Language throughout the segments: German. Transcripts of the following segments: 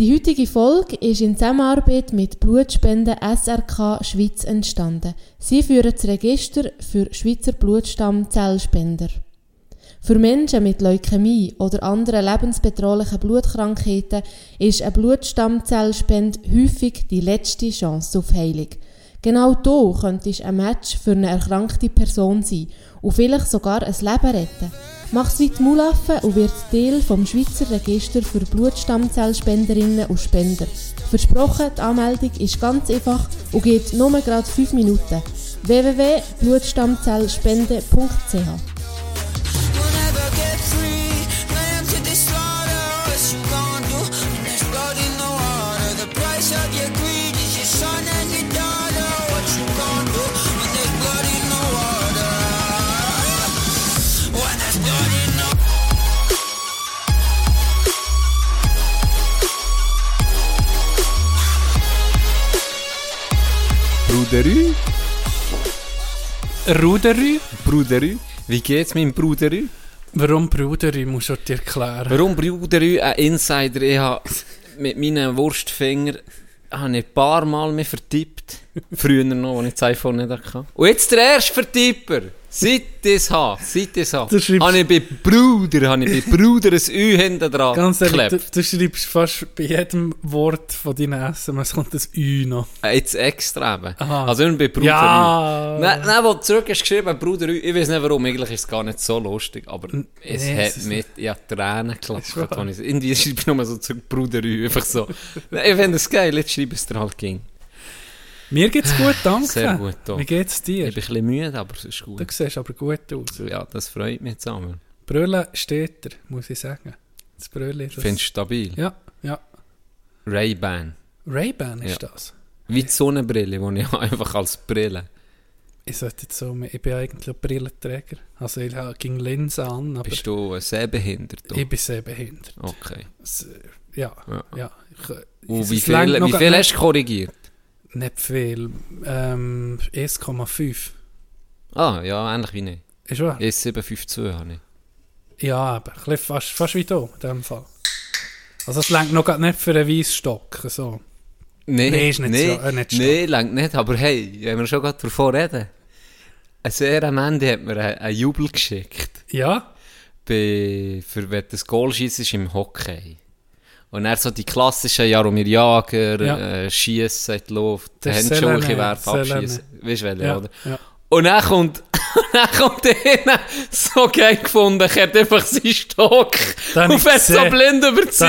Die heutige Folge ist in Zusammenarbeit mit Blutspende SRK Schweiz entstanden. Sie führen das Register für Schweizer Blutstammzellspender. Für Menschen mit Leukämie oder anderen lebensbedrohlichen Blutkrankheiten ist eine Blutstammzellspende häufig die letzte Chance auf Heilung. Genau du könntest ein Match für eine erkrankte Person sein und vielleicht sogar ein Leben retten. Mach's wie die und wird Teil vom Schweizer Register für Blutstammzellspenderinnen und Spender. Versprochen, die Anmeldung ist ganz einfach und geht nur gerade 5 Minuten. www.blutstammzellspende.ch Bruderü? Ruderü? Bruderü? Wie geht's meinem Bruderü? Warum Bruderü, musst du dir erklären. Warum Bruderü ein Insider? Ich habe mit meinen Wurstfingern habe ich ein paar Mal mich vertippt. Früher noch, als ich das iPhone nicht hatte. Und jetzt der erste Vertipper. Seit es habe, seit es habe, habe ich bei Bruder, habe ich bei Bruder ein Ü hinten dran Ganz ehrlich, du, du schreibst fast bei jedem Wort von deinen SMS kommt das Ü noch. Äh, Jetzt extra eben. Aha. Also immer bei Bruder Ja. Ü. Nein, nein, wo du zurück hast geschrieben, Bruder Ü, ich weiß nicht warum, eigentlich ist es gar nicht so lustig, aber es nee, hat es mit, ja, Tränen ich- Irgendwie schreibe ich nur so zurück, Bruder Ü, einfach so. Ich finde es geil, jetzt schreibe es dir halt ging. Mir geht's gut, danke. Sehr gut, doch. Wie geht's dir? Ich bin ein bisschen müde, aber es ist Du gut. siehst aber gut aus. Ja, das freut mich zusammen. Brüllen steht er, muss ich sagen. Das Brüllen das... finde es stabil. Ja, ja. Ray-Ban. Ray-Ban ist Ja. das. Wie die Sonnenbrille, die ich einfach als Brille. Ich sollte jetzt so... Ich bin eigentlich ein Brillenträger. Also ich gegen Linsen an, aber Bist du sehbehindert? du? ich bin sehr behindert. Okay. Ja, Ja. ja. Ich, Und wie viel, wie viel hast du korrigiert? Nicht viel. Ähm, 1,5. Ah, ja, ähnlich wie ich. Ist wahr? 1,752 habe ich. Ja, aber ein fast, fast wie du, in dem Fall. Also es längt noch grad nicht für einen Weissstock. So. Nee, Nee, ist nicht nee, so- äh, nicht nee, langt nicht, aber hey, wenn wir schon gerade davor reden. Ein sehr am Ende hat mir einen, einen Jubel geschickt. Ja? Bei, für wenn das Goal schießt im Hockey. Und er so die klassischen Jaromir Jager, Ja. äh, Schiessen in die Luft, Handschuhe werfen, Selene. abschießen. Weißt du, welche, Ja, oder? ja. Und dann kommt, dann kommt einer so geil gefunden, hat einfach seinen Stock und ich fährt so gesehen. blind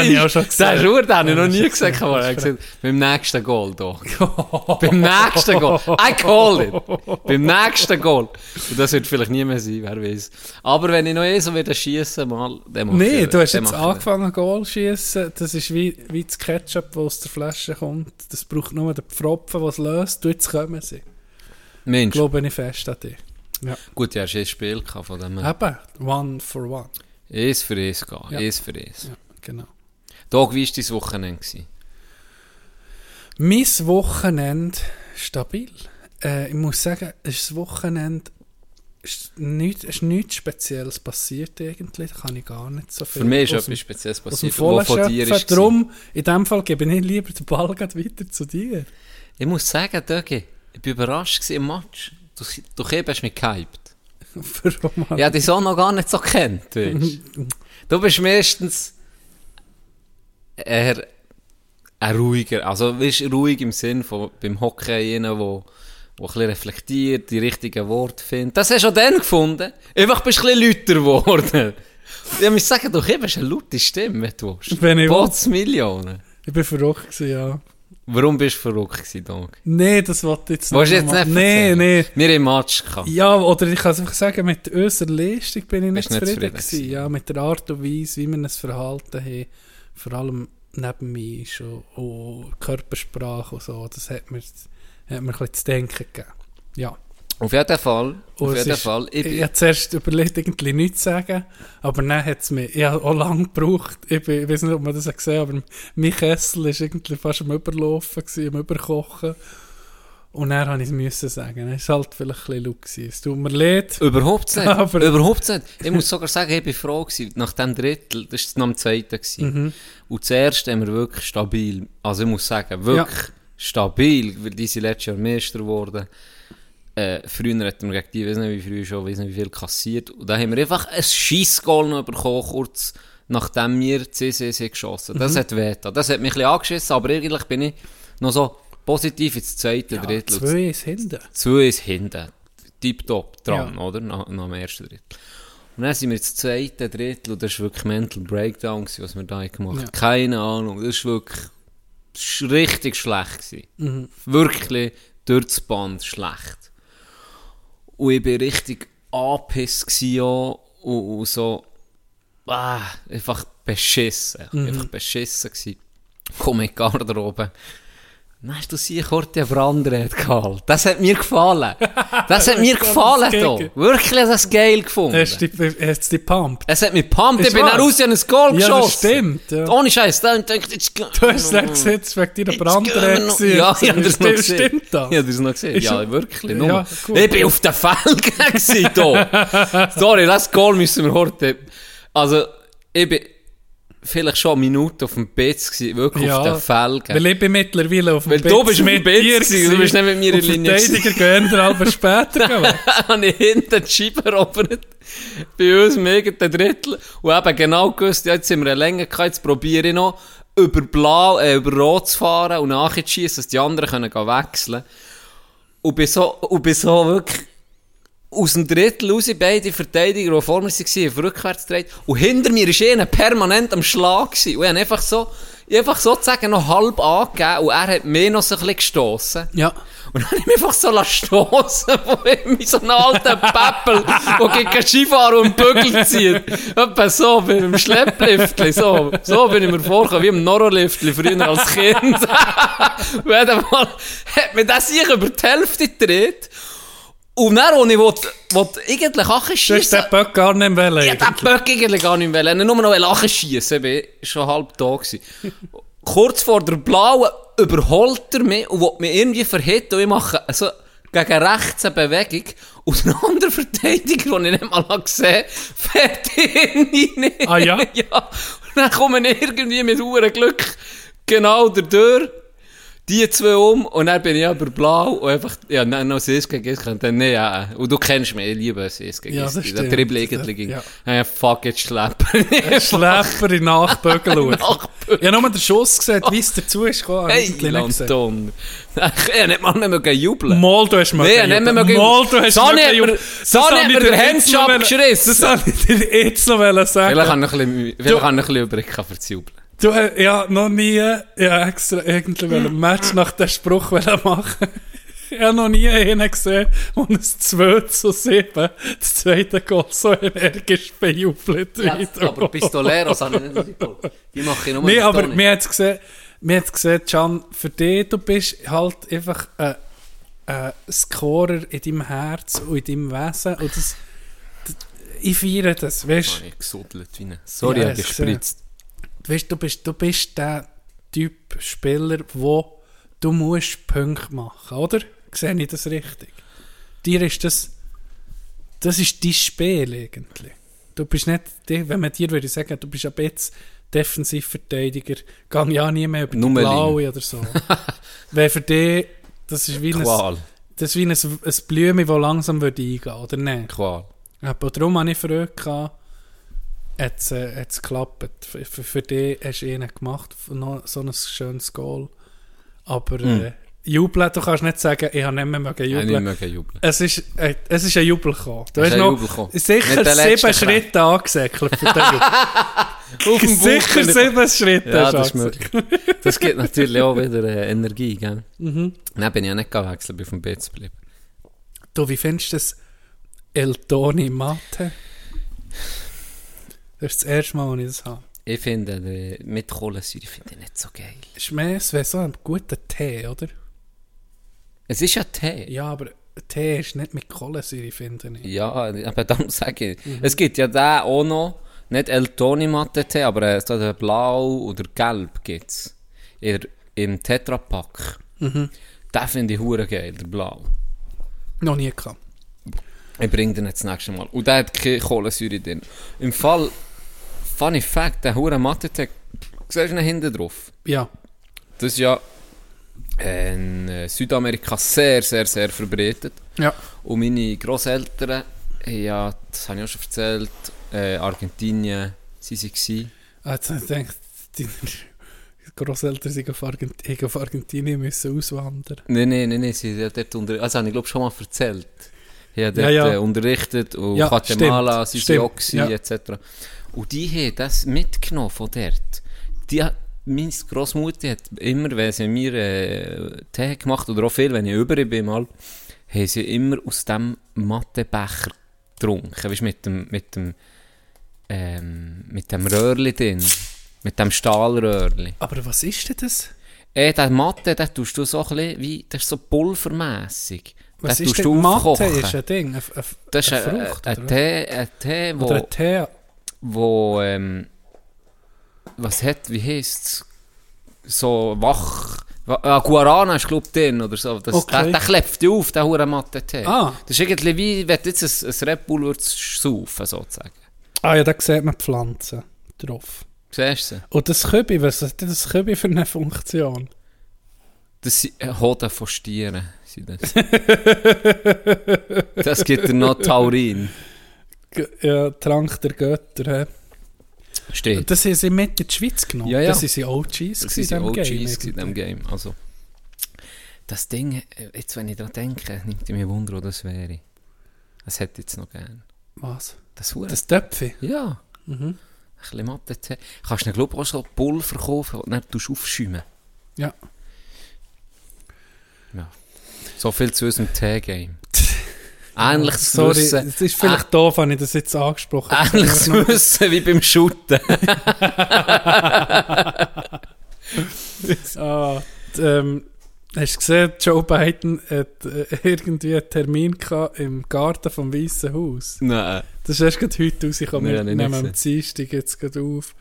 ich auch schon Das ist gesehen. Uhr, den habe ich noch nie ich gesagt, gesehen. gesagt, beim nächsten Goal doch. beim nächsten Goal. I call it. beim nächsten Goal. Und das wird vielleicht nie mehr sein, wer weiß. Aber wenn ich noch eh so wieder schießen mal, dann mach Nee, ich- du hast dann jetzt ich- angefangen Goal zu schießen. Das ist wie, wie das Ketchup, das aus der Flasche kommt. Das braucht nur den Pfropfen, der es löst. Du, jetzt kommen sie. Mensch, Glaube ich fest an dich. Ja. gut, ja, hast ein Spiel gehabt von dem. Eben, one for one. Eins für eins gehen, Ja. eins für eins. Ja, genau. Dog, wie war dein Wochenende? gewesen? Mein Wochenende stabil. Äh, ich muss sagen, es ist das Wochenende ist nichts, ist nichts Spezielles passiert eigentlich. Da kann ich gar nicht so viel Für mich ist etwas Spezielles passiert, was von dir ist. Darum, in dem Fall gebe ich lieber den Ball weiter zu dir. Ich muss sagen, Dögi, ich war überrascht im Match. Du, du hast mich gehypt. Habe dich so noch gar nicht so kennt, du. bist meistens eher ein ruhiger, also weißt, ruhig im Sinn von beim Hockey, einer, wo, wo ein reflektiert, die richtigen Worte findet. Das hast du auch dann gefunden. Einfach bist du ein bisschen lauter geworden. Ich muss sagen, du hast eine laute Stimme, du. Wenn ich. Bots Millionen. Ich bin verrückt ja. Warum bist du verrückt gewesen, Dog? Nee, das wollte ich jetzt Willst du jetzt nicht erzählen? nee. Wir haben Match gehabt. Ja, oder ich kann es einfach sagen, mit unserer Leistung bin ich nicht Bist nicht zufrieden, zufrieden gewesen. Ja, mit der Art und Weise, wie wir uns verhalten haben, vor allem neben mir schon, und Körpersprache und so, das hat mir, hat mir ein bisschen zu denken gegeben. Ja. Auf jeden Fall, auf jeden ist- Fall. Ich Ich, habe zuerst überlegt, irgendwie nichts zu sagen, aber dann hat es mir, ich habe auch lange gebraucht, ich, bin, ich weiß nicht, ob man das hat gesehen aber mein Kessel war irgendwie fast am Überlaufen, gewesen, am Überkochen. Und dann habe ich es müssen sagen. Es war halt vielleicht ein bisschen laut. gewesen. Es tut mir leid. Überhaupt nicht. Aber- Überhaupt nicht. Ich muss sogar sagen, ich war froh gewesen, nach dem Drittel, das war noch am zweiten. Gewesen. Mhm. Und zuerst haben wir wirklich stabil, also ich muss sagen, wirklich stabil, weil die sind letztes Jahr Meister geworden. Äh, früher hatten wir gegen die, ich weiß nicht wie früh schon, weiß nicht wie viel kassiert. Und da haben wir einfach ein Scheissgoal noch bekommen, kurz nachdem wir CCC geschossen Das hat weh. Das hat mich ein bisschen angeschissen, aber eigentlich bin ich noch so positiv ins zweite Ja, Drittel. zwei ist hinten. Zwei ist hinten. Tipptopp dran, Ja. oder? Nach, nach dem ersten Drittel. Und dann sind wir ins zweite Drittel und das war wirklich Mental Breakdown, gewesen, was wir da gemacht haben. Ja. Keine Ahnung. Das war wirklich das war richtig schlecht. Gewesen. Mhm. Wirklich durch das Band schlecht. Und ich war richtig angepisst und, und so ah, einfach beschissen. Mhm. Einfach beschissen gewesen. Komm in die Garderobe. Dann hast du sie kurz eine Brandrede gehalten. Das hat mir gefallen. Das hat mir gefallen. gegen. Wirklich, ich das geil gefunden. Hast du die, hast du die pumpt? Es hat mich gepumpt. Ich bin raus und ein Goal Ja, geschossen. das stimmt. Ja. Ohne Scheiß. Du hast es nicht gesehen, es wegen deiner Brandrede. Ja, ich habe das noch gesehen. Stimmt das? Ich habe das noch gesehen. Ja, wirklich. Ja, ich bin auf den Felgen gewesen, hier. Sorry, das Goal müssen wir heute... Also, ich bin vielleicht schon eine Minute auf dem Bett gewesen, wirklich Ja, auf den Felgen. Weil ich bin mittlerweile auf dem Weil du bist Bett dir gewesen, du bist nicht mit mir in Linie Verteidiger gehen halb später gehen. habe ich hinten die Scheibe erobert. Bei uns im eigenen Drittel. Und eben genau gewusst, ja, jetzt sind wir eine Länge gehabt, jetzt probiere ich noch über Blau, äh, über Rot zu fahren und nachher zu schiessen, dass die anderen können gehen wechseln Und bin so, und bin so wirklich aus dem Drittel raus, beide Verteidiger, die vor mir waren, auf rückwärts gedreht. Und hinter mir war einer permanent am Schlag. Gewesen. Und ich habe einfach so, ich einfach sozusagen noch halb angegeben und er hat mir noch so ein bisschen gestossen. Ja. Und dann habe ich mich einfach so stossen von ihm, wie so einen alten Päppel, der gegen Skifahren und Bügel zieht. Etwa so, wie im Schleppliftli, so. So bin ich mir vorgekommen, wie im Noroliftli, früher als Kind. und Fall hat mir das sich über die Hälfte gedreht. Und dann, als ich wollte, wollte eigentlich Du hast den Böck gar nicht wollen. ich wollte den Böck eigentlich gar nicht wollen. Ich wollte nur noch lachen schiessen. Ich war schon halb da. Kurz vor der Blauen überholt er mich und will mich irgendwie verhitten. Und ich mache so gegen rechts eine Bewegung. Und ein anderer Verteidiger, den ich nicht mal gesehen habe, fährt ihn rein. Ah, ja? ja. Und dann kommen irgendwie mit hohem Glück genau der Tür. Die zwei um und dann bin ich aber blau und einfach, ja, dann noch Sis gegen Sis und dann, nee, ja. Und du kennst mich, ich liebe Sis gegen Ja, das stimmt. Dribbel irgendwie ging. Ja. Ja. fuck, jetzt schleppen. Schlepper in Nachbögel schauen. Ich habe nur den Schuss gesehen, wie es dazu ist gekommen. ich Hey, eigentlich nicht. Lanton. Ich habe nicht mal mehr jubeln. Mal, du hast Nee, nicht mehr mögen- Mal, du hast mögen- mir- Das Sonny habe hat ich mir den wollen- abgerissen. Das habe ich dir jetzt noch sagen. Vielleicht habe ich ein bisschen, ich übrig für das Jubeln. Du, äh, ja, noch nie, ja, extra irgendwie ein Match nach dem Spruch machen. Ich habe noch nie einen gesehen, der ein 2 zu 7 das zweite Goal so energisch bejubelt Ja, wie du. aber Pistoleros habe ich nicht mitgeholt. Die mache ich nur Nee, aber Toni. mir hat gesehen, mir hat's gesehen, Can, für dich, du bist halt einfach ein, ein Scorer in deinem Herz und in deinem Wesen und das, das ich feiere das, weißt habe ich gesudelt wie. Sorry, Ja, ich habe es gespritzt. Du, weißt, du bist, du bist der Typ Spieler, wo du musst Punkte machen, oder? Sehe ich das richtig? Dir ist das, das ist dein Spiel eigentlich. Du bist nicht, wenn man dir würde sagen, du bist ab jetzt Defensivverteidiger, gang ja nie mehr über die Nummerling. Blaue oder so. Weil für dich, das ist wie ein, Qual. das ist wie ein, ein Blümchen, das langsam würde eingehen, oder nicht? Qual. Aber darum habe ich Freude gehabt, hat es äh, geklappt. Für, für, für dich hast du einen gemacht, noch so ein schönes Goal. Aber äh, jubeln, du kannst nicht sagen, ich habe nicht mehr mögen jubeln. mehr jubeln. Es ist, äh, es ist ein Jubel gekommen. Du Es hast noch Jubel gekommen. sicher sieben Schritte angesäckelt für den Jubel. Sicher sieben Schritte Ja, das ist möglich. Das gibt natürlich auch wieder äh, Energie, gell? Mhm. Dann bin ich ja nicht gewechselt, bin dem Bett geblieben. Du, wie findest du das El Toni Mate? Das ist das erste Mal, als ich das habe. Ich finde, äh, mit Kohlensäure finde ich nicht so geil. Ist mehr, es wäre so ein guter Tee, oder? Es ist ja Tee. Ja, aber Tee ist nicht mit Kohlensäure, finde ich. Ja, aber darum sage ich. Es gibt ja den auch noch, nicht El Toni Matte Tee, aber äh, so den Blau oder Gelb gibt es. Im Tetrapack. Den finde ich hure geil, der Blau. Noch nie gehabt. Ich bringe den jetzt das nächste Mal. Und der hat keine Kohlensäure drin. Im Fall, funny fact, der hure Mathe-Tag, siehst du ihn hinten drauf? Ja. Das ist ja in äh, Südamerika sehr, sehr, sehr verbreitet. Ja. Und meine Grosseltern, ja, das habe ich auch schon erzählt, äh, Argentinien, sie waren. Ah, Jetzt habe ich gedacht, die Grosseltern sind auf, Argent haben auf Argentinien müssen auswandern. Nein, nein, nein, nein, sie hat dort unter... Also, habe ich glaube schon mal erzählt. Ich habe Ja, dort ja. Äh, unterrichtet und Ja, Guatemala, stimmt, sie stimmt, ja. etc. Und die haben das mitgenommen von dort. Die, hat- meine Grossmutter hat immer, wenn sie mir äh, Tee gemacht oder auch viel, wenn ich über bin mal, haben sie immer aus dem Mattebecher getrunken. Weißt, mit dem, mit dem, ähm, mit dem Röhrli drin. Mit dem Stahlröhrli. Aber was ist denn das? Eh, der Matte, den tust du so ein bisschen wie, das ist so pulvermässig. Was Den ist denn du Mathe? aufkochen. Ist ein Ding, eine, eine, Das ist eine ein, Frucht, ein, ein? Tee, ein Tee, wo, Oder ein Tee. Wo ähm, was hat, wie heisst es, so wach, wa- ah, Guarana ist glaube ich drin oder so, das, Okay. der, der klebt auf, der hure matte Tee. Ah. Das ist irgendwie wie, wenn du jetzt ein, ein Red Bull würdest saufen, sozusagen. Ah ja, da sieht man Pflanzen drauf. Siehst du sie? Und das Kübi, was hat das Kübi für eine Funktion? Das sind äh, Hoden von Stieren. sind Das. das gibt dir noch Taurin. Ja, Trank der Götter. hä? Steht. Das haben sie mit in die Schweiz genommen. Ja, ja. Das sind OGs Das in diesem OGs Game. in diesem. Game. Also, das Ding, jetzt wenn ich daran denke, nimmt mich Wunder, wo das wäre. Das hätte ich jetzt noch gern. Was? Das Hure. Das Töpfi? Ja. Mhm. Ein bisschen Mathe. Kannst du glaube ich auch so Pulver kaufen und dann aufschäumen. Ja. Ja. So viel zu unserem Tee-Game. Ähnliches Sorry, Wissen. es ist vielleicht doof, wenn ich das jetzt angesprochen habe. Ähnliches Wissen wie beim Shooten. Ah, ähm, hast du gesehen, Joe Biden hat äh, irgendwie einen Termin im Garten vom Weißen Haus. Nein. Das ist erst gerade heute rausgekommen. Wir nehmen am Dienstag jetzt gerade auf.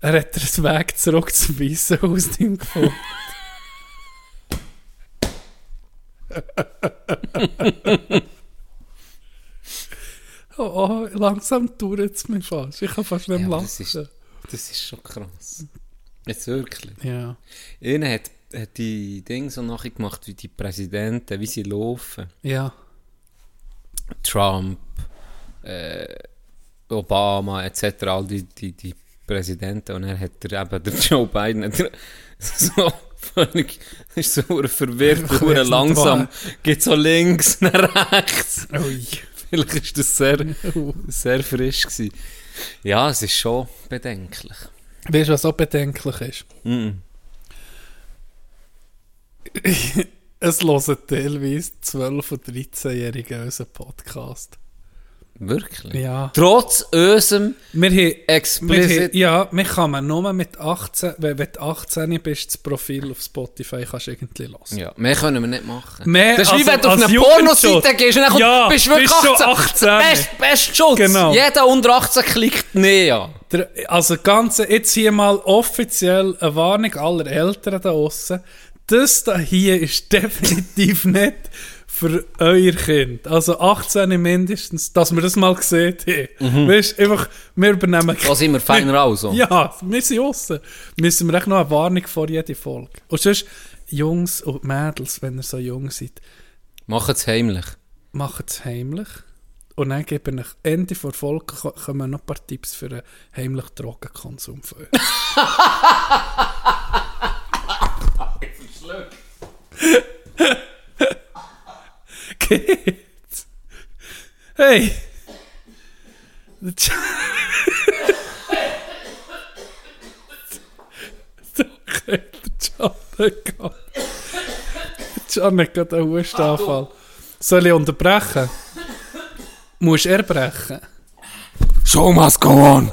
Er hat den Weg zurück zum Weißen Haus gefunden. oh, oh, langsam dauert es mir fast. Ich kann fast nicht Ja, aber das lachen. ist- Das ist schon krass. Jetzt wirklich. Ja. Einer hat, hat die Dinge so nachgemacht, wie die Präsidenten, wie sie laufen. Ja. Trump, äh, Obama etc., all die, die, die Präsidenten. Und er hat eben, der Joe Biden, so völlig, ist so verwirrt, nicht, langsam, geht so links nach rechts. Ui. Vielleicht ist das sehr, sehr frisch gewesen. Ja, es ist schon bedenklich. Weißt du, was auch bedenklich ist? Mhm. Es hören teilweise 12- und 13-Jährige unseren Podcast. Wirklich? Ja. Trotz unserem Wir haben, wir haben, explicit... ja, wir kann man nur mit 18, wenn, wenn du 18 bist, das Profil auf Spotify kannst du irgendwie hören. Ja, mehr können wir nicht machen. Mehr das ist wie also wenn du auf eine. Pornoseite gehst und dann Ja, bist du wirklich bist schon 18. 18. Best, best Schutz. Genau. Jeder unter 18 klickt näher. Der, also ganze, jetzt hier mal offiziell eine Warnung aller Eltern da draussen. Das da hier ist definitiv nicht für euer Kind. Also 18 mindestens, dass wir das mal gesehen haben. Mhm. Weißt, einfach, wir übernehmen Da sind wir feiner auch so. Ja, wir sind aussen. Müssen wir echt noch eine Warnung vor jeder Folge. Und sonst, Jungs und Mädels, wenn ihr so jung seid, Machen es heimlich. macht es heimlich. Und dann geben euch Ende der Folge kommen noch ein paar Tipps für einen heimlichen Drogenkonsum von euch. Geht's? Hey! Der Ch- Doch, der Janek hat. Der Janek hat einen Hustenanfall. Soll ich unterbrechen? Musst du erbrechen? Show must go on.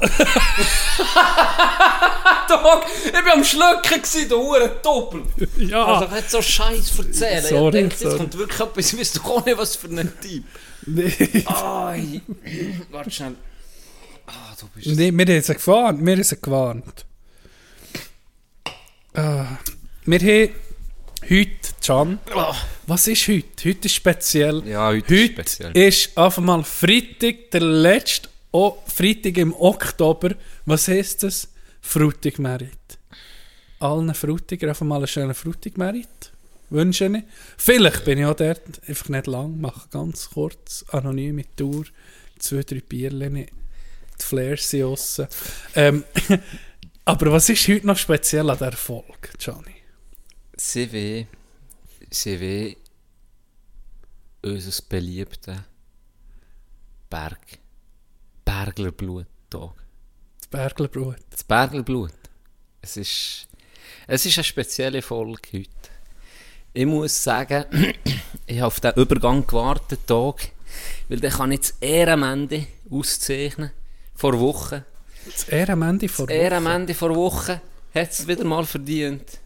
Dog, ich war am Schlucken, gewesen, du Huren Doppel. Ja! Also, ich hätte so Scheiß erzählen. Sorry, ich denke, sorry. jetzt kommt wirklich etwas, ich weiß doch auch nicht, was für ein Typ. nee, Ai. Warte schnell. Ah, du bist... nee, wir haben sie gewarnt. Wir haben sie gewarnt. Ah, wir haben Heute, Can, was ist heute? Heute ist speziell. Ja, heute ist Heute speziell. ist einfach mal Freitag, der letzte o Freitag im Oktober. Was heisst das? Frutigmerit. Allen Frutiger einfach mal einen schönen Frutigmerit. Wünsche ich. Vielleicht bin ich auch dort, einfach nicht lang, mache ganz kurz, anonyme Tour, zwei, drei Bierchen, die Flares sind aussen. Ähm, aber was ist heute noch speziell an der Erfolg, Johnny? CW, CW, unser beliebter Berg, Berglerbluttag. Das Berglerbrot. Das Berglerblut. Es ist, es ist eine spezielle Folge heute. Ich muss sagen, ich habe auf den Übergang gewartet, Tag, weil dann kann ich das Ehrenmende auszeichnen. Vor Wochen. Das Ehrenmende vor Das Ehrenmende vor Wochen hat es wieder mal verdient.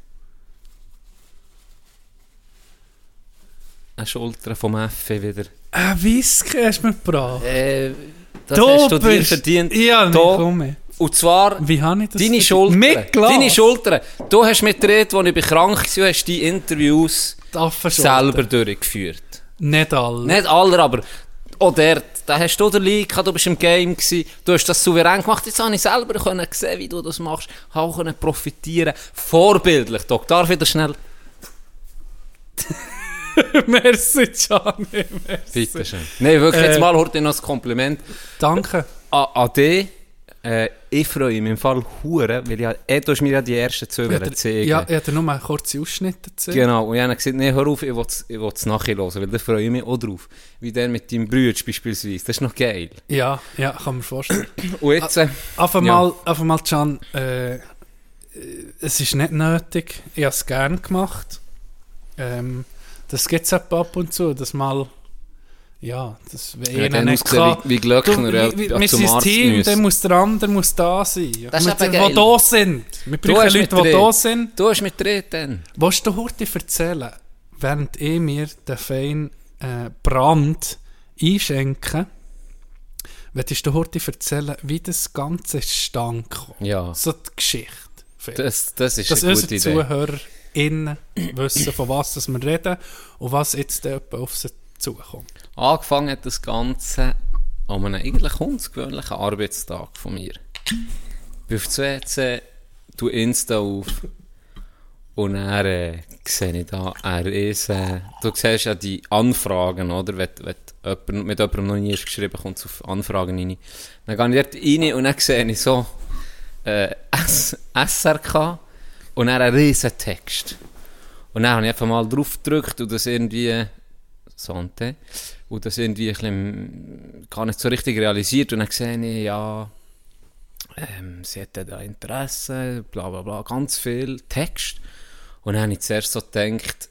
Eine Schulter vom Effe wieder. Ein Whisky hast du mir gebracht. Äh, das hast du dir verdient. Nicht komme. Und zwar Wie habe ich das deine? Schultern. Mit Glas. Deine Schultern. Du hast mit Red, als ich krank war, hast die Interviews selber durchgeführt. Nicht alle. Nicht alle, aber auch dort. Da hast du den Leak, du bist im Game gewesen, du hast das souverän gemacht. Jetzt habe ich selber können sehen, wie du das machst, habe auch können profitieren. Vorbildlich, Doc. Darf ich das schnell? Merci, Gianni. Merci. Bitte schön. Nein, wirklich, Äh, jetzt mal heute noch ein Kompliment Danke. an, an dich. Äh, ich freue mich im Fall hure, weil ja, eh, du hast mir ja die ersten zwei Ja, ja, zeigen. ja, ich habe nur einen kurzen Ausschnitt erzählt. Genau, und ich habe gesagt, nee, hör auf, ich will es nachher hören, weil da freue ich mich auch drauf. Wie der mit deinem Bruder beispielsweise, das ist noch geil. Ja, ja, kann man vorstellen. Und jetzt, äh, Auf Ja. einmal, auf einmal, Can, äh, äh, es ist nicht nötig. Ich habe es gerne gemacht. Ähm, das gibt es ab und zu, dass mal, ja, das ja, einer dann nicht kann. wie, wie Glöckner ja, Du, wie, ja, wir sind ein Team, müssen. dann muss der andere muss da sein. Das ist Mit- eben die da sind. Wir brauchen Leute, die drin. da sind. Du hast mit drin dann. Willst du heute erzählen, während ich mir den feinen äh, Brand einschenke, willst du heute erzählen, wie das Ganze kam? Ja, So die Geschichte. das, das ist Dass eine unsere gute Idee. ZuhörerInnen wissen, von was das wir reden und was jetzt auf sie zukommt. Angefangen hat das Ganze an einem eigentlich ungewöhnlichen Arbeitstag von mir. Ich bin auf WC, tu Insta auf und dann äh, sehe ich da, er ist, äh, du siehst ja die Anfragen, oder? Wenn, wenn jemand, mit jemandem noch nie ist geschrieben, kommt es auf Anfragen rein. Dann gehe ich dort rein und dann sehe ich so äh, S SRK und dann einen riesen Text. Und dann habe ich einfach mal drauf gedrückt und das irgendwie Sante. Und das irgendwie ein bisschen, gar nicht so richtig realisiert. Und dann sehe ich, ja, ähm, sie hätte da Interesse, bla bla bla, ganz viel Text. Und dann habe ich zuerst so gedacht,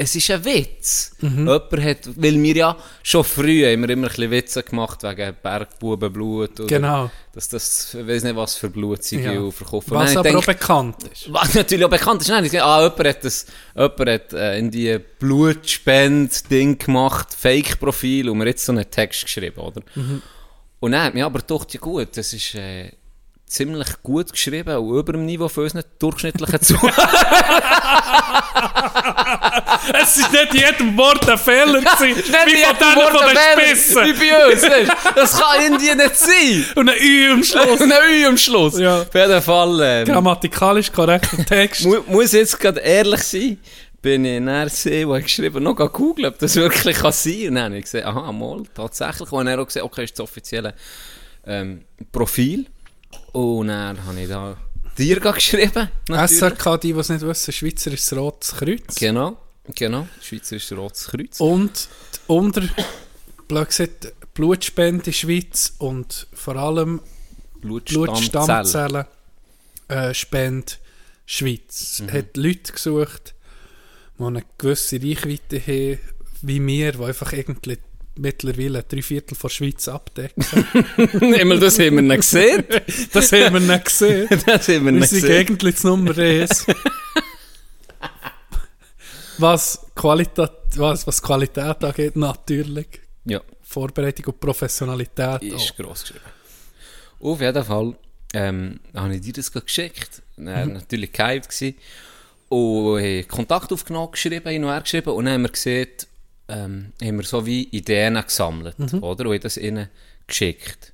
es ist ein Witz. Jemand hat, weil wir ja schon früh wir immer ein bisschen Witze gemacht wegen Bergbubenblut. Oder Genau. Dass das, ich weiß nicht was für Blut sie Ja. verkaufen. Was aber habe auch bekannt ist. was natürlich auch bekannt ist, nein, ich sage, ah, jemand hat, das, jemand hat äh, in die Blutspende-Ding gemacht, Fake-Profil, und mir jetzt so einen Text geschrieben, oder? Und dann hat mir aber gedacht, ja gut, das ist äh, ziemlich gut geschrieben und über dem Niveau von unseren durchschnittlichen Zuhörern. Es ist nicht jedem Wort ein Fehler gewesen, wie von denen von den Spissen. Wie bei uns, weißt? Das kann irgendwie nicht sein. Und ein Ü am Schluss. Und ein Ü am Schluss. Ja. Auf jeden Fall. Ähm, Grammatikalisch korrekter Text. Mu muss jetzt gerade ehrlich sein, bin ich nachher gesehen, wo ich geschrieben noch googeln, ob das wirklich kann sein kann. Und dann habe ich gesehen, aha, mal, tatsächlich. Und dann habe ich auch gesehen, okay, ist das offizielle ähm, Profil. Und dann habe ich da dir geschrieben. natürlich. SRK, die, die es nicht wissen, Schweizerisches Rotes Kreuz. Genau, genau. Schweizerisches Rotes Kreuz. Und unter, blöd gesagt, Blutspende Schweiz und vor allem Blutstammzellen. Äh, Spende Schweiz. Hat Leute gesucht, die eine gewisse Reichweite haben, wie wir, die einfach irgendwie mittlerweile drei Viertel von der Schweiz abdecken. Immer das haben wir nicht gesehen. Das haben wir nicht gesehen. Das haben wir Wir nicht sind gesehen. eigentlich das Nummer 1. was, Qualität, was, was Qualität angeht, natürlich. Ja. Vorbereitung und Professionalität. ist auch. gross geschrieben. Auf jeden Fall ähm, habe ich dir das geschickt. Er Mhm. war natürlich gehypt. Und Kontakt aufgenommen, geschrieben, hin und her geschrieben. Und dann haben wir gesehen, ähm, haben wir so wie Ideen gesammelt, oder? Und haben das ihnen geschickt.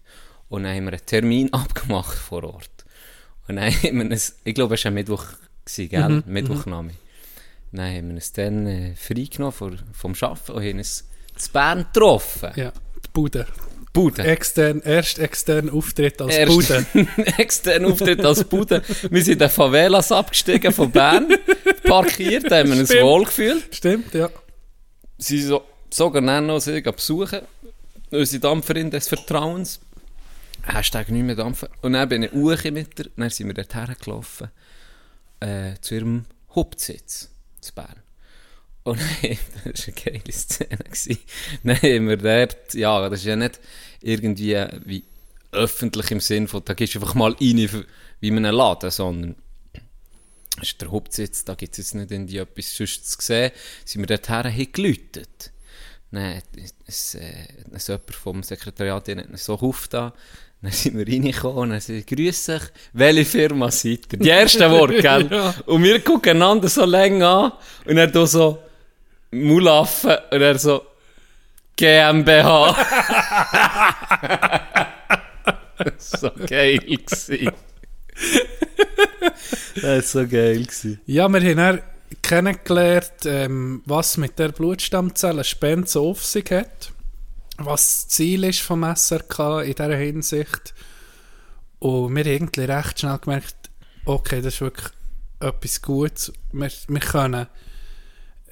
Und dann haben wir einen Termin abgemacht vor Ort. Und dann haben wir es, ich glaube, es war ein Mittwoch, gewesen, gell? Mittwochnachmittag. Dann haben wir es dann äh, freigenommen vom, vom Arbeiten und haben es zu Bern getroffen. Ja, die Bude. Bude. Extern, erst extern Auftritt als Erst Bude. extern Auftritt als Bude. Wir sind in den Favelas abgestiegen von Bern, parkiert, haben wir uns wohl gefühlt. Stimmt, ja. Sie so, sogar noch sie besuchen. Unsere Dampferin des Vertrauens. Hashtag nicht mehr dampfen. Und dann bin ich Uche mit ihr. Dann sind wir dort hergelaufen. Äh, zu ihrem Hauptsitz. Zu Bern. Und dann, das war eine geile Szene. Dann haben wir dort, ja, das ist ja nicht irgendwie wie öffentlich im Sinn von, da gehst du einfach mal rein wie in einem Laden, sondern das ist der Hauptsitz, da gibt es jetzt nicht irgendwie etwas sonst zu sehen. Sind wir dorthin, haben geläutet. Dann hat es, äh, es jemand vom Sekretariat hat so aufgetan. Dann sind wir reingekommen und dann sind «Grüß euch, welche Firma seid ihr?» Die ersten Worte, gell? Ja. Und wir gucken einander so länger an und er da so Mulaffen und er so GmbH. so geil. gewesen. das war so geil. gewesen. Ja, wir haben dann kennengelernt, ähm, was mit der Blutstammzellenspende so auf sich hat, was das Ziel ist vom SRK in dieser Hinsicht. Und wir haben irgendwie recht schnell gemerkt, okay, das ist wirklich etwas Gutes. Wir, wir können,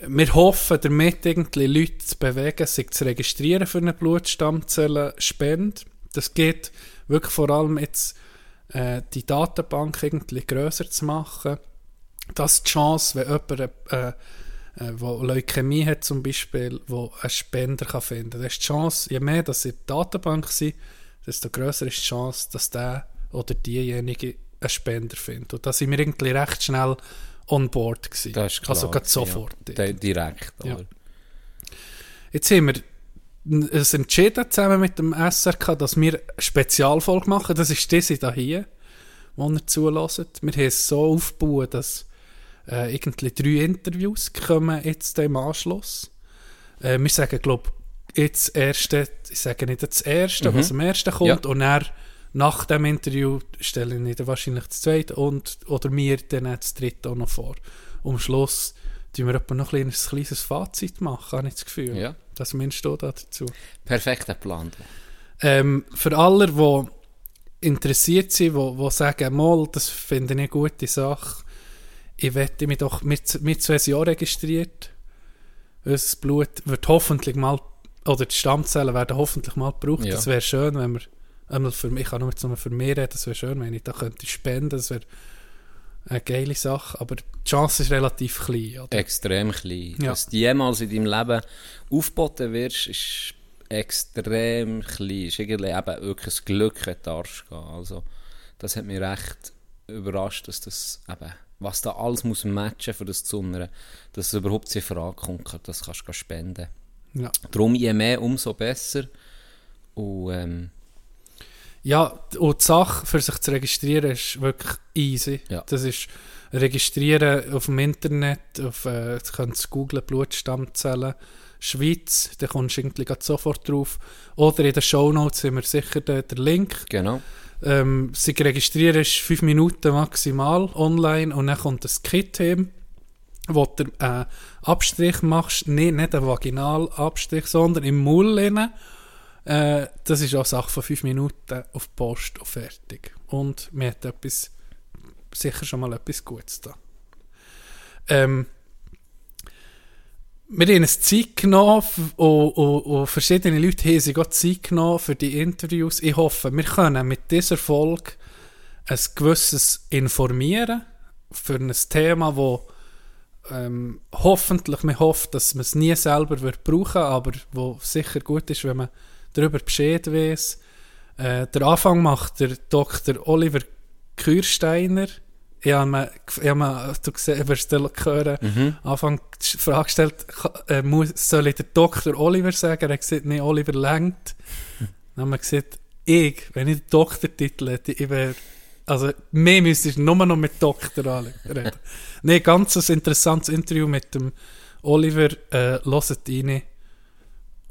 wir hoffen damit irgendwie Leute zu bewegen, sich zu registrieren für eine Blutstammzellenspende. Das geht wirklich vor allem jetzt äh, die Datenbank irgendwie grösser zu machen dass die Chance, wenn jemand, äh, äh, wo Leukämie hat zum Beispiel, wo einen Spender kann finden kann, ist die Chance, je mehr dass sie in der Datenbank sind, desto grösser ist die Chance, dass der oder diejenige einen Spender findet. Und da sind wir irgendwie recht schnell on board gewesen. Das ist klar. also gerade gewesen, sofort. Ja. Di- Direkt. Ja. Jetzt haben wir es entschieden zusammen mit dem SRK, dass wir eine Spezialfolge machen. Das ist diese da hier, die ihr zulässt. Wir haben es so aufgebaut, dass äh, irgendwie drei Interviews kommen jetzt im Anschluss. Äh, wir sagen, glaube jetzt das erste, ich sage nicht das erste, was am ersten kommt, Ja. und dann nach dem Interview stelle ich dann wahrscheinlich das zweite und, oder mir dann das dritte auch noch vor. Am Schluss tun wir etwa noch ein kleines, kleines Fazit machen, habe ich das Gefühl. Ja. Das meinst du da dazu? Perfekter Plan. Ähm, für alle, die interessiert sind, die, die sagen, mal, das finde ich eine gute Sache, ich wette mich doch mit, mit zwei Jahren registriert. Unser Blut wird hoffentlich mal, oder die Stammzellen werden hoffentlich mal gebraucht. Ja. Das wäre schön, wenn wir, einmal für, ich kann nur für mich reden, das wäre schön, wenn ich da könnte spenden, das wäre eine geile Sache, aber die Chance ist relativ klein. Oder? Extrem klein. Ja. Dass du jemals in deinem Leben aufgeboten wirst, ist extrem klein. Ist irgendwie eben wirklich ein Glück, wenn du darfst gehen. Also, das hat mich recht überrascht, dass das eben, was da alles muss matchen für das zu unten, dass es überhaupt in Frage kommt, das kannst du spenden. Ja. Darum je mehr, umso besser. Und ähm, Ja, und die Sache für sich zu registrieren ist wirklich easy. Ja. Das ist registrieren auf dem Internet, auf, äh, du kannst googlen, Blutstammzellen, Schweiz, da kommst du irgendwie sofort drauf. Oder in den Shownotes haben wir sicher den, den Link. genau. Ähm, sich registrieren ist 5 Minuten maximal online und dann kommt das Kit hin, wo du einen Abstrich machst, nee, nicht einen Vaginalabstrich, sondern im rein. Äh, das ist auch Sache von 5 Minuten auf die Post und fertig. Und mir hat etwas, sicher schon mal etwas Gutes da. Ähm, wir haben uns Zeit genommen und, und, und verschiedene Leute haben sich auch Zeit genommen für die Interviews. Ich hoffe, wir können mit dieser Folge ein gewisses Informieren für ein Thema, wo ähm, hoffentlich, man hofft, dass man es nie selber wird brauchen, aber wo sicher gut ist, wenn man darüber Bescheid weiß. Äh, der Anfang macht der Dr. Oliver Kürsteiner. Ich habe mir, ich habe mir du gesehen, wirst du hören, Anfang die Frage gestellt, äh, muss, soll ich der Dr. Oliver sagen? Er hat gesagt, nee, Oliver längt. Dann haben wir gesagt, ich, wenn ich den Doktortitel hätte, ich wäre Also, mehr müsstest du nur noch mit Doktor reden. Nein, ganz ein interessantes Interview mit dem Oliver. Äh, hört rein.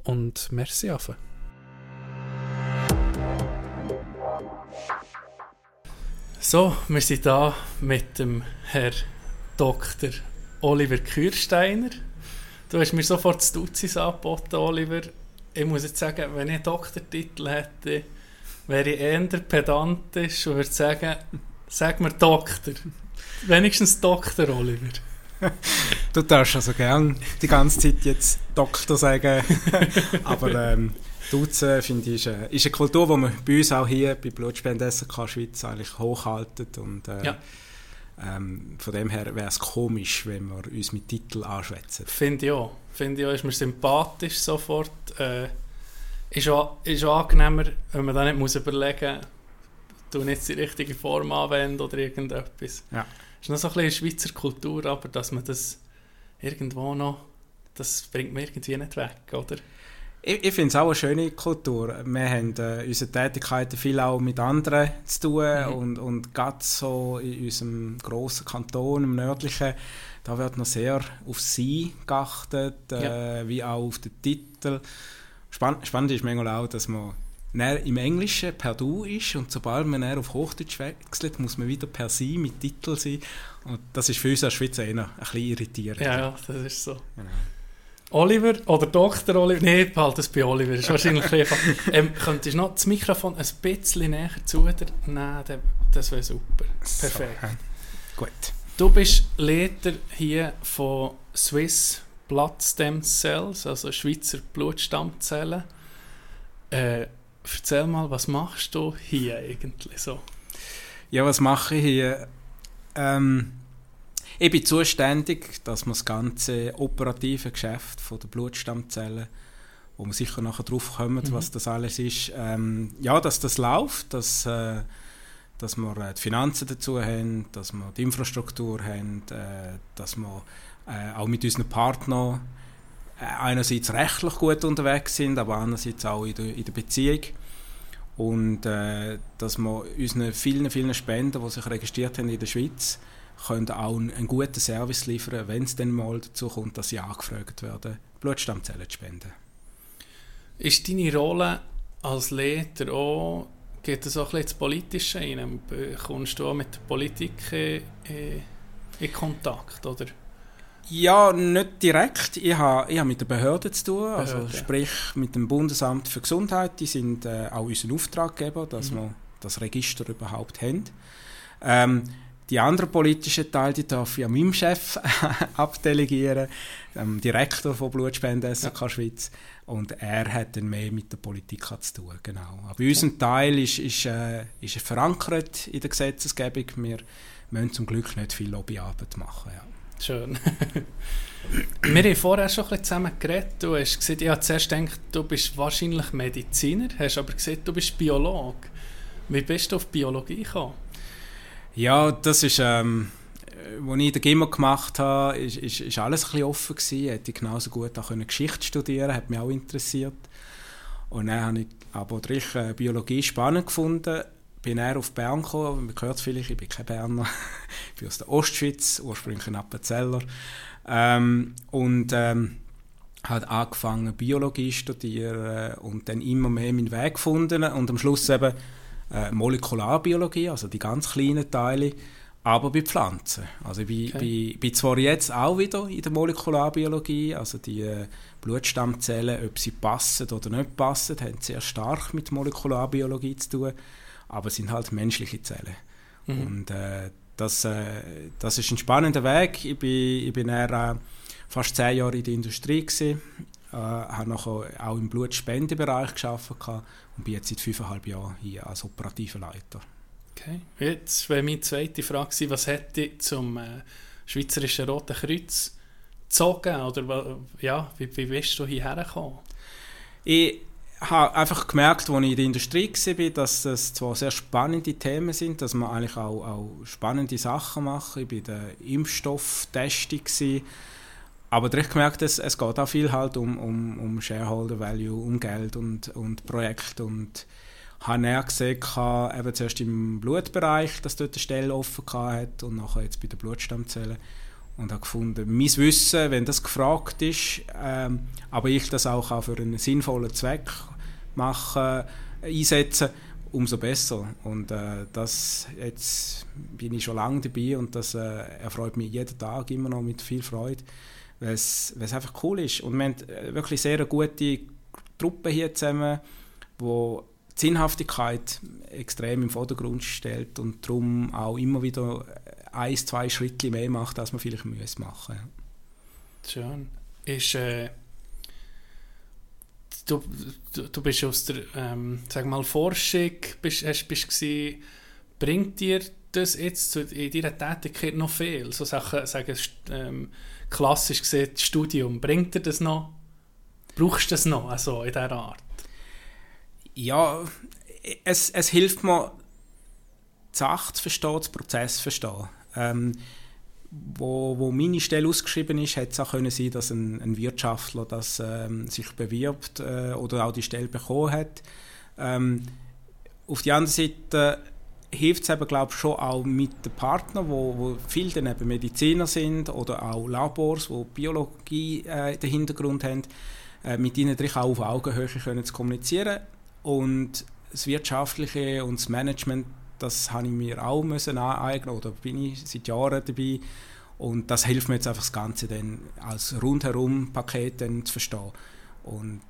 Und merci, Affe. So, wir sind da mit dem Herr Dr. Oliver Kürsteiner. Du hast mir sofort das Duzis angeboten, Oliver. Ich muss jetzt sagen, wenn ich einen Doktortitel hätte, wäre ich eher pedantisch und würde sagen, sag mir Doktor. Wenigstens Doktor, Oliver. Du darfst also gern die ganze Zeit jetzt Doktor sagen, aber ähm, Duzen finde ich ist eine, ist eine Kultur, die man bei uns auch hier bei Blutspende SRK Schweiz eigentlich hochhaltet und äh, Ja. ähm, von dem her wäre es komisch, wenn wir uns mit Titel anschwätzen. Finde ich auch. Finde ich auch, ist mir sympathisch sofort. Äh, ist, auch, ist auch angenehmer, wenn man dann nicht muss überlegen muss, du nicht die richtige Form anwenden oder irgendetwas. Ja. Ist noch so ein bisschen Schweizer Kultur, aber dass man das irgendwo noch, das bringt man irgendwie nicht weg, oder? Ich, ich finde es auch eine schöne Kultur. Wir haben äh, unsere Tätigkeiten viel auch mit anderen zu tun Mhm. und, und gerade so in unserem grossen Kanton, im nördlichen, da wird noch sehr auf sie geachtet, äh, wie auch auf den Titel. Spann spannend ist manchmal auch, dass man im Englischen per Du ist und sobald man näher auf Hochdeutsch wechselt, muss man wieder per Sie mit Titel sein. Und das ist für uns als Schweizer eher ein bisschen irritierend. Ja, ja, das ist so. Genau. Oliver oder Dr. Oliver, nee, behalte es bei Oliver, ist wahrscheinlich einfach. Ähm, könntest du noch das Mikrofon ein bisschen näher zu dir nehmen? Das wäre super. Perfekt. So, ja. Gut. Du bist Leiter hier von Swiss Blood Stem Cells, also Schweizer Blutstammzellen. Äh, erzähl mal, was machst du hier eigentlich so? Ja, was mache ich hier? Ähm, ich bin zuständig, dass man das ganze operative Geschäft von der Blutstammzellen, wo wir sicher nachher drauf kommen, Mhm. was das alles ist, ähm, ja, dass das läuft, dass, äh, dass wir äh, die Finanzen dazu haben, dass wir die Infrastruktur haben, äh, dass wir äh, auch mit unseren Partnern äh, einerseits rechtlich gut unterwegs sind, aber andererseits auch in der, in der Beziehung. Und äh, dass wir unseren vielen, vielen Spenden, die sich registriert haben in der Schweiz, können auch einen, guten Service liefern, wenn es dann mal dazu kommt, dass sie angefragt werden, Blutstammzellen zu spenden. Ist deine Rolle als Leiter auch, geht das auch ein bisschen ins Politische rein? Kommst du auch mit der Politik in, in, in Kontakt, oder? Ja, nicht direkt. Ich habe, ich habe mit der Behörde zu tun, also Behörde. sprich mit dem Bundesamt für Gesundheit. Die sind äh, auch unser Auftraggeber, dass Mhm. wir das Register überhaupt haben. Ähm, die anderen politischen Teile, die darf ich an meinem Chef abdelegieren, dem Direktor von Blutspenden SRK Schweiz. Und er hat dann mehr mit der Politik zu tun, genau. Aber unser Teil ist, ist, äh, ist verankert in der Gesetzesgebung. Wir müssen zum Glück nicht viel Lobbyarbeit machen. Ja. Schön. Wir haben vorher schon ein bisschen zusammen geredet. Du hast gesagt, ich habe zuerst gedacht, du bist wahrscheinlich Mediziner, hast aber gesagt, du bist Biolog. Wie bist du auf Biologie gekommen? Ja, das ist, ähm, als ich den Gimmer gemacht habe, ist, ist, ist alles ein bisschen offen gewesen. Hätte genauso gut auch Geschichte studieren hat mich auch interessiert. Und dann habe ich aber durch äh, Biologie spannend gefunden. Bin eher auf Bern gekommen, man hört vielleicht, ich bin kein Berner. ich bin aus der Ostschweiz, ursprünglich ein Appenzeller. Ähm, und ähm, hat angefangen Biologie studieren und dann immer mehr meinen Weg gefunden und am Schluss eben äh, Molekularbiologie, also die ganz kleinen Teile, aber bei Pflanzen. Also ich bin, Okay. bin, bin zwar jetzt auch wieder in der Molekularbiologie, also die äh, Blutstammzellen, ob sie passen oder nicht passen, haben sehr stark mit Molekularbiologie zu tun, aber es sind halt menschliche Zellen. Mhm. Und äh, das, äh, das ist ein spannender Weg. Ich bin, ich bin eher, äh, fast zehn Jahre in der Industrie gewesen, äh, habe nachher auch im Blutspendebereich gearbeitet und bin jetzt seit fünfeinhalb Jahren hier als operativer Leiter. Okay. Jetzt wäre meine zweite Frage was hätte zum äh, Schweizerischen Roten Kreuz gezogen? Oder ja, wie, wie bist du hierher gekommen? Ich habe einfach gemerkt, als ich in der Industrie war, dass das zwar sehr spannende Themen sind, dass man eigentlich auch, auch spannende Sachen machen. Ich war in der Impfstofftestung, gewesen. Aber ich gemerkt, es, es geht auch viel halt um, um, um Shareholder Value, um Geld und, und Projekte und habe er gesehen, eben zuerst im Blutbereich, dass dort eine Stelle offen hat und nachher jetzt bei den Blutstammzellen. Und habe gefunden, mein Wissen, wenn das gefragt ist, ähm, aber ich das auch, auch für einen sinnvollen Zweck mache, einsetze, umso besser. Und äh, das, jetzt bin ich schon lange dabei und das äh, erfreut mich jeden Tag immer noch mit viel Freude, weil es einfach cool ist. Und wir haben äh, wirklich sehr gute Truppe hier zusammen, wo die Sinnhaftigkeit extrem im Vordergrund stellt und darum auch immer wieder ein, zwei Schritte mehr macht, als man vielleicht müsste machen Schön. Ist, äh, du, du, du bist aus der ähm, sag mal, Forschung, bist, hast, bist gewesen, bringt dir das jetzt in deiner Tätigkeit noch viel? So Sachen, sagen, ähm, klassisch gesehen, das Studium, bringt dir das noch? Brauchst du das noch, also in dieser Art? Ja, es, es hilft mir, die Sache zu verstehen, den Prozess zu verstehen. Ähm, wo, wo meine Stelle ausgeschrieben ist, hätte es auch können sein, dass ein, ein Wirtschaftler das ähm, sich bewirbt äh, oder auch die Stelle bekommen hat. Ähm, auf der anderen Seite hilft es eben, glaube ich, schon auch mit den Partnern, wo, wo viele dann eben Mediziner sind oder auch Labors, wo Biologie äh, den Hintergrund haben, äh, mit ihnen auch auf Augenhöhe können zu kommunizieren und das Wirtschaftliche und das Management das habe ich mir auch müssen aneignen oder bin ich seit Jahren dabei. Und das hilft mir jetzt einfach das Ganze dann als rundherum Paket zu verstehen. Und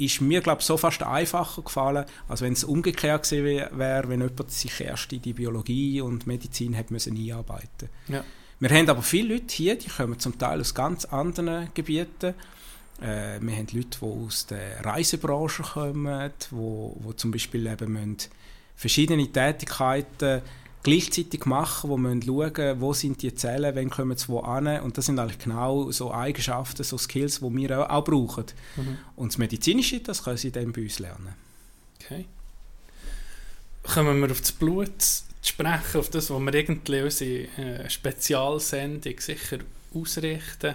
ist mir, glaube so fast einfacher gefallen, als wenn es umgekehrt gewesen wäre, wenn jemand sich erst in die Biologie und Medizin hat müssen einarbeiten Ja. Wir haben aber viele Leute hier, die kommen zum Teil aus ganz anderen Gebieten. Äh, wir haben Leute, die aus der Reisebranche kommen, wo, wo zum Beispiel eben müssen verschiedene Tätigkeiten gleichzeitig machen, wo wir schauen, wo sind die Zellen, wann kommen sie wo an und das sind eigentlich genau so Eigenschaften, so Skills, die wir auch, auch brauchen. Mhm. Und das Medizinische, das können sie dann bei uns lernen. Okay. Kommen wir auf das Blut zu sprechen, auf das, was wir irgendwie unsere äh, Spezialsendung sicher ausrichten.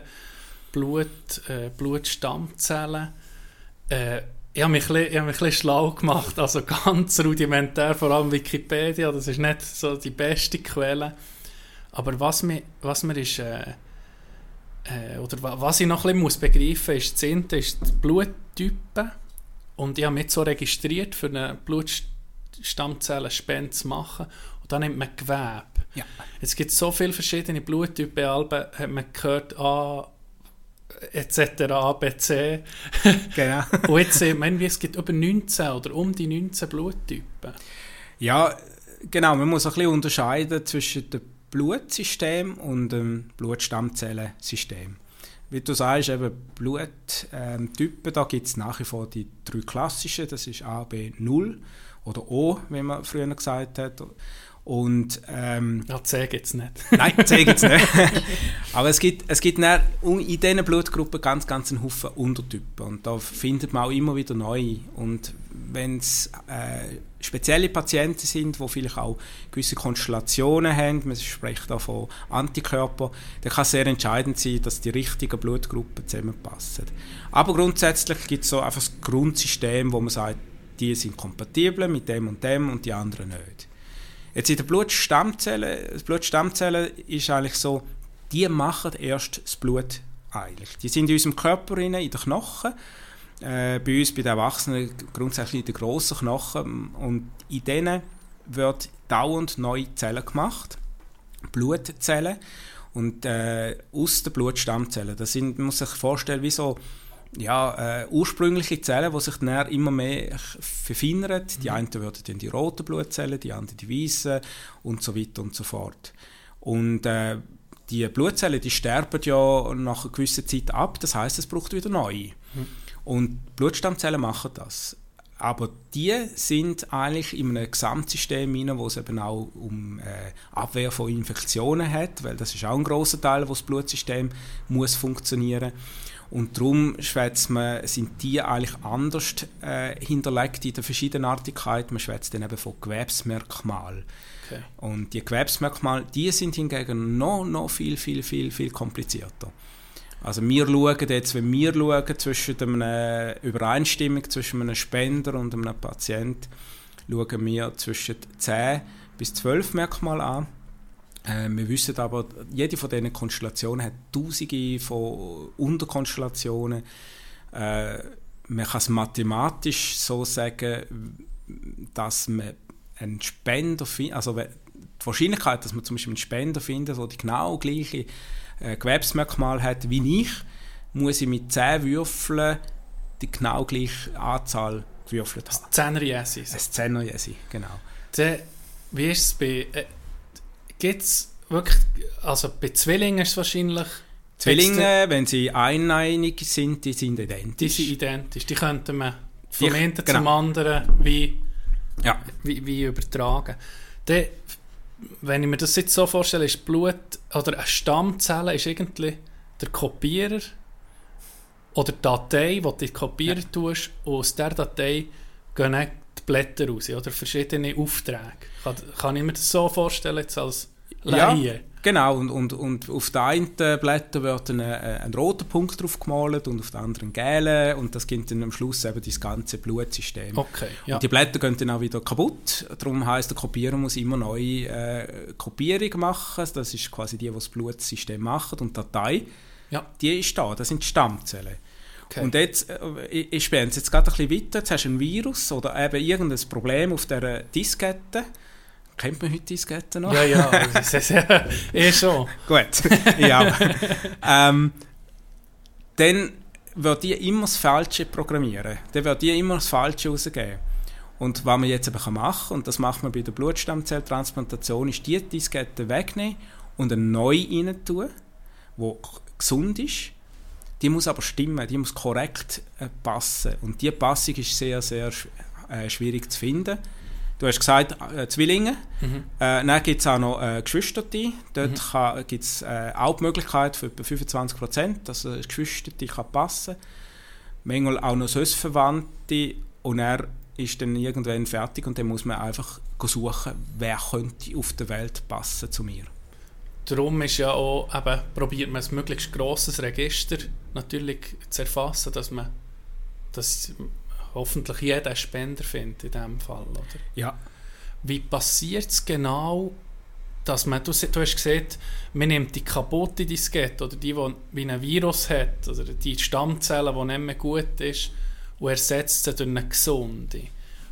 Blut, äh, Blutstammzellen. Äh, ich habe mich, ich habe mich ein bisschen schlau gemacht, also ganz rudimentär, vor allem Wikipedia, das ist nicht so die beste Quelle. Aber was mir, was mir ist, äh, äh, oder wa- was ich noch ein bisschen muss begreifen muss, ist, das ist die Bluttypen. Und ich habe mich so registriert, für eine Blutstammzellenspende zu machen. Und dann nimmt man Gewebe. Ja. Jetzt gibt es so viele verschiedene Bluttypen. Alben hat man gehört, A, etc., A, B, C. Genau. Und jetzt sieht man, irgendwie, es gibt über 19 oder um die 19 Bluttypen. Ja, genau. Man muss ein bisschen unterscheiden zwischen dem Blutsystem und dem Blutstammzellensystem. Wie du sagst, eben Bluttypen, da gibt es nach wie vor die drei klassischen, das ist A, B, 0 oder O, wie man früher gesagt hat. Und ähm, Ja, C gibt es nicht. Nein, C gibt es nicht. Aber es gibt, es gibt dann in diesen Blutgruppen ganz, ganz einen Haufen Untertypen. Und da findet man auch immer wieder neue. Und wenn es äh, spezielle Patienten sind, die vielleicht auch gewisse Konstellationen haben, man spricht da von Antikörpern, dann kann es sehr entscheidend sein, dass die richtigen Blutgruppen zusammenpassen. Aber grundsätzlich gibt es so einfach das Grundsystem, wo man sagt, die sind kompatibel mit dem und dem und die anderen nicht. Jetzt in der Blutstammzelle, das Blutstammzelle ist eigentlich so, die machen erst das Blut eigentlich. Die sind in unserem Körper in den Knochen. Äh, bei uns, bei den Erwachsenen, grundsätzlich in den grossen Knochen. Und in denen wird dauernd neue Zellen gemacht. Blutzellen. Und äh, aus den Blutstammzellen. Das sind, man muss sich vorstellen, wie so ja, äh, ursprüngliche Zellen, die sich dann immer mehr verfeinern. Die einen werden dann die roten Blutzellen, die anderen die weißen und so weiter und so fort. Und äh, die Blutzellen, die sterben ja nach einer gewissen Zeit ab, das heißt, es braucht wieder neue. Und Blutstammzellen machen das. Aber die sind eigentlich in einem Gesamtsystem rein, wo es eben auch um äh, Abwehr von Infektionen hat, weil das ist auch ein großer Teil, wo das Blutsystem muss funktionieren und darum schwätzt man, sind die eigentlich anders äh, hinterlegt in der Verschiedenartigkeit. Man schwätzt dann eben von Gewebsmerkmalen. Okay. Und die Gewebsmerkmale, die sind hingegen noch, noch viel, viel, viel, viel komplizierter. Also wir schauen jetzt, wenn wir schauen zwischen einer Übereinstimmung zwischen einem Spender und einem Patient, schauen wir zwischen 10 bis 12 Merkmale an. Äh, wir wissen aber, jede von diesen Konstellationen hat tausende von Unterkonstellationen. Äh, man kann es mathematisch so sagen, dass man einen Spender findet, also die Wahrscheinlichkeit, dass man zum Beispiel einen Spender findet, der die genau gleiche äh, Gewebsmerkmal hat wie ich, muss ich mit 10 Würfeln die genau gleiche Anzahl gewürfelt haben. Zehner Jessis. Ein Zehner Jesi, genau. Dann, wie ist es bei. Äh, Gibt es wirklich. Also bei Zwillingen ist es wahrscheinlich. Zwillinge, wenn sie eineinig sind, die sind identisch. Die sind identisch. Die könnten man vom einen genau. zum anderen wie, ja. wie, wie übertragen. Dann, wenn ich mir das jetzt so vorstelle, ist Blut oder eine Stammzelle ist irgendwie der Kopierer oder die Datei, die du kopieren tust, und aus dieser Datei gehen die Blätter raus oder verschiedene Aufträge. Kann, kann ich mir das so vorstellen jetzt als Laie? Genau, und, und, und auf den einen Blätter wird ein, äh, ein roter Punkt drauf gemalt und auf den anderen ein gelber und das gibt dann am Schluss eben das ganze Blutsystem. Okay, ja. Und die Blätter gehen dann auch wieder kaputt. Darum heisst, der Kopierer muss immer neue äh, Kopierung machen. Das ist quasi die, die das Blutsystem macht. Und die Datei, ja. die ist da. Das sind die Stammzellen. Okay. Und jetzt, äh, ich, ich spähe jetzt gerade ein bisschen weiter. Jetzt hast du ein Virus oder eben irgendein Problem auf dieser Diskette. Kennt man heute Disketten noch? Ja, ja, das ist ja eh schon. Gut, ja. ähm, dann wird die immer das Falsche programmieren. Dann wird die immer das Falsche rausgeben. Und was man jetzt eben machen kann, und das macht man bei der Blutstammzelltransplantation, ist die Diskette wegnehmen und eine neue rein tun, die gesund ist. Die muss aber stimmen, die muss korrekt äh, passen. Und diese Passung ist sehr, sehr äh, schwierig zu finden. Du hast gesagt, äh, Zwillinge. Mhm. Äh, dann gibt es auch noch äh, Geschwisterte. Dort mhm. gibt es äh, auch die Möglichkeit für etwa 25 Prozent, dass eine Geschwisterte kann passen kann. Manchmal auch noch sonst Verwandte. Und er ist dann irgendwann fertig und dann muss man einfach suchen, wer könnte auf der Welt passen zu mir. Darum ist ja auch, eben, probiert man ein möglichst grosses Register natürlich zu erfassen, dass man dass hoffentlich jeder Spender findet in diesem Fall. Oder? Ja. Wie passiert es genau, dass man, du, du hast gesehen, man nimmt die kaputte Diskette oder die, die wie ein Virus hat, oder die Stammzelle, die nicht mehr gut ist, und ersetzt sie durch eine gesunde.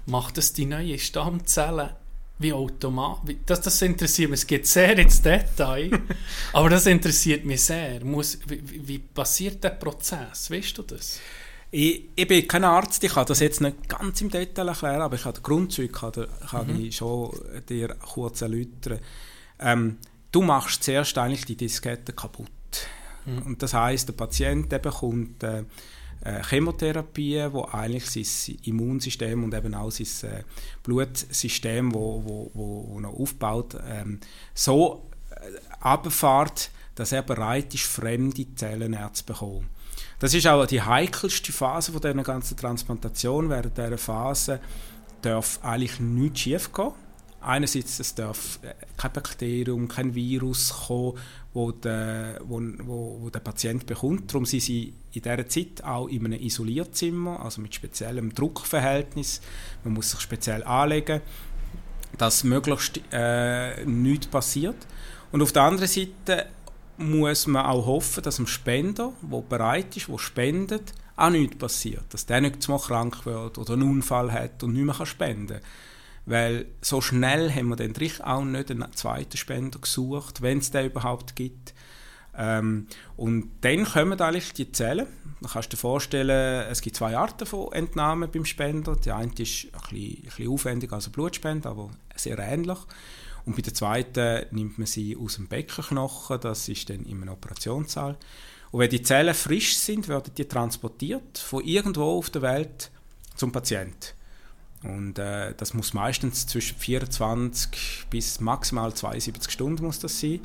Macht das die neue Stammzelle wie automatisch? Das, das interessiert mich, es geht sehr ins Detail, aber das interessiert mich sehr. Muss, wie, wie passiert der Prozess? Weißt du das? Ich, ich bin kein Arzt, ich kann das jetzt nicht ganz im Detail erklären, aber ich kann den Grundzeug kann, kann mhm. ich schon dir kurz erläutern. Ähm, du machst zuerst eigentlich die Diskette kaputt. Mhm. Und das heißt, der Patient der bekommt äh, äh, Chemotherapie, wo eigentlich sein Immunsystem und eben auch sein äh, Blutsystem, wo, wo, wo, wo noch aufbaut, ähm, so äh, abfährt, dass er bereit ist, fremde Zellen zu bekommen. Das ist auch die heikelste Phase von dieser ganzen Transplantation. Während dieser Phase darf eigentlich nichts schief gehen. Einerseits es darf kein Bakterium, kein Virus kommen, wo der, wo, wo, wo der Patient bekommt. Darum sind sie in dieser Zeit auch in einem Isolierzimmer, also mit speziellem Druckverhältnis. Man muss sich speziell anlegen, dass möglichst äh, nichts passiert. Und auf der anderen Seite muss man auch hoffen, dass dem Spender, der bereit ist, der spendet, auch nichts passiert. Dass der nicht mal krank wird oder einen Unfall hat und nicht mehr spenden kann. Weil so schnell haben wir dann auch nicht einen zweiten Spender gesucht, wenn es den überhaupt gibt. Ähm, und dann kommen eigentlich die Zellen. Da kannst du dir vorstellen, es gibt zwei Arten von Entnahmen beim Spender. Die eine ist ein bisschen, ein bisschen aufwendiger als ein Blutspender, aber sehr ähnlich. Und bei der zweiten nimmt man sie aus dem Beckenknochen, das ist dann in einem Operationssaal. Und wenn die Zellen frisch sind, werden die transportiert von irgendwo auf der Welt zum Patienten. Und äh, das muss meistens zwischen 24 bis maximal 72 Stunden muss das sein.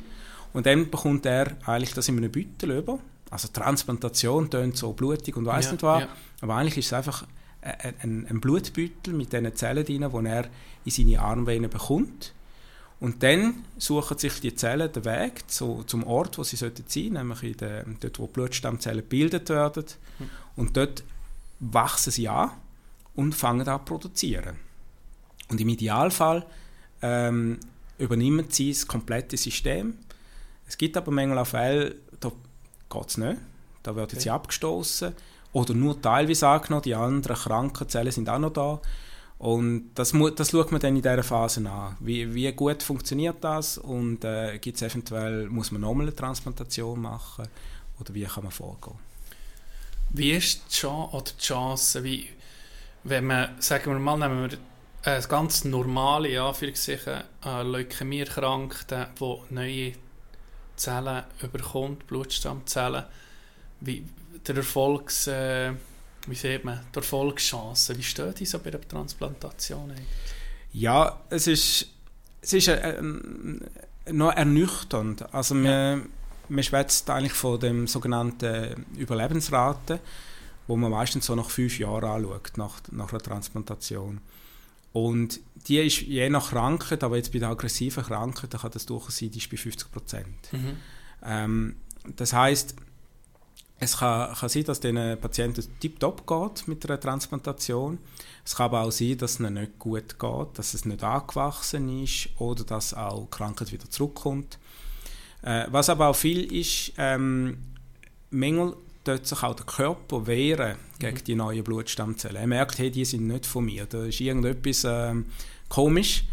Und dann bekommt er eigentlich das in einem Beutel über. Also Transplantation tönt so blutig und weiß Ja, nicht was. ja. Aber eigentlich ist es einfach ein, ein, ein Blutbeutel mit diesen Zellen drin, die er in seine Armvenen bekommt. Und dann suchen sich die Zellen den Weg zu, zum Ort, wo sie sollten sein, nämlich in der, dort, wo Blutstammzellen gebildet werden. Und dort wachsen sie an und fangen an zu produzieren. Und im Idealfall ähm, übernehmen sie das komplette System. Es gibt aber manchmal auch Fälle, da geht es nicht. Da werden Okay. sie abgestoßen oder nur teilweise angenommen, die anderen kranken Zellen sind auch noch da. Und das, das schaut man dann in dieser Phase an. Wie, wie gut funktioniert das und äh, gibt es eventuell, muss man nochmal eine Transplantation machen oder wie kann man vorgehen? Wie ist die Chance, oder die Chance, wie, wenn man, sagen wir mal, nehmen wir eine ganz normale, in Anführungszeichen, äh, Leukämie-Erkrankte, der neue Zellen überkommt, Blutstammzellen, wie der Erfolgs, äh, wie sieht man, die Erfolgschance, wie steht die so bei der Transplantation eigentlich? Ja, es ist, es ist äh, ähm, noch ernüchternd. Also man, man schwätzt eigentlich von dem sogenannten Überlebensrate, wo man meistens so nach fünf Jahren anschaut, nach, nach einer Transplantation. Und die ist je nach Krankheit, aber jetzt bei der aggressiven Krankheit, da kann das durchaus sein, die ist bei 50 Prozent. Mhm. Ähm, das heißt, es kann, kann sein, dass den Patienten tiptop geht mit einer Transplantation. Es kann aber auch sein, dass es ihnen nicht gut geht, dass es nicht angewachsen ist oder dass auch die Krankheit wieder zurückkommt. Äh, was aber auch viel ist, ähm, Mängel tut sich auch der Körper wehren gegen die neuen Blutstammzellen. Er merkt, hey, die sind nicht von mir, da ist irgendetwas ähm, komisch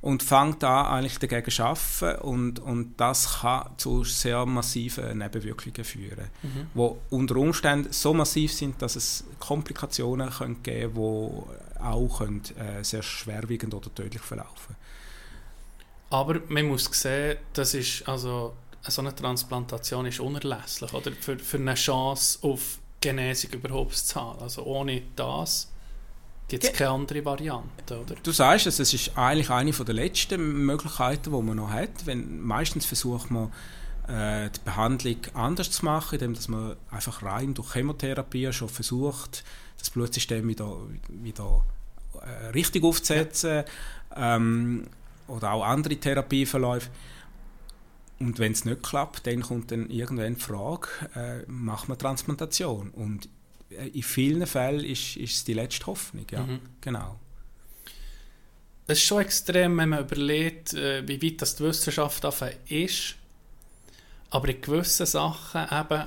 und fängt an, eigentlich dagegen zu arbeiten und, und das kann zu sehr massiven Nebenwirkungen führen, Mhm. die unter Umständen so massiv sind, dass es Komplikationen können geben die auch können, äh, sehr schwerwiegend oder tödlich verlaufen Aber man muss sehen, das ist, also, so eine Transplantation ist unerlässlich, oder? Für, für eine Chance auf Genesung überhaupt zu haben. Also ohne das gibt es Ge- keine andere Variante, oder? Du sagst es, es ist eigentlich eine der letzten Möglichkeiten, die man noch hat. Wenn, meistens versucht man, äh, die Behandlung anders zu machen, indem dass man einfach rein durch Chemotherapie schon versucht, das Blutsystem wieder, wieder äh, richtig aufzusetzen ähm, oder auch andere Therapieverläufe. Und wenn es nicht klappt, dann kommt dann irgendwann die Frage, äh, macht man Transplantation? Und äh, in vielen Fällen ist, ist es die letzte Hoffnung, ja, Mhm. genau. Es ist schon extrem, wenn man überlegt, äh, wie weit das die Wissenschaft ist. Aber in gewissen Sachen eben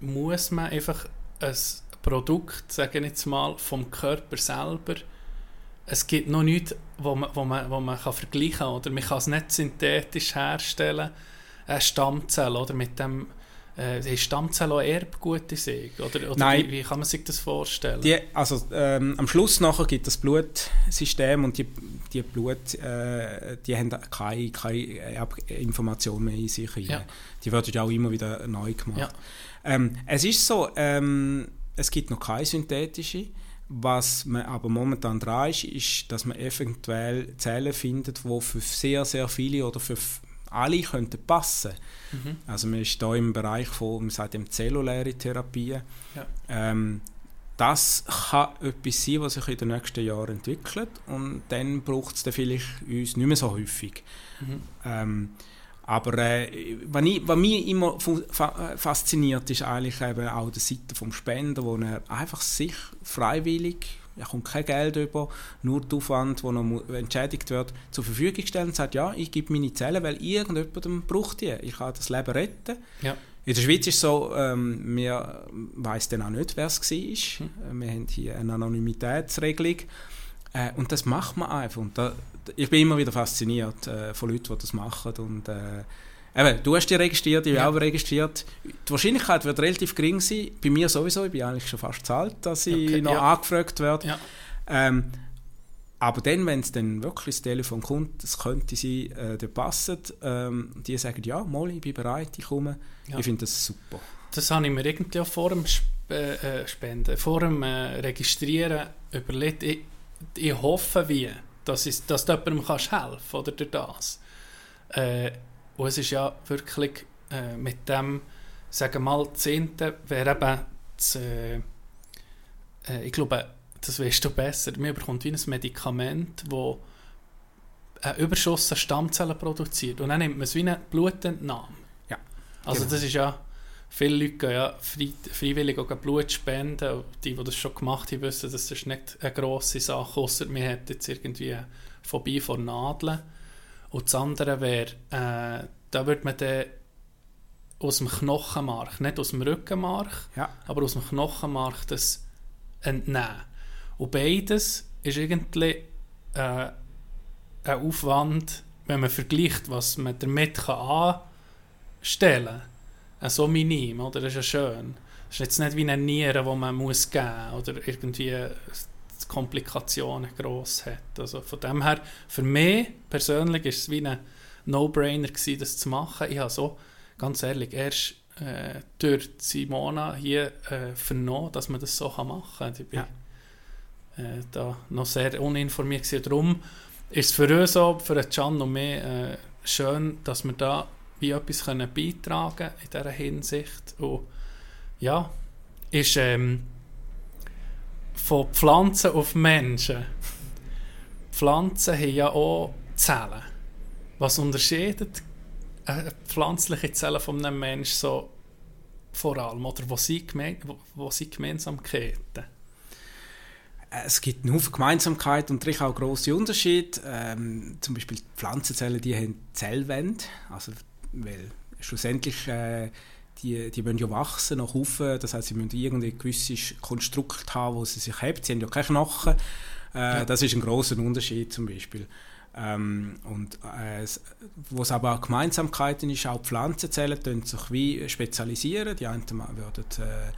muss man einfach ein Produkt, sage ich jetzt mal, vom Körper selber. Es gibt noch nichts, wo man, wo man, wo man kann vergleichen kann. Oder man kann es nicht synthetisch herstellen. Eine Stammzelle, oder? Mit dem, äh, ist Stammzelle auch Erbgut in sich? Oder, oder Nein. Wie, wie kann man sich das vorstellen? Die, also, ähm, am Schluss nachher gibt das Blutsystem und die, die Blut, äh, die haben keine, keine Erbinformation mehr in sich. rein. Ja. Die werden ja auch immer wieder neu gemacht. Ja. Ähm, es ist so, ähm, es gibt noch keine synthetische. Was man aber momentan dran ist, ist, dass man eventuell Zellen findet, die für sehr, sehr viele oder für alle könnten passen. Mhm. Also man ist da im Bereich von, man sagt dem zelluläre Therapien. Ja. Ähm, das kann etwas sein, was sich in den nächsten Jahren entwickelt und dann braucht es dann vielleicht uns nicht mehr so häufig. Mhm. Ähm, aber äh, was, ich, was mich immer fa äh, fasziniert, ist eigentlich eben auch die Seite vom Spender, wo er einfach sich freiwillig, er kommt kein Geld über, nur der Aufwand, wo er mu- entschädigt wird, zur Verfügung stellt und sagt, ja, ich gebe meine Zellen, weil irgendjemandem braucht die. Ich kann das Leben retten. Ja. In der Schweiz ist es so, ähm, wir weiss dann auch nicht, wer es war. Äh, Wir haben hier eine Anonymitätsregelung. Äh, und das macht man einfach. Da, ich bin immer wieder fasziniert äh, von Leuten, die das machen. Und, äh, eben, du hast dich registriert, ich Ja. auch registriert. Die Wahrscheinlichkeit wird relativ gering sein. Bei mir sowieso, ich bin eigentlich schon fast zahlt, dass ich Okay, noch ja. angefragt werde. Ja. Ähm, aber dann, wenn es dann wirklich das Telefon kommt, es könnte sein, äh, der passt, ähm, die sagen, ja, mal, ich bin bereit, ich komme. Ja. Ich finde das super. Das habe ich mir irgendwie auch vor dem Sp äh, äh, Spenden, vor dem äh, Registrieren überlegt. Ich, ich hoffe wie, dass, ich, dass du jemandem kannst helfen oder durch das. Äh, und es ist ja wirklich äh, mit dem, sagen wir mal, Zehnte wäre eben das, äh, äh, ich glaube, das weißt du besser, man bekommt wie ein Medikament, das einen Überschuss an Stammzellen produziert und dann nimmt man es wie eine Blutentnahme. Ja, Also genau. das ist ja, viele Leute gehen ja frei, freiwillig auch Blut spenden. Und Die, die das schon gemacht haben, wissen, das ist nicht eine grosse Sache, außer man hat jetzt irgendwie Phobie vor Nadeln. Und das andere wäre, äh, da würde man dann aus dem Knochenmark, nicht aus dem Rückenmark, Ja. aber aus dem Knochenmark das entnehmen. Und beides ist irgendwie äh, ein Aufwand, wenn man vergleicht, was man damit kann anstellen kann. Äh, so minim, oder? Das ist ja schön. Das ist jetzt nicht wie eine Niere, die man muss geben oder irgendwie die Komplikationen gross hat. Also von dem her, für mich persönlich ist es wie ein No-Brainer gewesen, das zu machen. Ich habe so, ganz ehrlich, erst äh, durch Simona hier äh, vernommen, dass man das so machen kann. Ich bin Ja. äh, da noch sehr uninformiert gewesen. Darum ist es für uns so, für Can und mich, äh, schön, dass wir da wie etwas können beitragen in dieser Hinsicht. Und ja, ist ähm, von Pflanzen auf Menschen. Pflanzen haben ja auch Zellen. Was unterscheidet eine pflanzliche Zelle von einem Menschen so vor allem? Oder wo sind, geme wo, Gemeinsamkeiten? Es gibt eine Haufen Gemeinsamkeit und natürlich auch grosse Unterschiede. Ähm, zum Beispiel die Pflanzenzellen, die haben Zellwände, also weil schlussendlich äh, die, die müssen ja wachsen nach Haufen, das heißt, sie müssen irgendein gewisses Konstrukt haben, wo sie sich hebt. Sie haben ja keine Knochen. Äh, Das ist ein großer Unterschied zum Beispiel. Ähm, und äh, wo es aber auch Gemeinsamkeiten ist, auch Pflanzenzellen tun sich wie spezialisieren. Die einen würden äh,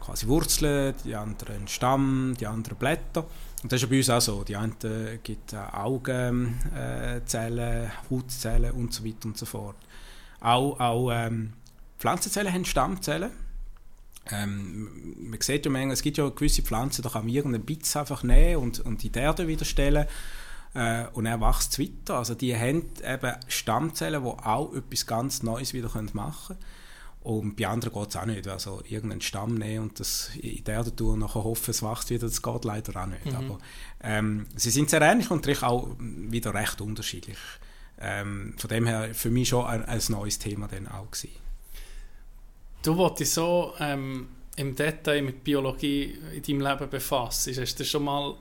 quasi Wurzeln, die anderen Stamm, die anderen Blätter. Und das ist ja bei uns auch so. Die einen äh, gibt äh, Augenzellen, äh, Zellen, Hautzellen und so weiter und so fort. Auch, auch ähm, Pflanzenzellen haben Stammzellen. Ähm, man sieht ja manchmal, es gibt ja gewisse Pflanzen, da kann man irgendeinen Bitz einfach nehmen und, und in die Erde wieder stellen äh, und er wächst weiter. Also die haben eben Stammzellen, die auch etwas ganz Neues wieder machen können. Und bei anderen geht es auch nicht. Also irgendeinen Stamm nehmen und das in die Erde tun und nachher hoffen, es wächst wieder, das geht leider auch nicht. Aber ähm, sie sind sehr ähnlich und natürlich auch wieder recht unterschiedlich. Ähm, von dem her für mich schon ein, ein neues Thema dann auch gewesen. Du, wo dich so ähm, im Detail mit Biologie in deinem Leben befasst, hast du schon mal,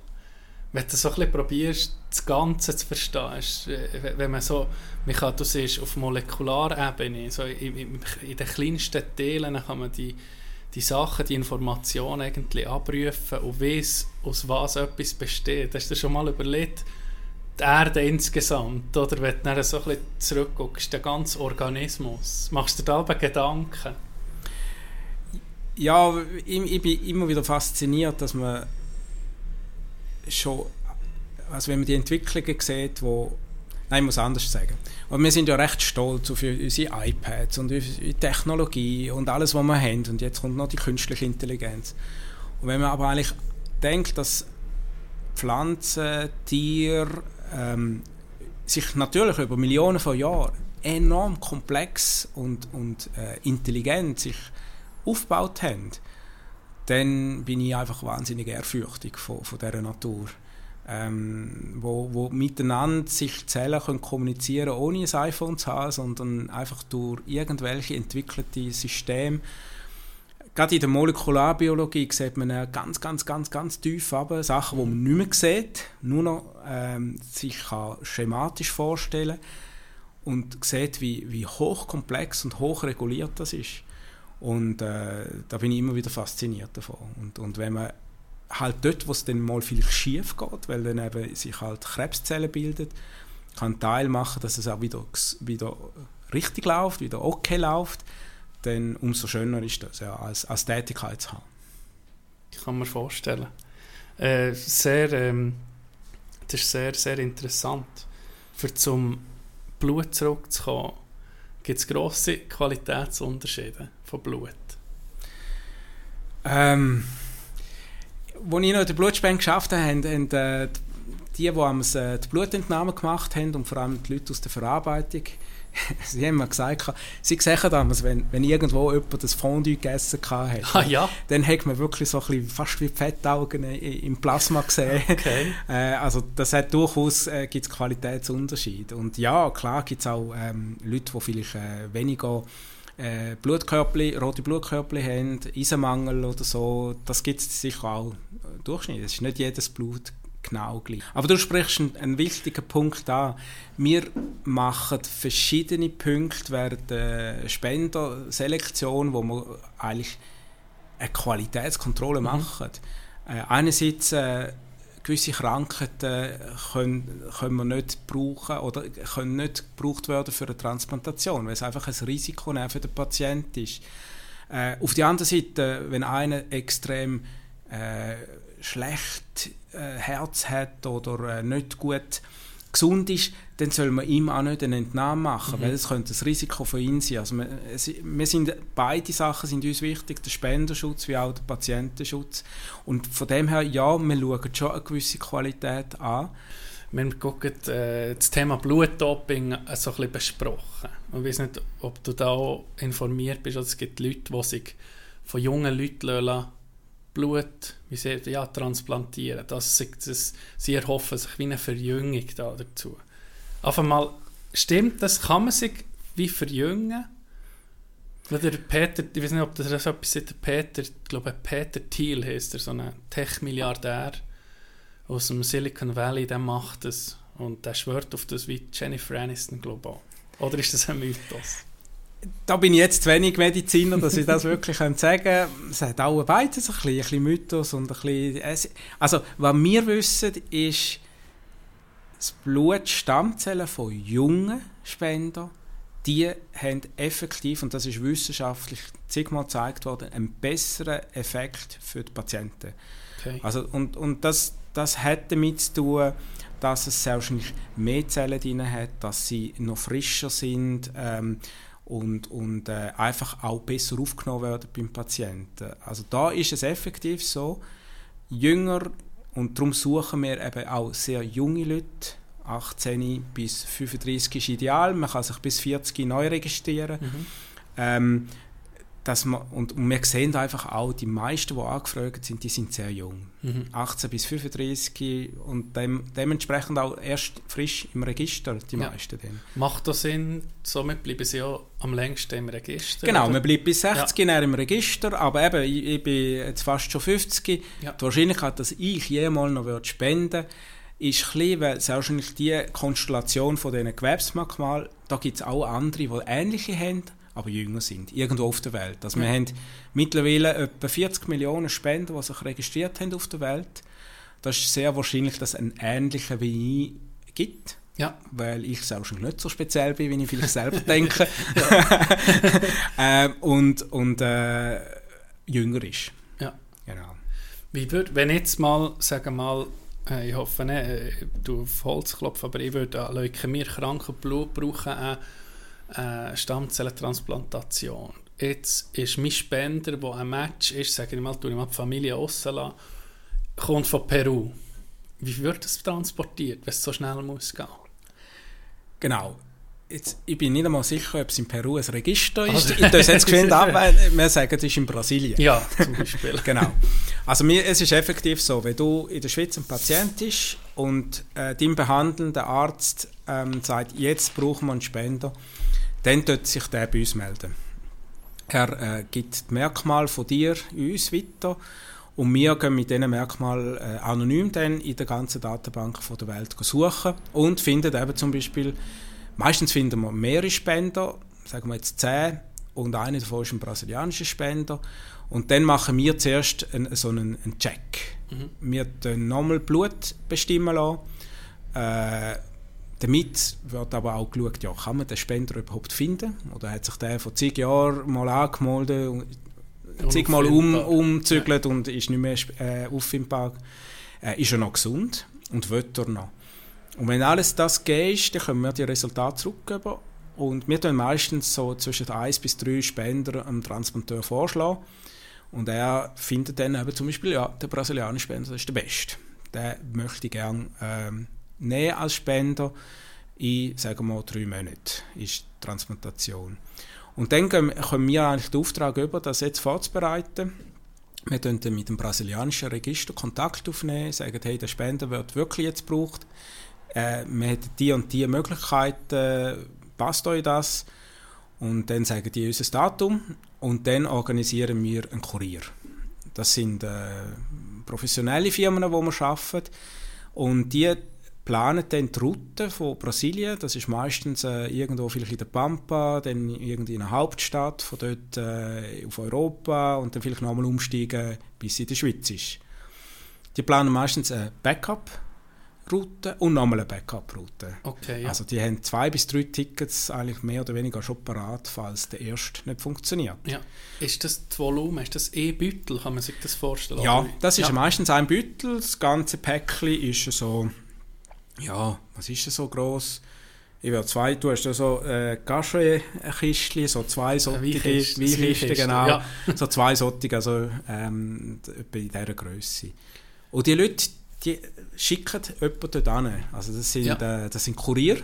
wenn du so ein bisschen probierst, das Ganze zu verstehen, äh, wenn man so, man kann, du siehst, auf Molekularebene, so in, in, in den kleinsten Teilen kann man die, die Sachen, die Informationen eigentlich abrufen und weiss, aus was etwas besteht. Hast du schon mal überlegt, die Erde insgesamt, oder wenn du dann so ein bisschen zurückguckst, der ganze Organismus, machst du dir da aber Gedanken? Ja, ich, ich bin immer wieder fasziniert, dass man schon, also wenn man die Entwicklungen sieht, wo, nein, ich muss anders sagen. Und wir sind ja recht stolz auf unsere iPads und unsere Technologie und alles, was wir haben. Und jetzt kommt noch die künstliche Intelligenz. Und wenn man aber eigentlich denkt, dass Pflanzen, Tiere ähm, sich natürlich über Millionen von Jahren enorm komplex und, und äh, intelligent sich aufgebaut haben, dann bin ich einfach wahnsinnig ehrfürchtig von, von dieser Natur. Ähm, wo, wo miteinander sich Zellen können kommunizieren ohne ein iPhone zu haben, sondern einfach durch irgendwelche entwickelte Systeme. Gerade in der Molekularbiologie sieht man ganz, ganz, ganz, ganz tief aber Sachen, die man nicht mehr sieht, nur noch ähm, sich kann schematisch vorstellen und sieht, wie, wie hochkomplex und hochreguliert das ist. Und äh, da bin ich immer wieder fasziniert davon. Und, und wenn man halt dort, wo es dann mal vielleicht schief geht, weil dann eben sich halt Krebszellen bildet, kann Teil machen, dass es auch wieder, wieder richtig läuft, wieder okay läuft, dann umso schöner ist das, ja, als, als Tätigkeit zu haben. Ich kann mir vorstellen. Äh, sehr, ähm, das ist sehr, sehr interessant. Für zum Blut zurückzukommen, gibt es grosse Qualitätsunterschiede von Blut. Ähm, als ich noch in der Blutspende geschafft habe, haben, haben äh, die, die am äh, die Blutentnahme gemacht haben und vor allem die Leute aus der Verarbeitung, sie haben mir gesagt, sie sagen damals, wenn, wenn irgendwo jemand das Fondue gegessen hat, Ah ja, dann hat man wirklich so ein bisschen, fast wie Fettaugen im Plasma gesehen. okay. Äh, also das hat durchaus äh, gibt's Qualitätsunterschiede. Und ja, klar gibt es auch ähm, Leute, die vielleicht äh, weniger äh, Blutkörperli, rote Blutkörperli haben, Eisenmangel oder so. Das gibt es sicher auch äh, Durchschnitt. Es ist nicht jedes Blut genau gleich. Aber du sprichst einen, einen wichtigen Punkt an. Wir machen verschiedene Punkte während der Spenderselektion, wo wir eigentlich eine Qualitätskontrolle machen. Äh, einerseits äh, gewisse Krankheiten können, können wir nicht brauchen oder können nicht gebraucht werden für eine Transplantation, weil es einfach ein Risiko für den Patienten ist. Äh, auf der anderen Seite, wenn einer extrem äh, schlecht äh, Herz hat oder äh, nicht gut gesund ist, dann soll man ihm auch nicht eine Entnahme machen, Mhm. weil es könnte das Risiko für ihn sein. Also wir, wir sind, beide Sachen sind uns wichtig, der Spenderschutz wie auch der Patientenschutz. Und von dem her, ja, wir schauen schon eine gewisse Qualität an. Wir haben gucken, äh, das Thema Blutdoping äh, so ein bisschen besprochen. Ich weiß nicht, ob du da auch informiert bist. Also es gibt Leute, die sich von jungen Leuten lassen, Blut wie sie, ja, transplantieren. Das, das, sie erhoffen sich wie eine Verjüngung da dazu. Auf einmal, stimmt das? Kann man sich wie verjüngen? Weil Der Peter, ich weiß nicht, ob das etwas ist, der Peter, ich glaube Peter Thiel heißt er, so ein Tech-Milliardär aus dem Silicon Valley, der macht das und der schwört auf das wie Jennifer Aniston, glaube ich. Oder ist das ein Mythos? Da bin ich jetzt zu wenig Mediziner, dass ich das wirklich sagen könnte. Es hat auch beides ein bisschen, ein bisschen Mythos und ein bisschen... Also, was wir wissen, ist, das Blutstammzellen von jungen Spendern, die haben effektiv, und das ist wissenschaftlich zigmal gezeigt worden, einen besseren Effekt für die Patienten. Okay. Also, und und das, das hat damit zu tun, dass es wahrscheinlich mehr Zellen drin hat, dass sie noch frischer sind ähm, und, und äh, einfach auch besser aufgenommen werden beim Patienten. Also da ist es effektiv so, jünger, und darum suchen wir eben auch sehr junge Leute, 18 bis 35 ist ideal, man kann sich bis 40 neu registrieren. Mhm. Ähm, dass man, und, und wir sehen einfach auch, die meisten, die angefragt sind, die sind sehr jung. Mhm. 18 bis 35 und dem, dementsprechend auch erst frisch im Register, die Ja. meisten dann. Macht das Sinn? Somit bleiben sie ja am längsten im Register? Genau, oder? man bleibt bis 60 ja. im Register, aber eben, ich, ich bin jetzt fast schon 50. Ja. Die Wahrscheinlichkeit, dass ich jemals noch würde spenden ist klein, weil wahrscheinlich die Konstellation von diesen Gewebsmerkmalen, da gibt es auch andere, die ähnliche haben, aber jünger sind, irgendwo auf der Welt. Also wir Ja. haben mittlerweile etwa 40 Millionen Spender, die sich registriert haben auf der Welt. Das ist sehr wahrscheinlich, dass es einen ähnlichen wie ich gibt Ja, weil ich selbst nicht so speziell bin, wie ich vielleicht selber denke. ähm, und und äh, jünger ist. Ja. Genau. Wie würd, wenn jetzt mal, sagen mal, äh, ich hoffe nicht, äh, du auf Holz klopfen, aber ich würde an Leukämie-kranken Blut brauchen, eine äh, Stammzellentransplantation. Jetzt ist mein Spender, der ein Match ist, sage ich mal, tue ich mal die Familie rauslassen, kommt von Peru. Wie wird das transportiert, wenn es so schnell muss gehen? Genau. Jetzt, ich bin nicht einmal sicher, ob es in Peru ein Register ist. Also- ich es jetzt geschwind ab, weil wir sagen, es ist in Brasilien. Ja, zum Beispiel. Genau. Also mir, es ist effektiv so, wenn du in der Schweiz ein Patient bist und äh, dein behandelnder Arzt ähm, sagt, jetzt brauchen wir einen Spender, dann tut sich der bei uns melden. Er äh, gibt die Merkmale von dir uns weiter und wir gehen mit diesen Merkmalen äh, anonym dann in der ganzen Datenbank von der Welt suchen und finden eben zum Beispiel, meistens finden wir mehrere Spender, sagen wir jetzt 10 und einer davon ist ein brasilianischer Spender und dann machen wir zuerst einen, so einen, einen Check. Wir dann nochmal Blut bestimmen lassen. Äh, damit wird aber auch geschaut, ja, kann man den Spender überhaupt finden? Oder hat sich der vor zig Jahren mal angemeldet und zigmal um, umzügelt und ist nicht mehr äh, auffindbar? Äh, ist er noch gesund und will er noch? Und wenn alles das ist, dann können wir die Resultate zurückgeben und wir tun meistens so zwischen 1 bis 3 Spender am Transplanteur vorschlagen und er findet dann eben zum Beispiel, ja, der brasilianische Spender ist der Beste. Den möchte ich gerne ähm, nehmen als Spender in, sagen wir drei Monaten ist die Transplantation. Und dann kommen wir eigentlich den Auftrag über, das jetzt vorzubereiten. Wir tun dann mit dem brasilianischen Register Kontakt aufnehmen, sagen, hey, der Spender wird wirklich jetzt gebraucht. Äh, wir hätten die und die Möglichkeiten, passt euch das? Und dann sagen die unser Datum und dann organisieren wir einen Kurier. Das sind äh, professionelle Firmen, wo wir arbeiten. Und die planen dann die Route von Brasilien. Das ist meistens äh, irgendwo vielleicht in der Pampa, dann irgendwie in einer Hauptstadt, von dort äh, auf Europa und dann vielleicht nochmal umsteigen, bis sie in der Schweiz ist. Die planen meistens eine Backup-Route und nochmal eine Backup-Route. Okay, ja. Also die haben zwei bis drei Tickets eigentlich mehr oder weniger schon parat, falls der erste nicht funktioniert. ja. Ist das das Volumen, ist das E-Büttel, kann man sich das vorstellen? Ja, das ist ja. meistens ein Büttel. Das ganze Päckchen ist so, ja, was ist das so groß? Ich würde zwei, du hast ja so äh, Gastro-Kistchen, so zwei solche Weinkiste, Weinkisten, Weinkiste, genau. ja. So zwei solche, also ähm, in dieser Größe. Und die Leute, die schicken jemanden dort hin. Also das sind, Ja. äh, das sind Kurier,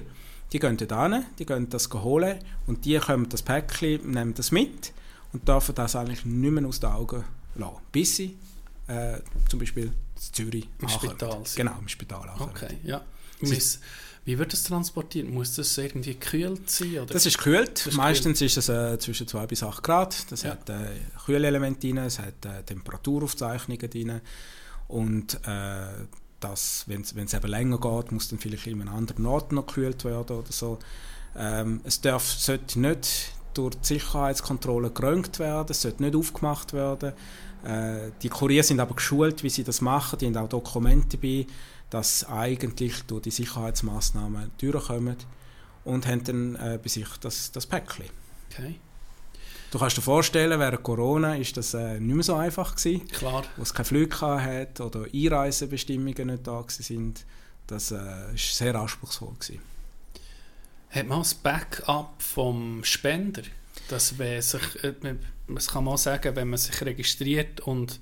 die gehen dort hin, die gehen das holen und die kommen das Päckchen, nehmen das mit und dürfen das eigentlich nicht mehr aus den Augen lassen. Bis sie äh, zum Beispiel in Zürich Im ankommen. Spital. Genau, im Spital ankommen. Okay, ja. Muss, wie wird das transportiert? Muss das irgendwie gekühlt sein? Oder? Das ist gekühlt. ist Meistens ist es äh, zwischen 2 bis 8 Grad. Das Ja. hat äh, Kühlelemente drin, es hat äh, Temperaturaufzeichnungen drin. Und äh, das, wenn es eben länger geht, muss dann vielleicht in einem anderen Ort noch gekühlt werden oder so. Ähm, es darf, sollte nicht durch die Sicherheitskontrolle gerönt werden, es sollte nicht aufgemacht werden. Äh, die Kurier sind aber geschult, wie sie das machen. Die haben auch Dokumente dabei, dass eigentlich durch die Sicherheitsmaßnahmen durchkommen und haben dann äh, bei sich das, das Päckchen. okay, Du kannst dir vorstellen, während Corona ist das äh, nicht mehr so einfach gewesen, klar. wo es keine Flüge hat oder Einreisebestimmungen nicht da sind. Das äh, ist sehr anspruchsvoll gewesen. Hat man das Backup vom Spender? Dass wenn sich, äh, man- kann man auch sagen, wenn man sich registriert und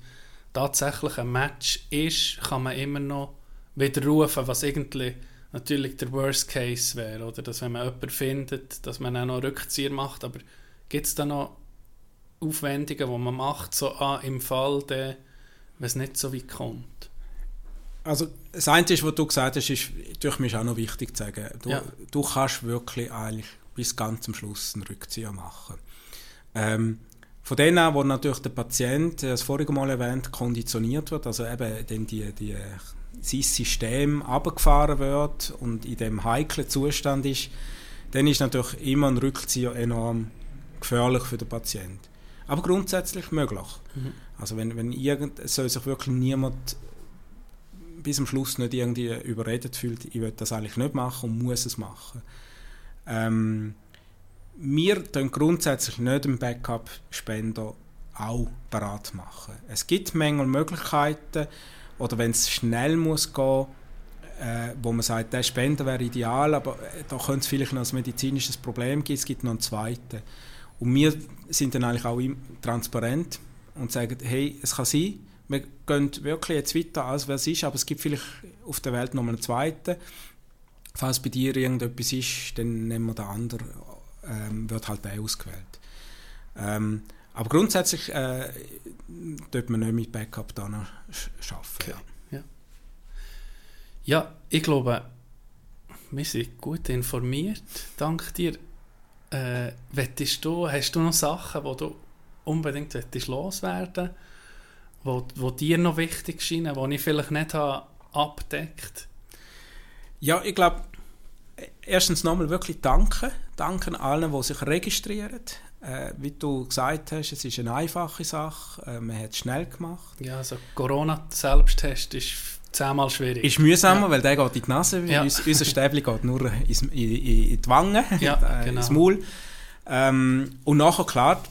tatsächlich ein Match ist, kann man immer noch widerrufen, was irgendwie natürlich der Worst Case wäre. Oder dass wenn man jemanden findet, dass man auch noch Rückzieher macht. Aber gibt es da noch Aufwendungen, die man macht, so ah, im Fall, der, wenn es nicht so weit kommt? Also das eine ist, was du gesagt hast, ist durch mich auch noch wichtig zu sagen. Du, Ja. du kannst wirklich eigentlich bis ganz zum Schluss einen Rückzieher machen. Ähm, von denen wo natürlich der Patient, das vorige Mal erwähnt, konditioniert wird, also eben dann die, die, sein System abgefahren wird und in dem heiklen Zustand ist, dann ist natürlich immer ein Rückzieher enorm gefährlich für den Patienten. Aber grundsätzlich möglich. Also wenn, wenn irgend, soll sich wirklich niemand bis zum Schluss nicht irgendwie überredet fühlt, ich will das eigentlich nicht machen und muss es machen. Ähm, wir tun grundsätzlich nicht einen Backup-Spender auch parat machen. Es gibt Mängel Möglichkeiten oder wenn es schnell muss gehen, äh, wo man sagt, der Spender wäre ideal, aber äh, da könnte es vielleicht noch ein medizinisches Problem geben, es gibt noch einen zweiten. Und wir sind dann eigentlich auch transparent und sagen, hey, es kann sein, wir gehen wirklich jetzt weiter, als wer es ist, aber es gibt vielleicht auf der Welt noch einen zweiten. Falls bei dir irgendetwas ist, dann nehmen wir den anderen, ähm, wird halt der ausgewählt. Ähm, aber grundsätzlich äh, dort man nicht mit Backup dann arbeiten. Ja. Ja, ich glaube, wir sind gut informiert. Dank dir. Äh, du, hast du noch Sachen, die du unbedingt wettest loswerden wo, wo dir noch wichtig scheinen, die ich vielleicht nicht habe abdeckt Ja, ich glaube, erstens nochmal wirklich danken. Danken allen, die sich registrieren. Äh, wie du gesagt hast, es ist eine einfache Sache. Äh, man hat es schnell gemacht. Ja, also Corona-Selbsttest ist zehnmal schwierig. Ist mühsamer, Ja. weil der geht in die Nase. Ja. Uns, unser Stäbli geht nur ins, in, in, in die Wangen, Ja, äh, genau. ins Maul. Ähm, und nachher, klar,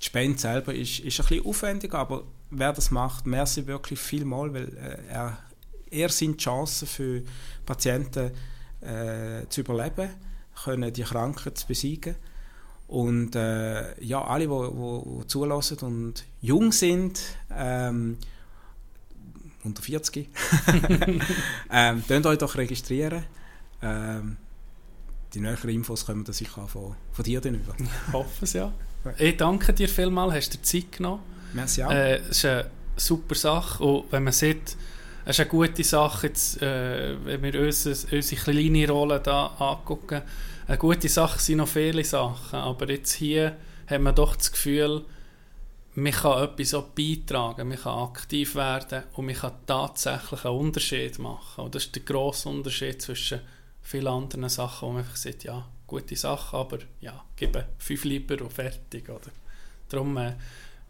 die Spende selber ist, ist ein bisschen aufwendiger, aber wer das macht, merci wirklich vielmal, weil äh, er, er sind Chancen für Patienten äh, zu überleben, können die Krankheit zu besiegen. Und äh, ja, alle, die, die, die zulassen und jung sind, ähm, unter 40, ähm, könnt euch doch registrieren. Ähm, die näheren Infos kommen dann sicher von, von dir dann über. Ich hoffe es ja. Ich danke dir vielmals, hast dir Zeit genommen. Merci auch. Äh, es ist eine super Sache und wenn man sieht, es ist eine gute Sache, jetzt, äh, wenn wir unsere, unsere kleine Rolle da angucken, eine gute Sache sind noch viele Sachen, aber jetzt hier haben wir doch das Gefühl, man kann etwas auch beitragen, man kann aktiv werden und man kann tatsächlich einen Unterschied machen. Und das ist der grosse Unterschied zwischen vielen anderen Sachen, wo man einfach sagt, ja, gute Sache, aber ja, gebe fünf lieber und fertig. Oder? Darum, äh,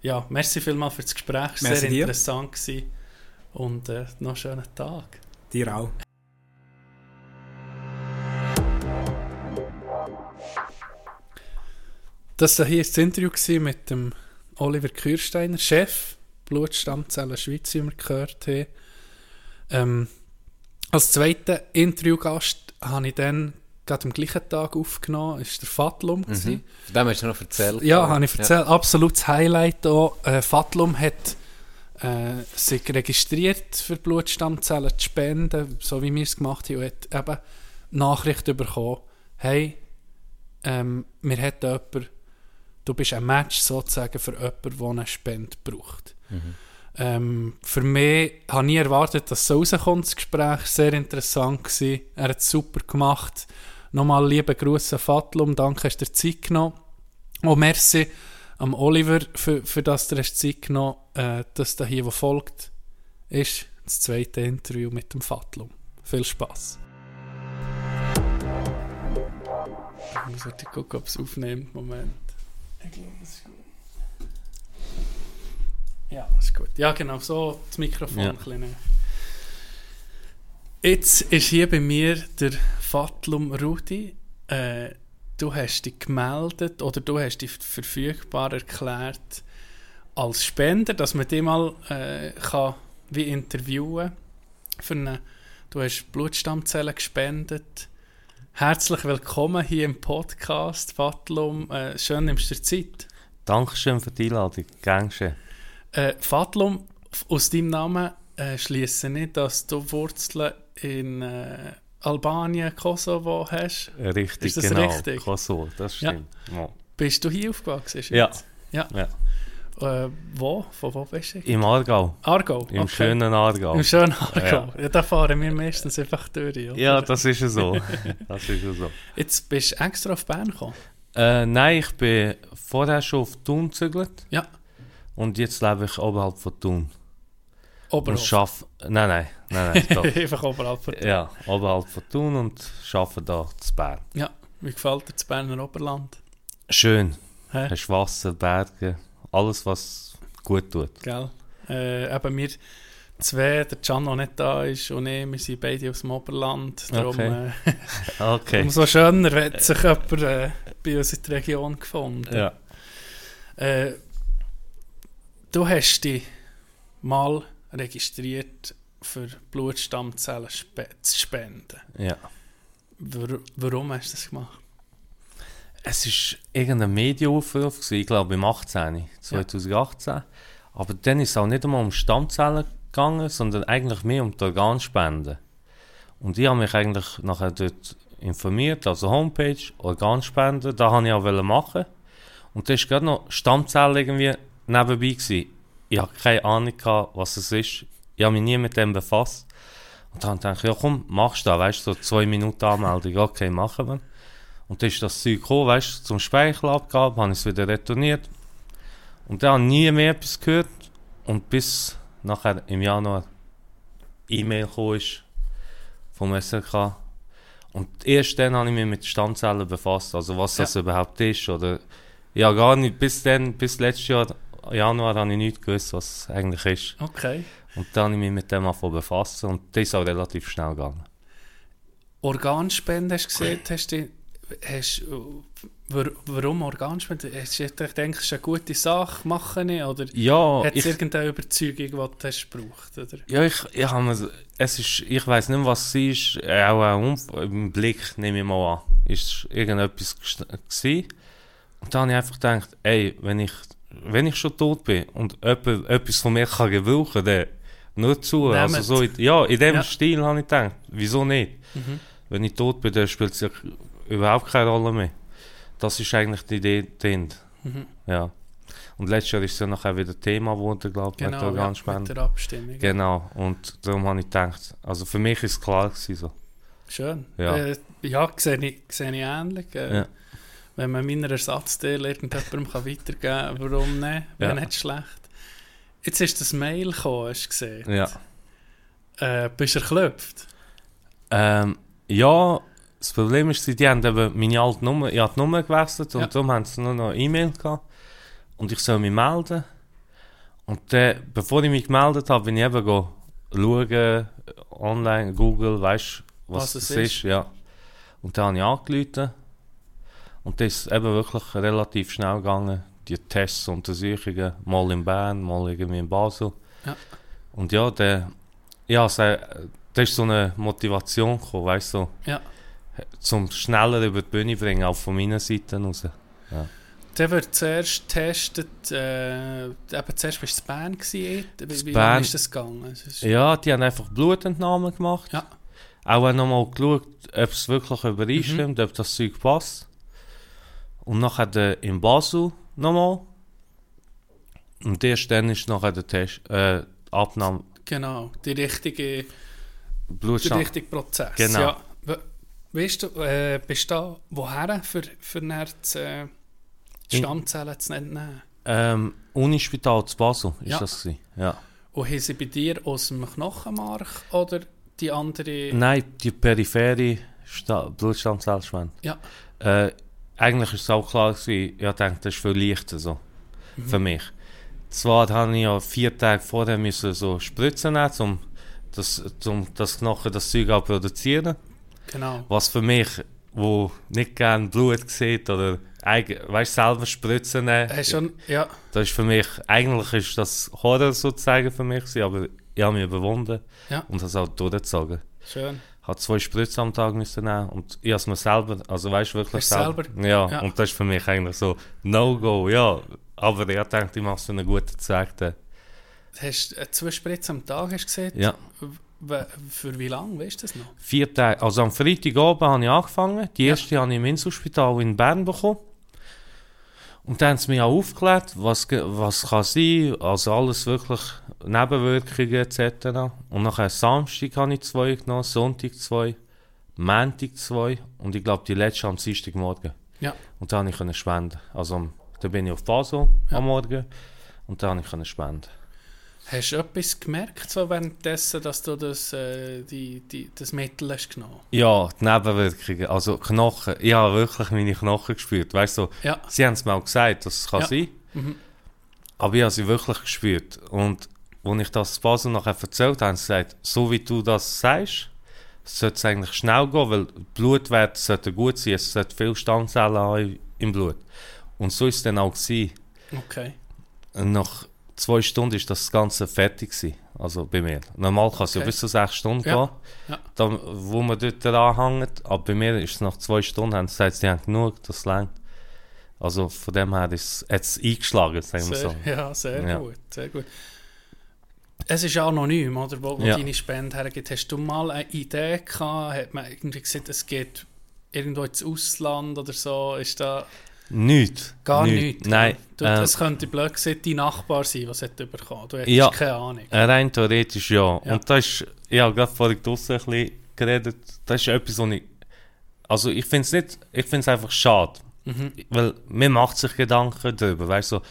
ja, merci vielmals für das Gespräch, es war Merci sehr dir. interessant gewesen. und äh, noch einen schönen Tag. Dir auch. Das war hier das Interview mit dem Oliver Kürsteiner, Chef Blutstammzellen Schweiz, wie wir gehört haben. Ähm, als zweiten Interviewgast habe ich dann gerade am gleichen Tag aufgenommen, ist der Fatlum. gewesen. Von dem hast du noch erzählt. Ja, habe ich erzählt. Absolutes Highlight auch. Äh, Fatlum hat äh, sich registriert für Blutstammzellen zu spenden, so wie wir es gemacht haben, und hat eben Nachricht bekommen, hey, ähm, wir hätten jemanden, du bist ein Match sozusagen für jemanden, der eine Spende braucht. Ähm, für mich habe ich erwartet, dass so rauskommt, das Gespräch. Sehr interessant gewesen. Er hat es super gemacht. Nochmal liebe Grüße an Fatlum. Danke, hast du dir Zeit genommen. Und merci am Oliver, für, für das du hast Zeit genommen äh, Das da hier, was folgt, ist das zweite Interview mit dem Fatlum. Viel Spaß. Ich muss gucken, ob es aufnimmt. Moment. Ich glaube, es ist gut. Ja, ist gut. Ja, genau, so das Mikrofon Ja. ein bisschen näher. Jetzt ist hier bei mir der Fatlum Rudi. Äh, du hast dich gemeldet oder du hast dich verfügbar erklärt als Spender, dass man dich mal äh, kann wie interviewen für eine, Du hast Blutstammzellen gespendet. Herzlich willkommen hier im Podcast, Fatlum. Äh, schön nimmst du dir Zeit. Dankeschön für die Einladung. Gern geschehen. Äh, Fatlum, aus deinem Namen äh, schließe nicht, dass du Wurzeln in äh, Albanien, Kosovo hast. Richtig, Ist das genau. richtig? Kosovo, das Ja. stimmt. Ja. Bist du hier aufgewachsen? Ja. Ja. Ja. Äh, wo? Von wo bist du? Im Aargau. Aargau? Im okay. schönen Aargau. Im schönen Aargau. Ja. da fahren wir meistens einfach durch. Oder? Ja, das ist ja so. das ist ja so. Jetzt bist du extra auf Bern gekommen? Äh, nein, ich bin vorher schon auf Thun gezügelt Ja. und jetzt lebe ich oberhalb von Thun. Und Oberhalb. schaff... Nein, nein, nein, nein, stopp. einfach oberhalb. von- ja, oberhalb von Thun und arbeite da zu Bern. Ja. Wie gefällt dir das Berner Oberland? Schön. Hä? Hast Wasser, Berge, alles was gut tut. Gell? Äh, eben wir zwei, der Can noch nicht da ist und ich, wir sind beide aus dem Oberland. Darum, Okay. äh, Okay. umso schöner hat sich jemand äh, bei uns in der Region gefunden. Ja. Äh, du hast dich mal registriert für Blutstammzellen spe zu spenden. Ja. Warum hast du das gemacht? Es war irgendein Medienaufruf, gewesen, ich glaube im 18. 2018. Aber dann ist es auch nicht einmal um Stammzellen gegangen, sondern eigentlich mehr um die Organspende. Und ich habe mich eigentlich nachher dort informiert, also Homepage, Organspende, da habe ich auch machen. Und da ist gerade noch Stammzellen irgendwie nebenbei gewesen. Ich habe keine Ahnung gehabt, was es ist. Ich habe mich nie mit dem befasst. Und dann dachte ich, ja komm, machst du da, weißt du, so zwei Minuten Anmeldung, okay, machen wir. Und dann ist das Zeug gekommen, weißt zum Speichelabgabe, habe ich es wieder retourniert. Und dann habe ich nie mehr etwas gehört. Und bis nachher im Januar E-Mail gekommen ist vom SRK. Und erst dann habe ich mich mit Stammzellen befasst, also was das überhaupt ist. Oder, ja, gar nicht, bis dann, bis letztes Jahr, Januar, habe ich nicht gewusst, was es eigentlich ist. Okay. Und dann habe ich mich mit dem angefangen befasst und das ist auch relativ schnell gegangen. Organspende hast du gesehen, hast du, hast, war- warum Organspende? Hast du gedacht, das ist eine gute Sache, machen ich, oder Ja, hat es irgendeine Überzeugung, die du hast gebraucht, oder? Ja, ich, ich habe es ist, ich weiß nicht, was es ist, auch ein im Blick, nehme ich mal an, ist irgendetwas gewesen. Und dann habe ich einfach gedacht, ey, wenn ich, wenn ich schon tot bin und jemand etwas von mir kann gebrauchen, dann nur zu. Also so, in- ja, in dem Ja. Stil habe ich gedacht, wieso nicht? Mhm. Wenn ich tot bin, dann spielt es ja überhaupt keine Rolle mehr. Das ist eigentlich die Idee dahinter. Mhm. Ja. Und letztes Jahr ist es ja nachher wieder Thema geworden, glaube ich, mit der Genau, ja, mit der Abstimmung. Genau, und darum habe ich gedacht, also für mich ist es klar gewesen, so. Schön. Ja. Äh, ja, sehe ich, sehe ich ähnlich. Äh, Ja. wenn man meinen Ersatzteil irgendjemandem kann weitergeben kann, warum nicht? Wenn Ja. nicht schlecht. Jetzt ist das Mail gekommen, hast du gesehen. Ja. Äh, bist du erklopft? Ähm, ja, das Problem ist, die haben eben meine alte Nummer, ich habe die Nummer gewechselt und Ja. darum haben sie nur noch eine E-Mail gehabt. Und ich soll mich melden. Und dann, bevor ich mich gemeldet habe, bin ich eben go schauen, online, Google, weißt was, Was es ist. ist. Ja. Und dann habe ich angerufen. Und das ist eben wirklich relativ schnell gegangen. Die Tests, Untersuchungen, mal in Bern, mal irgendwie in Basel. Ja. Und ja, der, ja, ist so eine Motivation gekommen, weißt du, Ja. Zum schneller über die Bühne bringen, auch von meiner Seite aus. Dann wird zuerst getestet, äh, eben zuerst du in Bern gewesen, wie, wie lange ist das gegangen? Es ist, Ja, die haben einfach Blutentnahmen gemacht. Ja. Auch nochmal geschaut, ob es wirklich übereinstimmt, ob das Zeug passt. Und nachher der in Basel nochmal. Und erst dann ist nachher der Test, äh, Abnahme, Genau, die richtige, der Blutstand. richtige Prozess. Genau. Ja. We- Weißt du, äh, bist du da woher für, für die, äh, die Stammzellen zu entnehmen? Ähm, Unispital zu Basel ist Ja. das gewesen. Ja. Und haben sie bei dir aus dem Knochenmark oder die andere? Nein, die periphere Sta Blutstammzellspende. Ja. Äh, eigentlich ist es auch klar gewesen, ich dachte, das ist viel leichter so, Mhm. für mich. Zwar habe ich ja vier Tage vorher müssen so Spritzen nehmen, um das, um das Knochen, das Zeug auch produzieren. Genau. Was für mich, wo nicht gerne Blut sieht oder weißt, selber Spritzen nehmen, Hast schon, ja, das ist für mich, eigentlich ist das Horror sozusagen für mich aber ich habe mich überwunden Ja. und das auch durchgezogen. schön. hat zwei Spritzen am Tag müssen nehmen und ich habe es mir selber, also weißt du wirklich du selber? Ja, Ja. und das ist für mich eigentlich so No-Go, ja. Aber ich denke, ich mache es für einen guten Zweck. Hast äh, zwei Spritzen am Tag, hast du gesehen? Ja, Für wie lange, weißt du das noch? vier Tage, also am Freitagabend habe ich angefangen, die Ja. erste habe ich im Inselspital in Bern bekommen. Und dann haben sie mich auch aufgeklärt, was, was kann sein, also alles wirklich Nebenwirkungen etc. Und nachher Samstag habe ich zwei genommen, Sonntag zwei, Montag zwei und ich glaube die letzte am Dienstagmorgen. Ja. Und da konnte ich spenden. Also da bin ich auf Basel Ja. am Morgen und da konnte ich spenden. Hast du etwas gemerkt, so währenddessen, dass du das, äh, die, die, das Mittel hast genommen? Ja, die Nebenwirkungen, also Knochen, ich habe wirklich meine Knochen gespürt, weißt du, Ja. sie haben es mir auch gesagt, dass es kann Ja. sein, Mhm. aber ich habe sie wirklich gespürt und als ich das Basel nachher erzählt habe, haben sie gesagt, so wie du das sagst, sollte es eigentlich schnell gehen, weil Blutwerte sollten gut sein, es sollte viele Stammzellen haben im Blut. Und so ist es dann auch gewesen. Okay. Nach zwei Stunden ist das Ganze fertig gewesen, also bei mir. Normal kann es ja Okay. bis zu sechs Stunden Ja. gehen, Ja. dann, wo man dort anhängt. Aber bei mir ist es nach zwei Stunden, haben sie gesagt, sie haben genug, das längt. Also von dem her ist es eingeschlagen, sagen wir Sehr, so. ja, sehr Ja. gut, sehr gut. Es ist anonym, oder, wo, wo Ja. deine Spende hergeht. Hast du mal eine Idee gehabt? Hat man irgendwie gesagt, es geht irgendwo ins Ausland oder so? Ist da Nichts. gar nichts. nichts? Nein. Du, ähm, das könnte blöd gesagt dein Nachbar sein, was hat bekommen. Du hättest Ja. keine Ahnung. äh, rein theoretisch ja. Ja. Und das ist, ich habe gerade vorhin draussen ein bisschen geredet, das ist etwas, was ich, also ich finde es nicht, ich finde es einfach schade. Mhm. Weil man macht sich Gedanken darüber, weißt du, so,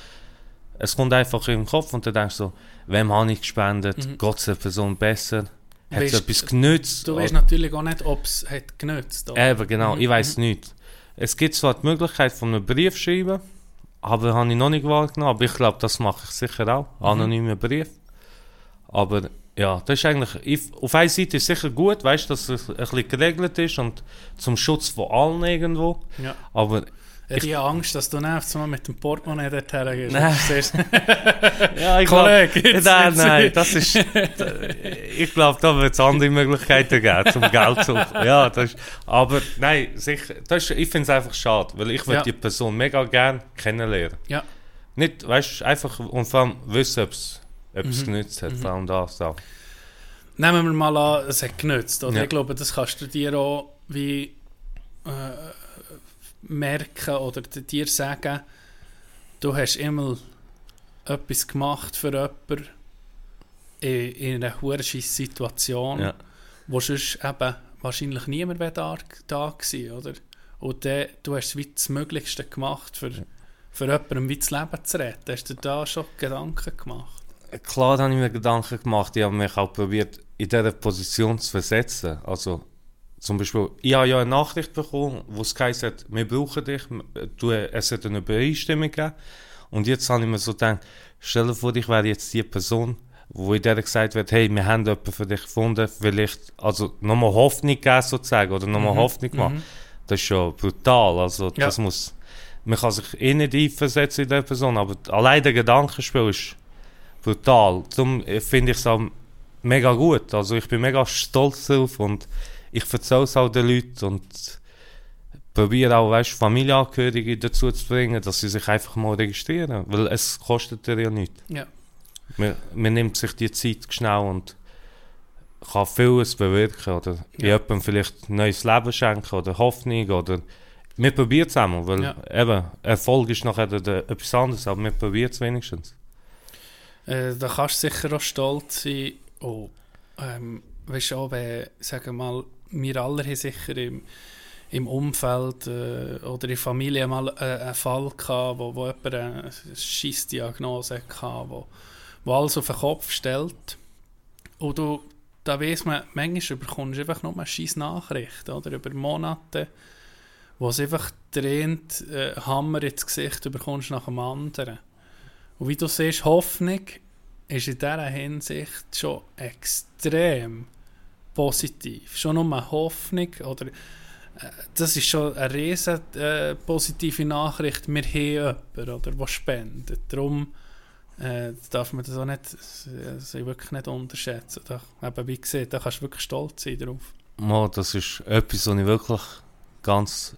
es kommt einfach in den Kopf und dann denkst du so, wem habe ich gespendet, Mhm. es der Person besser, hat es etwas genützt? Du weißt natürlich auch nicht, ob es hat genützt oder? Eben, genau, Mhm, ich weiß nicht. Es gibt zwar die Möglichkeit von einem Brief schreiben, aber habe ich noch nicht wahrgenommen, aber ich glaube, das mache ich sicher auch, Mhm. anonymer Brief. Aber ja, das ist eigentlich, ich, auf einer Seite ist es sicher gut, weißt dass es ein bisschen geregelt ist und zum Schutz von allen irgendwo, Ja. aber Ja, die Angst, dass du nervst, mal mit dem Portemonnaie dorthin gehst. Nein. Ja, ich glaub- Kollege, jetzt- nein, nein, das ist. Ich glaube, da wird es andere Möglichkeiten geben, zum Geld zu. Ja, das ist, aber nein, sicher, das ist, ich finde es einfach schade, weil ich würde Ja. die Person mega gerne kennenlernen. Ja. Nicht, weißt du, einfach und vor allem wissen, ob es Mhm. genützt hat, vor allem das auch. Nehmen wir mal an, es hat genützt. Oder? Ja. Ich glaube, das kannst du dir auch wie äh, merken oder dir sagen, du hast immer etwas gemacht für jemanden in, in einer hohen Situation, Ja. wo sonst eben wahrscheinlich niemand wäre da, da gewesen, oder? Und dann, du hast wie das Möglichste gemacht, für, für jemandem wie das Leben zu retten. Hast du da schon Gedanken gemacht? Klar habe ich mir Gedanken gemacht, ich habe mich auch probiert, in dieser Position zu versetzen. Also, zum Beispiel, ich habe ja eine Nachricht bekommen, wo es geheißen hat, wir brauchen dich, du, es hat eine Übereinstimmung gegeben. Und jetzt habe ich mir so gedacht, stell dir vor, ich wäre jetzt die Person, wo in der gesagt wird, hey, wir haben jemanden für dich gefunden, vielleicht, also nochmal Hoffnung geben sozusagen, oder nochmal Hoffnung machen. Das ist schon brutal, also Ja. das muss, man kann sich eh nicht einversetzen in der Person, aber allein der Gedankenspiel ist brutal. Darum äh, finde ich es auch mega gut. Also ich bin mega stolz drauf und ich erzähle es auch den Leuten und probiere auch, weißt, Familienangehörige dazu zu bringen, dass sie sich einfach mal registrieren. Weil es kostet ja nichts. Ja. Man, man nimmt sich die Zeit schnell und kann vieles bewirken. Oder Ja. jemandem vielleicht ein neues Leben schenken oder Hoffnung. Oder wir probieren es einmal, weil Ja. eben, Erfolg ist nachher der, etwas anderes, aber wir probieren es wenigstens. Äh, da kannst du sicher auch stolz sein. Oh, ähm, weißt du auch, wenn, sagen wir mal, wir alle haben sicher im, im Umfeld äh, oder in der Familie mal äh, einen Fall gehabt, wo, wo jemand eine Scheissdiagnose hatte, wo, wo alles auf den Kopf stellt. Und du, da weiss man, manchmal bekommst du einfach nur eine scheiß Nachricht, oder? Über Monate, wo es einfach drehend äh, Hammer ins Gesicht bekommst nach dem anderen. Und wie du siehst, Hoffnung ist in dieser Hinsicht schon extrem positiv. Schon nur eine Hoffnung oder äh, das ist schon eine riesen äh, positive Nachricht. Wir haben jemanden, oder, der spendet. Darum äh, darf man das auch nicht, sie wirklich nicht unterschätzen. Da, eben, wie gesagt, da kannst du wirklich stolz sein drauf. Mal, das ist etwas, was ich wirklich ganz.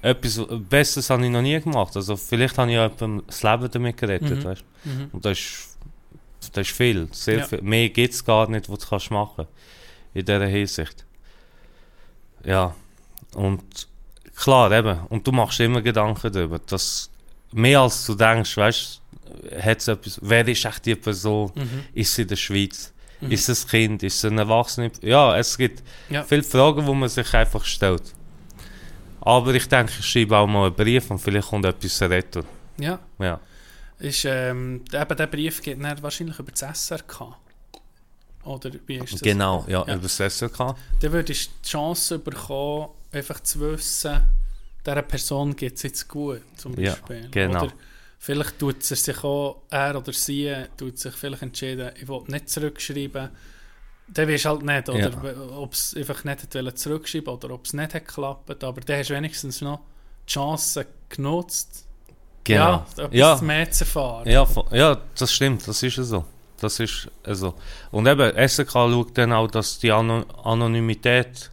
Etwas Besseres habe ich noch nie gemacht. Also, vielleicht habe ich jemandem das Leben damit gerettet. Mhm. Weißt? Und das ist, das ist viel. Sehr Ja. viel. Mehr gibt es gar nicht, was du kannst machen In dieser Hinsicht. Ja. Und klar, eben. Und du machst immer Gedanken darüber. Dass mehr als du denkst, weißt hat's etwas. Wer ist echt die Person? Mhm. Ist sie in der Schweiz? Ist es ein Kind? Ist es ein Erwachsener? Ja, es gibt Ja. viele Fragen, die man sich einfach stellt. Aber ich denke, ich schreibe auch mal einen Brief und vielleicht kommt etwas retten. Ja, Ja. ist, ähm, eben der Brief geht dann wahrscheinlich über das SRK. Oder wie ist das? Genau, ja, Ja. über das SRK. dann würdest du die Chance bekommen, einfach zu wissen, dieser Person geht es jetzt gut, zum Ja, Beispiel. genau. Oder vielleicht tut es sich auch, er oder sie, tut sich vielleicht entschieden, ich will nicht zurückschreiben. Dann weisst du halt nicht, oder Ja. ob es einfach nicht hat zurückschreiben oder ob es nicht hat geklappt. Aber dann hast du wenigstens noch die Chance genutzt, Genau. ja, etwas Ja, mehr zu erfahren. ja, ja, das stimmt, das ist ja so. Das ist äh, so. Und eben, SRK schaut dann auch, dass die Ano Anonymität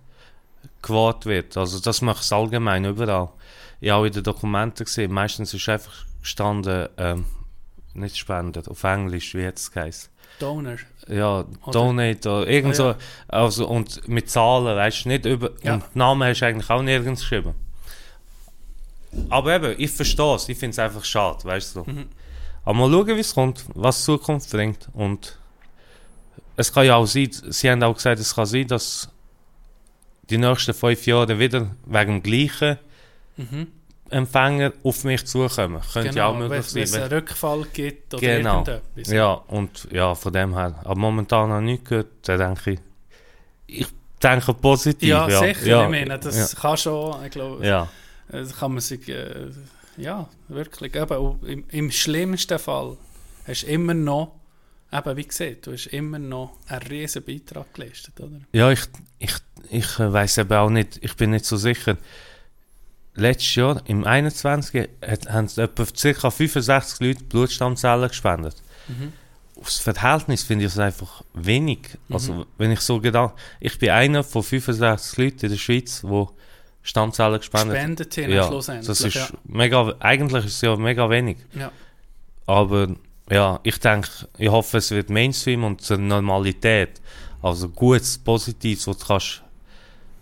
gewahrt wird. Also das macht es allgemein überall. Ich habe auch in den Dokumenten gesehen, meistens ist einfach gestanden, ähm, nicht Spender, auf Englisch, wie jetzt es heisst. Donor. Ja, Oder- Donate oder irgend so. Ja. Also, und mit Zahlen, weißt du, nicht über. Ja. Und Namen hast du eigentlich auch nirgends geschrieben. Aber eben, ich verstehe es, ich finde es einfach schade, weißt du. Mhm. Aber mal schauen, wie es kommt, was die Zukunft bringt. Und es kann ja auch sein, sie haben auch gesagt, es kann sein, dass die nächsten fünf Jahre wieder wegen dem gleichen Mhm. Empfänger auf mich zukommen. Könnte ja auch Genau, möglich wenn es sein. einen Rückfall gibt oder Genau. irgendetwas. Ja, und ja, von dem her. Aber momentan ich nichts gehört. Da denke ich, ich denke positiv. Ja, Ja, sicher. Ja, ich meine, das kann schon, ich glaube, ja, das kann man sich, äh, ja, wirklich, eben, im, im schlimmsten Fall hast du immer noch, eben wie gesagt, du hast immer noch einen riesen Beitrag geleistet, oder? ja, ich, ich, ich äh, weiß eben auch nicht, ich bin nicht so sicher. Letztes Jahr, im 21. Hat, haben etwa ca. 65 Leute Blutstammzellen gespendet. Mhm. Aufs Verhältnis finde ich es einfach wenig. Also, wenn ich so gedacht ich bin einer von 65 Leuten in der Schweiz, die Stammzellen gespendet haben. Spendet hin Ja, schlussendlich. das ist ja. mega, eigentlich ist es ja mega wenig. Ja. Aber ja, ich denke, ich hoffe, es wird Mainstream und zur Normalität. Also gutes, Positives, wo du kannst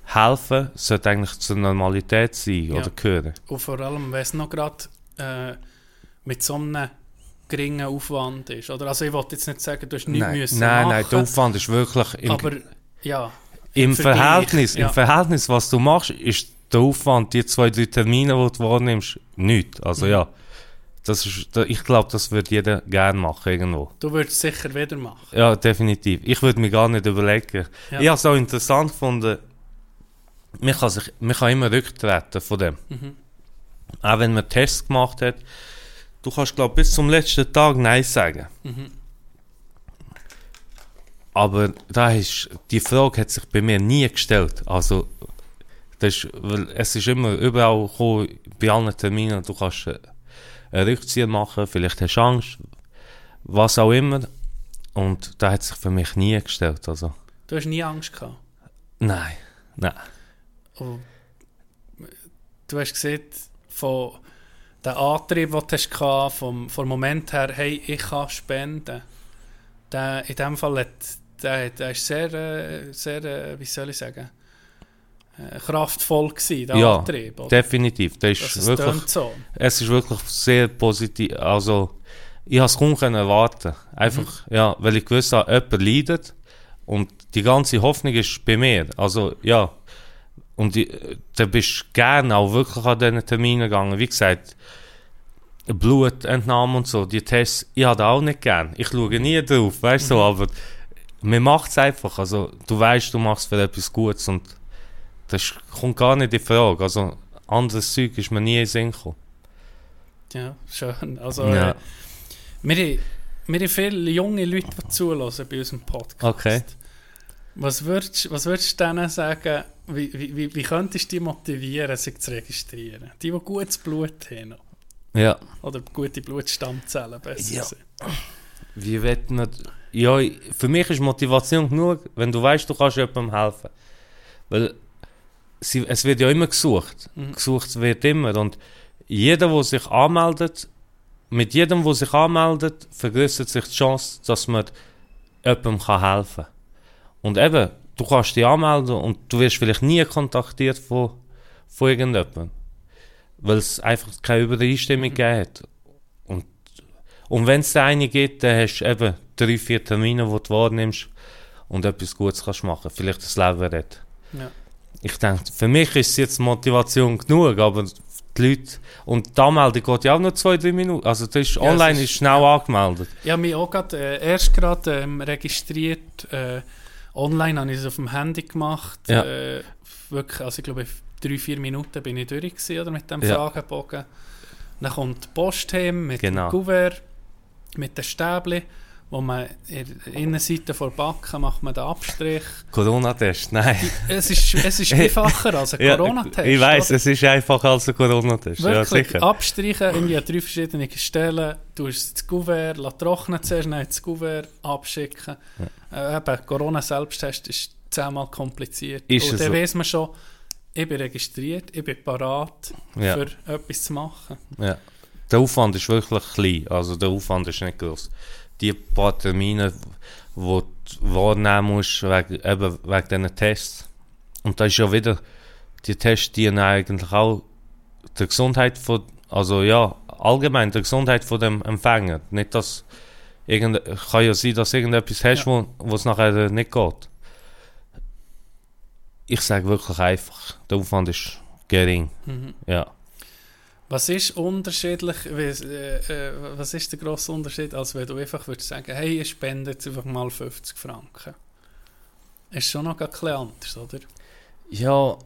helfen, sollte eigentlich zur Normalität sein Ja. oder gehören. Und vor allem, wenn es noch gerade äh, mit so einem geringen Aufwand ist, oder? Also ich wollte jetzt nicht sagen, du hast nichts Nein, müssen nein, machen, nein, der Aufwand ist wirklich im, aber ja, im Verhältnis, ja. im Verhältnis, was du machst, ist der Aufwand, die zwei, drei Termine, die du wahrnimmst, nichts. Also ja, das ist, ich glaube, das würde jeder gerne machen irgendwo. Du würdest es sicher wieder machen. Ja, definitiv. Ich würde mir gar nicht überlegen. Ja. Ich habe es auch interessant gefunden, man kann, sich, man kann immer rücktreten von dem. Mhm. Auch wenn man Tests gemacht hat, du kannst, glaube bis zum letzten Tag Nein sagen. Mhm. Aber da ist, die Frage hat sich bei mir nie gestellt. Also, das ist, weil es ist immer überall gekommen, bei allen Terminen, du kannst einen Rückzieher machen, vielleicht hast du Angst, was auch immer. Und da hat sich für mich nie gestellt. Also, Du hast nie Angst gehabt. nein, nein. Und du hast gesehen, von dem Antrieb, den du hast gehabt, vom, vom Moment her, hey, ich kann spenden, der, in dem Fall hat, der, der ist sehr, äh, sehr äh, wie soll ich sagen, kraftvoll gewesen, der Ja, Antrieb. Oder? Definitiv. Das Das ist es wirklich, so. es ist wirklich sehr positiv. Also, ich habe es kaum können erwarten. Einfach, ja, weil ich gewusst habe, jemand leidet und die ganze Hoffnung ist bei mir. Also, ja. Und ich, äh, da bist du gerne auch wirklich an diesen Terminen gegangen. Wie gesagt, Blutentnahme und so, die Tests, ich habe das auch nicht gern. Ich schaue nie drauf, weißt du, aber man macht es einfach. Also, du weißt, du machst für etwas Gutes und das kommt gar nicht in Frage. Also, anderes Zeug ist mir nie in den Sinn gekommen. Ja, schön. Also, Ja. äh, wir, haben- wir haben viele junge Leute, die zulassen bei unserem Podcast. Okay. Was würdest, was würdest du denen sagen, wie, wie, wie, könntest du die motivieren, sich zu registrieren? Die, die gutes Blut haben. noch. Ja. Oder gute Blutstammzellen, besser Ja. Wie wird nicht. Ja, für mich ist Motivation genug, wenn du weißt, du kannst jemandem helfen. Weil sie, es wird ja immer gesucht. Mhm. Gesucht wird immer. Und jeder, der sich anmeldet, mit jedem, der sich anmeldet, vergrößert sich die Chance, dass man jemandem kann helfen kann. Und eben, du kannst dich anmelden und du wirst vielleicht nie kontaktiert von, von irgendjemandem. Weil es einfach keine Übereinstimmung gegeben hat. Und, und wenn es da eine gibt, dann hast du eben drei, vier Termine, die du wahrnimmst und etwas Gutes kannst machen. Vielleicht das Leben retten. Ja. Ich denke, für mich ist es jetzt Motivation genug, aber die Leute, und die Anmeldung geht ja auch noch zwei, drei Minuten. Also das ist, Ja, online ist- ist, schnell angemeldet. Ich habe mich auch gerade, äh, erst gerade ähm, registriert. Äh, online habe ich es auf dem Handy gemacht. Ja. Äh, wirklich, also ich glaube, drei, vier Minuten bin ich durch gewesen, oder, mit dem Ja. Fragebogen. Dann kommt die Post heim mit Genau. dem Kuvert, mit den Stäbchen, wo man in der Innenseite vor Backen macht man den Abstrich. Corona-Test, nein. Es ist, es ist einfacher als ein Corona-Test. ich weiß, es ist einfacher als ein Corona-Test. Ja, sicher. abstreichen, irgendwie an drei verschiedene Stellen, du hast das Kuvert, lass trocknen zuerst, dann das Kuvert abschicken. Äh, eben, Corona-Selbsttest ist zehnmal kompliziert. Ist Und dann so? weiss man schon, ich bin registriert, ich bin parat, Ja. für etwas zu machen. Ja. Der Aufwand ist wirklich klein, also der Aufwand ist nicht groß. Die paar Termine, die du wahrnehmen musst, wegen, eben wegen diesen Tests. Und da ist ja wieder, die Tests dienen eigentlich auch der Gesundheit von, also ja, allgemein der Gesundheit von dem Empfänger. Nicht, dass irgend, kann ja sein, dass irgendetwas hast, wo, wo es nachher nicht geht. Ich sage wirklich einfach, der Aufwand ist gering. Mhm. Ja. Was ist unterschiedlich, äh, äh, was ist der grosse Unterschied, als wenn du einfach würdest sagen, hey, ich spende jetzt einfach mal 50 Franken. Ist schon noch ein bisschen anders, oder? Ja.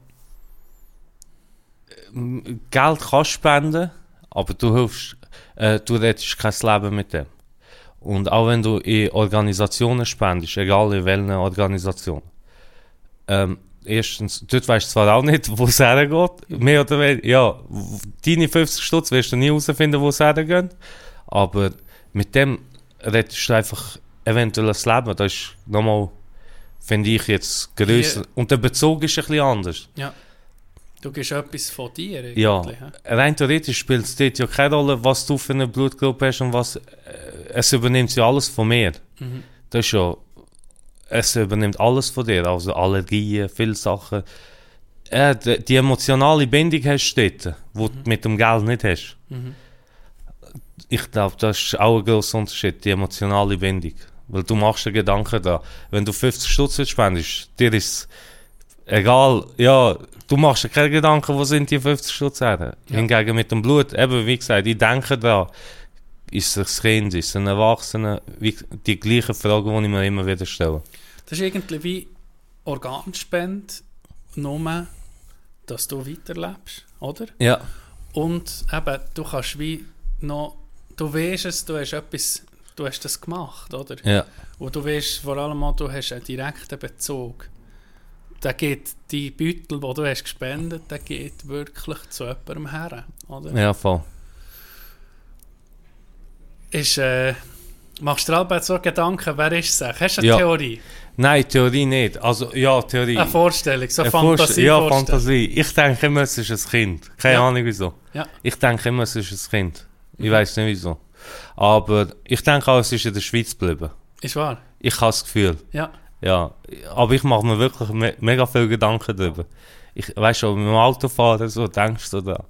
ähm, Geld kannst spenden, aber du hilfst, äh, du rettest kein Leben mit dem. Und auch wenn du in Organisationen spendest, egal in welchen Organisation, ähm, erstens, dort weißt du zwar auch nicht, wo es hergeht, mehr oder weniger, ja, deine 50 Stutz wirst du nie herausfinden, wo es hergeht, aber mit dem rettest du einfach eventuell das Leben, das ist nochmal, finde ich jetzt grösser. Und der Bezug ist ein bisschen anders. Du gibst etwas von dir Ja, hä? rein theoretisch spielt es dort ja keine Rolle, was du für eine Blutgruppe hast und was. Äh, es übernimmt ja alles von mir. Mhm. Das ist ja. Es übernimmt alles von dir, also Allergien, viele Sachen. Äh, die, die emotionale Bindung hast du dort, die du mit dem Geld nicht hast. Mhm. Ich glaube, das ist auch ein grosser Unterschied, die emotionale Bindung. Weil du machst dir Gedanken da. Wenn du 50 Stutz spendest, dir ist egal, ja, du machst dir keine Gedanken, wo sind die 50 Stutz her. Ja. Hingegen mit dem Blut, eben wie gesagt, ich denke da, ist es ein Kind, ist es ein Erwachsener, wie, die gleichen Fragen, die ich mir immer wieder stelle. Das ist irgendwie wie Organspende, nur, dass du weiterlebst, oder? Ja, Und eben, du kannst wie noch, du weißt es, du hast etwas, du hast das gemacht, oder? ja, Und du weißt vor allem auch, du hast einen direkten Bezug. Der geht, die Beutel, die du hast gespendet, der geht wirklich zu jemandem her, oder? ja, voll. Ist, äh, machst du dir so Gedanken, wer ist es? Hast du eine Ja. Theorie? Nein, Theorie nicht. Also, ja, Theorie. Eine Vorstellung, so Eine Fantasie Ja, vorstellen. Fantasie. Ich denke immer, es ist ein Kind. Keine Ja. Ahnung wieso. Ja. Ich denke immer, es ist ein Kind. Ich weiß nicht wieso. Aber ich denke auch, es ist in der Schweiz geblieben. Ist wahr? Ich habe das Gefühl. Ja. Ja. Aber ich mache mir wirklich me mega viel Gedanken darüber. Ich weißt schon, mit dem Autofahren so denkst du da.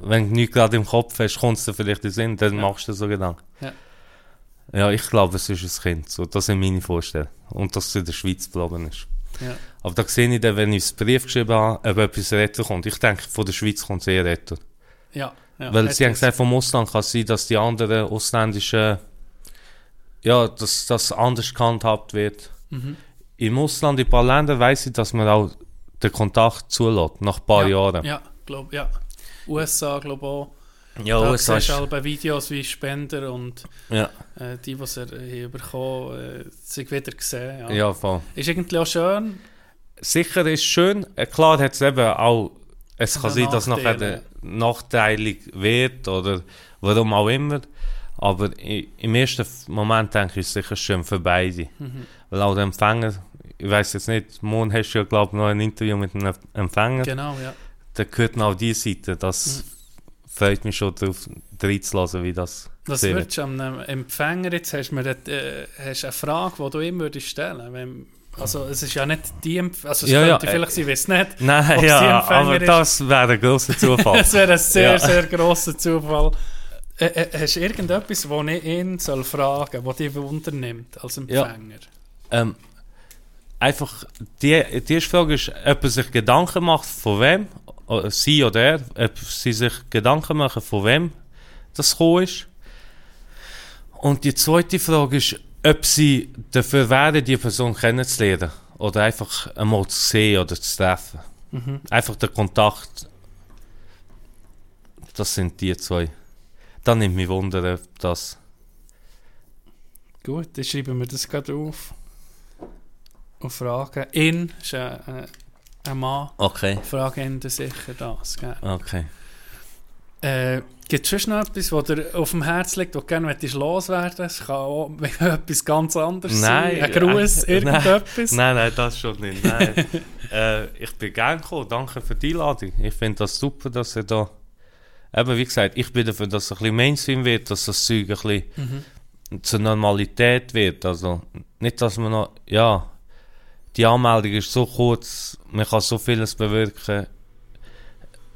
Wenn du nicht gerade im Kopf hast, kommt es dir vielleicht in den Sinn, dann Ja. machst du so Gedanken. Ja. Ja, ich glaube, es ist ein Kind. So, das sind meine Vorstellungen. Und dass es in der Schweiz geblieben ist. Ja. Aber da sehe ich dann, wenn ich einen Brief geschrieben habe, ob etwas retten kommt. Ich denke, von der Schweiz kommt es eher retten. Ja. ja. Weil sie haben gesagt, vom Ausland kann es sein, dass die anderen ausländischen, ja, dass das anders gehandhabt wird. Mhm. Im Ausland, in ein paar Ländern, weiss ich, dass man auch den Kontakt zulässt, nach ein paar ja. Jahren. Ja, glaube ja. USA, glaube auch. Ja, da siehst ist, alle Videos wie Spender und ja, äh, die, die sie haben bekommen äh, sich wieder gesehen. Ja. ja, voll. Ist irgendwie auch schön. Sicher ist schön, äh, klar hat es eben auch, es kann sein, dass nachher Nachteile. der nachteilig wird oder warum auch immer. Aber im ersten Moment denke ich, ist es sicher schön für beide. Mhm. Weil auch der Empfänger, ich weiß jetzt nicht, morgen hast du ja, glaube ich, noch ein Interview mit einem Empfänger. Genau, ja. Da gehört noch die Seite. Das freut mich schon darauf, reinzulassen, wie das Was gesehen würdest du einem Empfänger jetzt, hast du mir eine, äh, hast eine Frage, die du ihm würdest stellen wenn, Also es ist ja nicht die Empfänger, also es Ja, ja, könnte vielleicht sein, ich weiß nicht. Nein, ja, aber ist. das wäre ein grosser Zufall. Es wäre ein sehr, Ja. sehr grosser Zufall. Äh, äh, hast du irgendetwas, wo ich ihn soll fragen soll, was dich wundernimmt als Ja. Empfänger? ähm, einfach, die, die erste Frage ist, ob er sich Gedanken macht, von wem, oder sie oder er, ob sie sich Gedanken machen, von wem das gekommen ist. Und die zweite Frage ist, ob sie dafür wären, die Person kennenzulernen. Oder einfach einmal zu sehen oder zu treffen. Mhm. Einfach der Kontakt. Das sind die zwei. Dann nimmt mich Wunder, ob das. Gut, dann schreiben wir das gerade auf. Und fragen ihn, ist ein, äh, ein Mann, Okay. fragen ihn dann sicher das. Gell? Okay. Äh, Gibt es sonst noch etwas, was dir auf dem Herz liegt, was du gerne loswerden Es kann auch etwas ganz anderes Nein, sein. Ein Gruß, äh, irgendetwas. Nein, nein, das schon nicht. Nein. äh, ich bin gern gekommen. Danke für die Einladung. Ich finde das super, dass ihr da. Eben, wie gesagt, ich bin dafür, dass es ein bisschen Mainstream wird, dass das Zeug ein bisschen Mhm. zur Normalität wird. Also, nicht, dass man noch. Ja, die Anmeldung ist so kurz, man kann so vieles bewirken.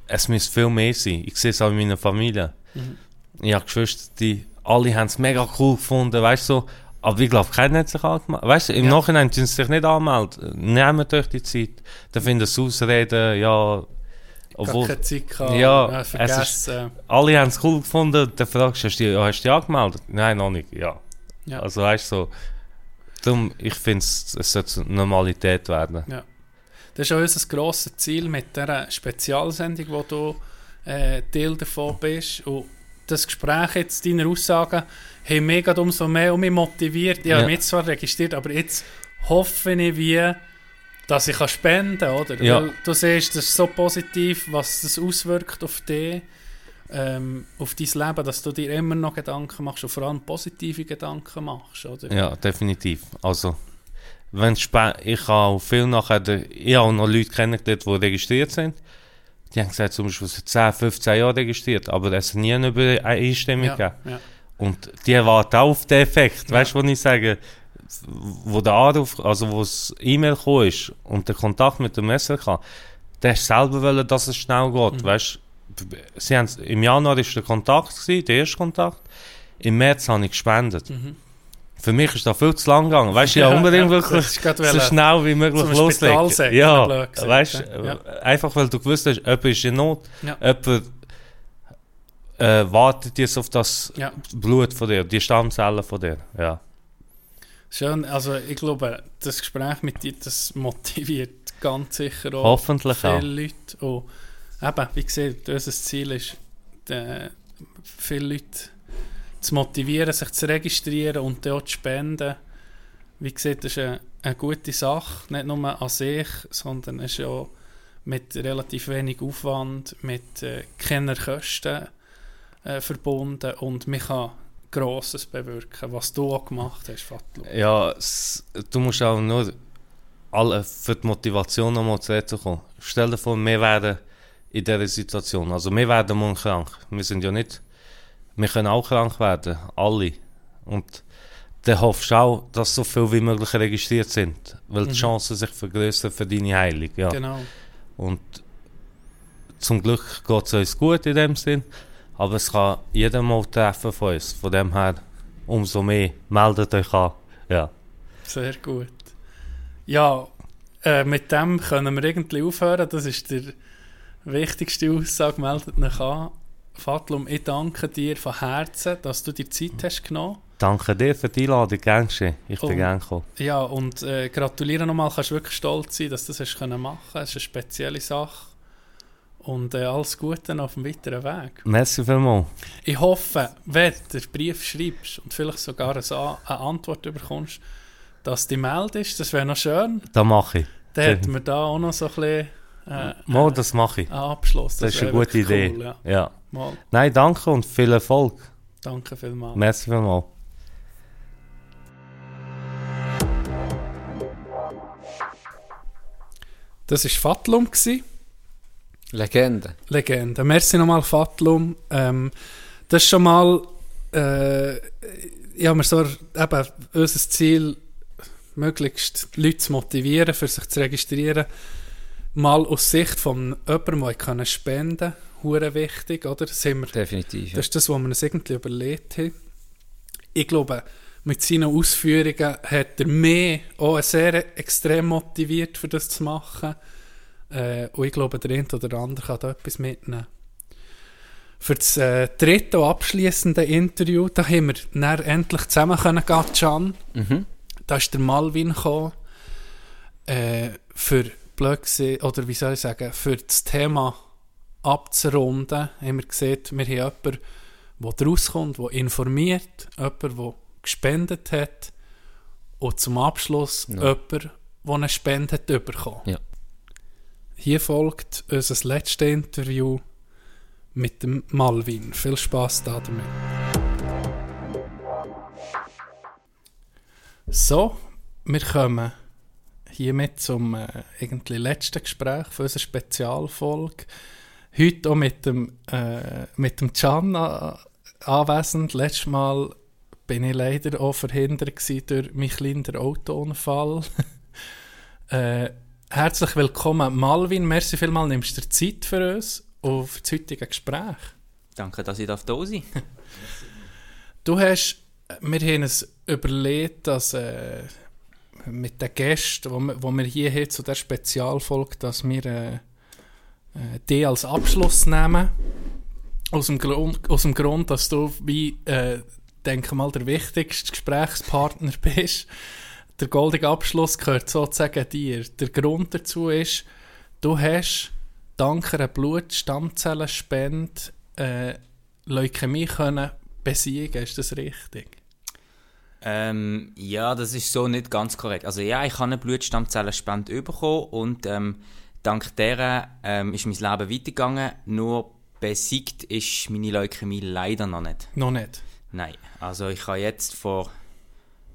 Es müsste viel mehr sein. Ich sehe es auch in meiner Familie. Mhm. Ich habe Geschwister, die alle haben es mega cool gefunden, weißt du, so. aber ich glaube, keiner hat sich angemeldet. Weißt du, im Ja. Nachhinein tun sie sich nicht anmelden. Nehmt euch die Zeit. Dann finden sie Ausreden, ja. Obwohl, keine Zeit gehabt. Ja, es vergessen. alle haben es cool gefunden. Dann fragst du, hast du dich, hast du dich angemeldet? Nein, noch nicht. Ja. Ja. Also, weißt du, so. Darum, ich finde, es es sollte Normalität werden. Das ist auch unser grosses Ziel mit dieser Spezialsendung, wo du äh, Teil davon bist. Und das Gespräch jetzt, deine Aussagen, haben mich umso mehr um mich motiviert. Ich habe Ja. mich jetzt zwar registriert, aber jetzt hoffe ich wie, dass ich kann spenden kann, oder? Ja. Weil du siehst, das ist so positiv, was das auswirkt auf dich, ähm, auf dein Leben, dass du dir immer noch Gedanken machst und vor allem positive Gedanken machst, oder? Ja, definitiv. Also, wenn ich habe viel nachher, der- ich habe noch Leute kennengelernt, die registriert sind. Die haben gesagt, zum Beispiel seit 10, 15 Jahren registriert, aber es hat nie eine Übereinstimmung ja, gegeben. ja. Und die warten auch auf den Effekt. Ja. Weißt du, was ich sage? Wo der Anruf, also wo das E-Mail ist und der Kontakt mit dem SRK, der ist selber wollen, dass es schnell geht. Mhm. Weißt du, sie haben, im Januar war der Kontakt, gewesen, der erste Kontakt. Im März habe ich gespendet. Mhm. Für mich ist das viel zu lang gegangen. Weißt du, ja, Ja, unbedingt ja, wirklich so schnell wie möglich loslegen. Ja, gesagt, weißt du, Ja. einfach weil du gewusst hast, jemand ist in Not, Ja. jemand äh, wartet jetzt auf das Ja. Blut von dir, die Stammzellen von dir. Ja. Schön, also ich glaube, das Gespräch mit dir, das motiviert ganz sicher auch Hoffentlich viele auch. Leute. Und eben, wie gesagt, unser Ziel ist, äh, viele Leute zu motivieren, sich zu registrieren und auch zu spenden. Wie gesagt, das ist eine, eine gute Sache, nicht nur an sich, sondern es ist auch mit relativ wenig Aufwand, mit äh, keiner Kosten äh, verbunden und man kann Grosses bewirken, was du auch gemacht hast, Fatlo. Ja, du musst auch nur alle für die Motivation nochmal zu kommen. Stell dir vor, wir werden in dieser Situation, also wir werden morgen krank. Wir sind ja nicht, wir können auch krank werden, alle. Und dann hoffst du auch, dass so viel wie möglich registriert sind, weil die Chancen sich vergrößern für deine Heilung. Ja. Genau. Und zum Glück geht es uns gut in dem Sinn, aber es kann jeder mal treffen von uns. Von dem her, umso mehr meldet euch an. Ja. Sehr gut. Ja, äh, mit dem können wir irgendwie aufhören. Das ist der wichtigste Aussage. Meldet euch an. Fatlum, ich danke dir von Herzen, dass du dir Zeit hast genommen. Danke dir für die Einladung, geschehen. Ich bin Oh. gern gekommen. Ja, und äh, gratuliere nochmal. Kannst wirklich stolz sein, dass du das hast können machen Es ist eine spezielle Sache. Und äh, alles Gute auf dem weiteren Weg. Merci vielmals. Ich hoffe, wenn du den Brief schreibst und vielleicht sogar eine, eine Antwort bekommst, dass du dich meldest. Das wäre noch schön. Das mache ich. Dann hätten wir da auch noch so ein bisschen äh, Mal, das mache ich. Abschluss. Das ist eine gute wirklich Idee. Cool, ja. Ja. Mal, Nein, danke und viel Erfolg. danke vielmals. Merci vielmals. Das war Fatlum. Legende. Legende. Merci nochmal, Fatlum. Ähm, das ist schon mal, äh, ja, wir so, eben, unser Ziel, möglichst Leute zu motivieren, für sich zu registrieren. Mal aus Sicht von jemandem, der können spenden kann. Hure wichtig, oder? Das, haben wir, Definitiv. Ja. das ist das, was wir uns irgendwie überlegt haben. Ich glaube, mit seinen Ausführungen hat er mich auch sehr extrem motiviert, für das zu machen. Äh, und ich glaube, der eine oder andere kann da etwas mitnehmen. Für das äh, dritte und abschließende Interview, da haben wir dann endlich zusammen können gehen, Can. Mhm. Da ist der Malvin gekommen, äh, für blöd gesehen, oder wie soll ich sagen, für das Thema abzurunden, haben wir gesehen, wir haben jemanden, der daraus kommt, der informiert, jemanden, der gespendet hat und zum Abschluss Ja. jemand, der eine Spende hat bekommen. Ja. Hier folgt unser letztes Interview mit dem Malvin. Viel Spaß da damit. So, wir kommen hiermit zum äh, irgendwie letzten Gespräch für unsere Spezialfolge. Heute auch mit dem, äh, mit dem Can äh, anwesend. Letztes Mal bin ich leider auch verhindert durch meinen kleinen Autounfall. äh, herzlich willkommen, Malvin. Merci vielmals, nimmst du dir Zeit für uns und für das heutige Gespräch. Danke, dass ich da sein darf. Du hast, wir haben uns überlegt, dass äh, mit den Gästen, die wir, wo wir hier haben, zu der Spezialfolge, dass wir äh, äh, die als Abschluss nehmen. Aus dem, Grund, aus dem Grund, dass du, wie, äh, denke mal, der wichtigste Gesprächspartner bist. Der goldige Abschluss gehört sozusagen dir. Der Grund dazu ist, du hast dank einer Blutstammzellenspende äh, Leukämie können besiegen. Ist das richtig? Ähm, ja, das ist so nicht ganz korrekt. Also ja, ich habe eine Blutstammzellenspende bekommen und ähm, dank der ähm, ist mein Leben weitergegangen. Nur besiegt ist meine Leukämie leider noch nicht. Noch nicht. Nein, also ich habe jetzt vor,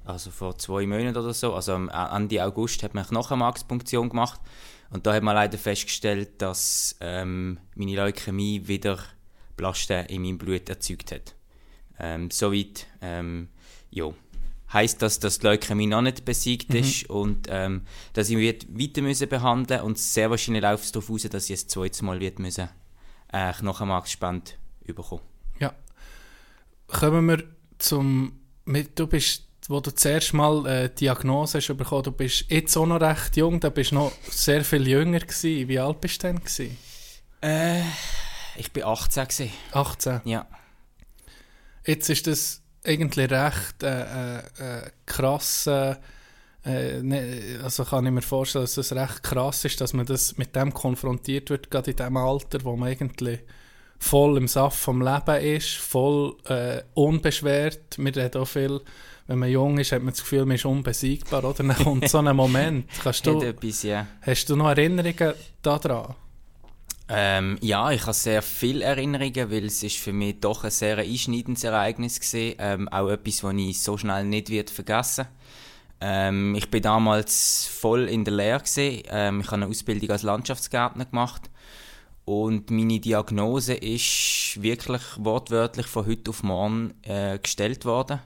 also vor zwei Monaten oder so, also am Ende August hat man eine Knochenmarkspunktion gemacht und da hat man leider festgestellt, dass ähm, meine Leukämie wieder Blasten in meinem Blut erzeugt hat. Ähm, soweit, ähm, ja, heißt das, dass die Leukämie noch nicht besiegt ist und ähm, dass ich wird weiter müssen behandeln und sehr wahrscheinlich läuft es darauf aus, dass ich ein zweites Mal wird müssen äh, Knochenmarkspende bekommen. Ja. Kommen wir zum. Du bist wo du zuerst mal äh, Diagnose hast bekommen, du bist jetzt auch noch recht jung, da bist noch sehr viel jünger gewesen. Wie alt bist du denn gewesen? Äh, ich bin 18 gewesen. 18. Ja. Jetzt ist das eigentlich recht äh, äh, äh, krass. Äh, ne, also kann ich mir vorstellen, dass das recht krass ist, dass man das mit dem konfrontiert wird, gerade in dem Alter, wo man eigentlich voll im Saft vom Leben ist, voll äh, unbeschwert. Wir reden auch viel, wenn man jung ist, hat man das Gefühl, man ist unbesiegbar, oder? Dann kommt so ein Moment. Kannst du, etwas, hast du noch Erinnerungen daran? Ähm, ja, ich habe sehr viele Erinnerungen, weil es ist für mich doch ein sehr einschneidendes Ereignis gewesen. Ähm, auch etwas, das ich so schnell nicht wird vergessen ähm, Ich bin damals voll in der Lehre. Ähm, ich habe eine Ausbildung als Landschaftsgärtner gemacht und meine Diagnose ist wirklich wortwörtlich von heute auf morgen äh, gestellt worden.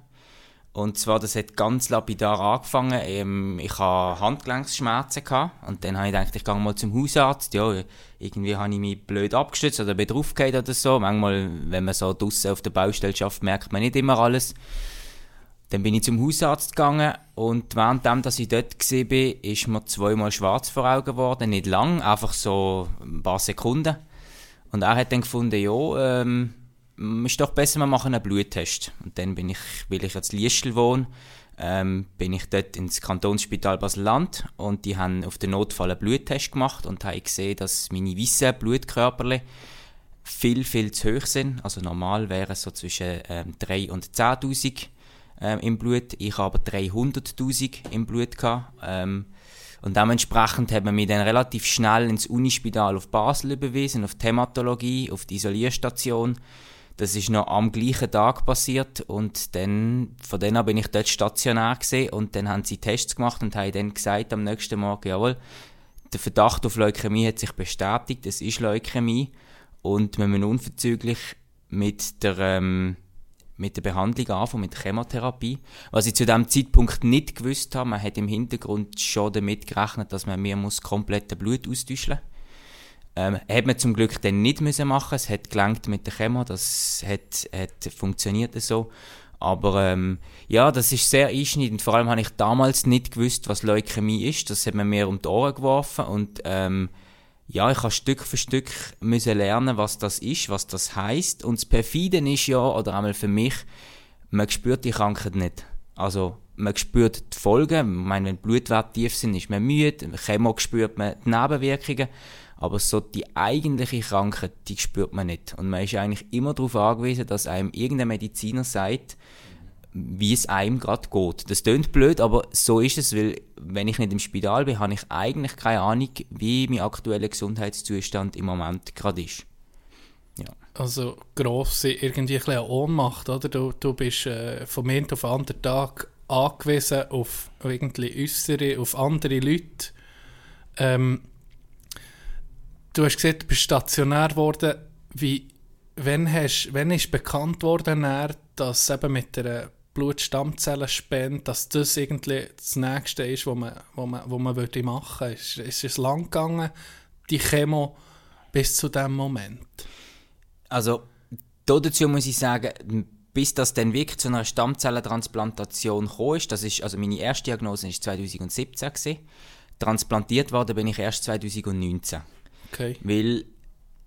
Und zwar, das hat ganz lapidar angefangen. Ähm, ich hatte Handgelenksschmerzen gehabt, und dann habe ich gedacht, ich gehe mal zum Hausarzt. Ja, irgendwie habe ich mich blöd abgestützt oder bin draufgefallen oder so. Manchmal, wenn man so draussen auf der Baustelle schafft, merkt man nicht immer alles. Dann bin ich zum Hausarzt gegangen und währenddem, dass ich dort war, ist mir zweimal schwarz vor Augen geworden. Nicht lang, einfach so ein paar Sekunden. Und er hat dann gefunden, ja, ähm, ist doch besser, wir machen einen Bluttest. Und dann bin ich, weil ich jetzt Liestel wohne, ähm, bin ich dort ins Kantonsspital Basel-Land und die haben auf den Notfall einen Bluttest gemacht und haben gesehen, dass meine weißen Blutkörperchen viel, viel zu hoch sind. Also normal wären es so zwischen ähm, 3 und 10'000 ähm, im Blut. Ich habe aber 300'000 im Blut gehabt. Ähm, und dementsprechend hat man mich dann relativ schnell ins Unispital auf Basel überwiesen, auf die Hämatologie, auf die Isolierstation. Das ist noch am gleichen Tag passiert und dann, von dann an bin ich dort stationär gesehen und dann haben sie Tests gemacht und haben dann gesagt am nächsten Morgen, jawohl, der Verdacht auf Leukämie hat sich bestätigt, es ist Leukämie und wir müssen unverzüglich mit der, ähm, mit der Behandlung anfangen, mit der Chemotherapie. Was ich zu dem Zeitpunkt nicht gewusst habe, man hat im Hintergrund schon damit gerechnet, dass man mir muss komplette Blut austauschen muss. Ähm, hat man zum Glück dann nicht müssen machen. Es hat gelangt mit der Chemo, das hat, hat funktioniert so. Aber ähm, ja, das ist sehr einschneidend. Vor allem habe ich damals nicht gewusst, was Leukämie ist. Das hat man mir um die Ohren geworfen und ähm, ja, ich habe Stück für Stück müssen lernen, was das ist, was das heißt. Und das Perfide ist ja, oder einmal für mich, man spürt die Krankheit nicht. Also man spürt die Folgen. Ich meine, wenn Blutwerte tief sind, ist man müde. Chemo spürt man die Nebenwirkungen. Aber so die eigentliche Krankheit, die spürt man nicht. Und man ist eigentlich immer darauf angewiesen, dass einem irgendein Mediziner sagt, wie es einem gerade geht. Das klingt blöd, aber so ist es, weil wenn ich nicht im Spital bin, habe ich eigentlich keine Ahnung, wie mein aktueller Gesundheitszustand im Moment gerade ist. Also gross irgendwie ein bisschen Ohnmacht, oder? Du, du bist äh, vom einen auf den anderen Tag angewiesen auf irgendwie äußere, auf andere Leute. Ähm, du hast gesagt, du bist stationär geworden. Wie, wenn, hast, wenn ist bekannt worden, dass eben mit der Blutstammzellenspende, dass das irgendwie das Nächste ist, was man, wo man, wo man würde machen würde? Ist, ist es lang gegangen, die Chemo, bis zu dem Moment? Also, da dazu muss ich sagen, bis das dann wirklich zu einer Stammzellentransplantation gekommen ist, das ist, also meine erste Diagnose war 2017 gewesen. Transplantiert worden bin ich erst 2019. Okay. Weil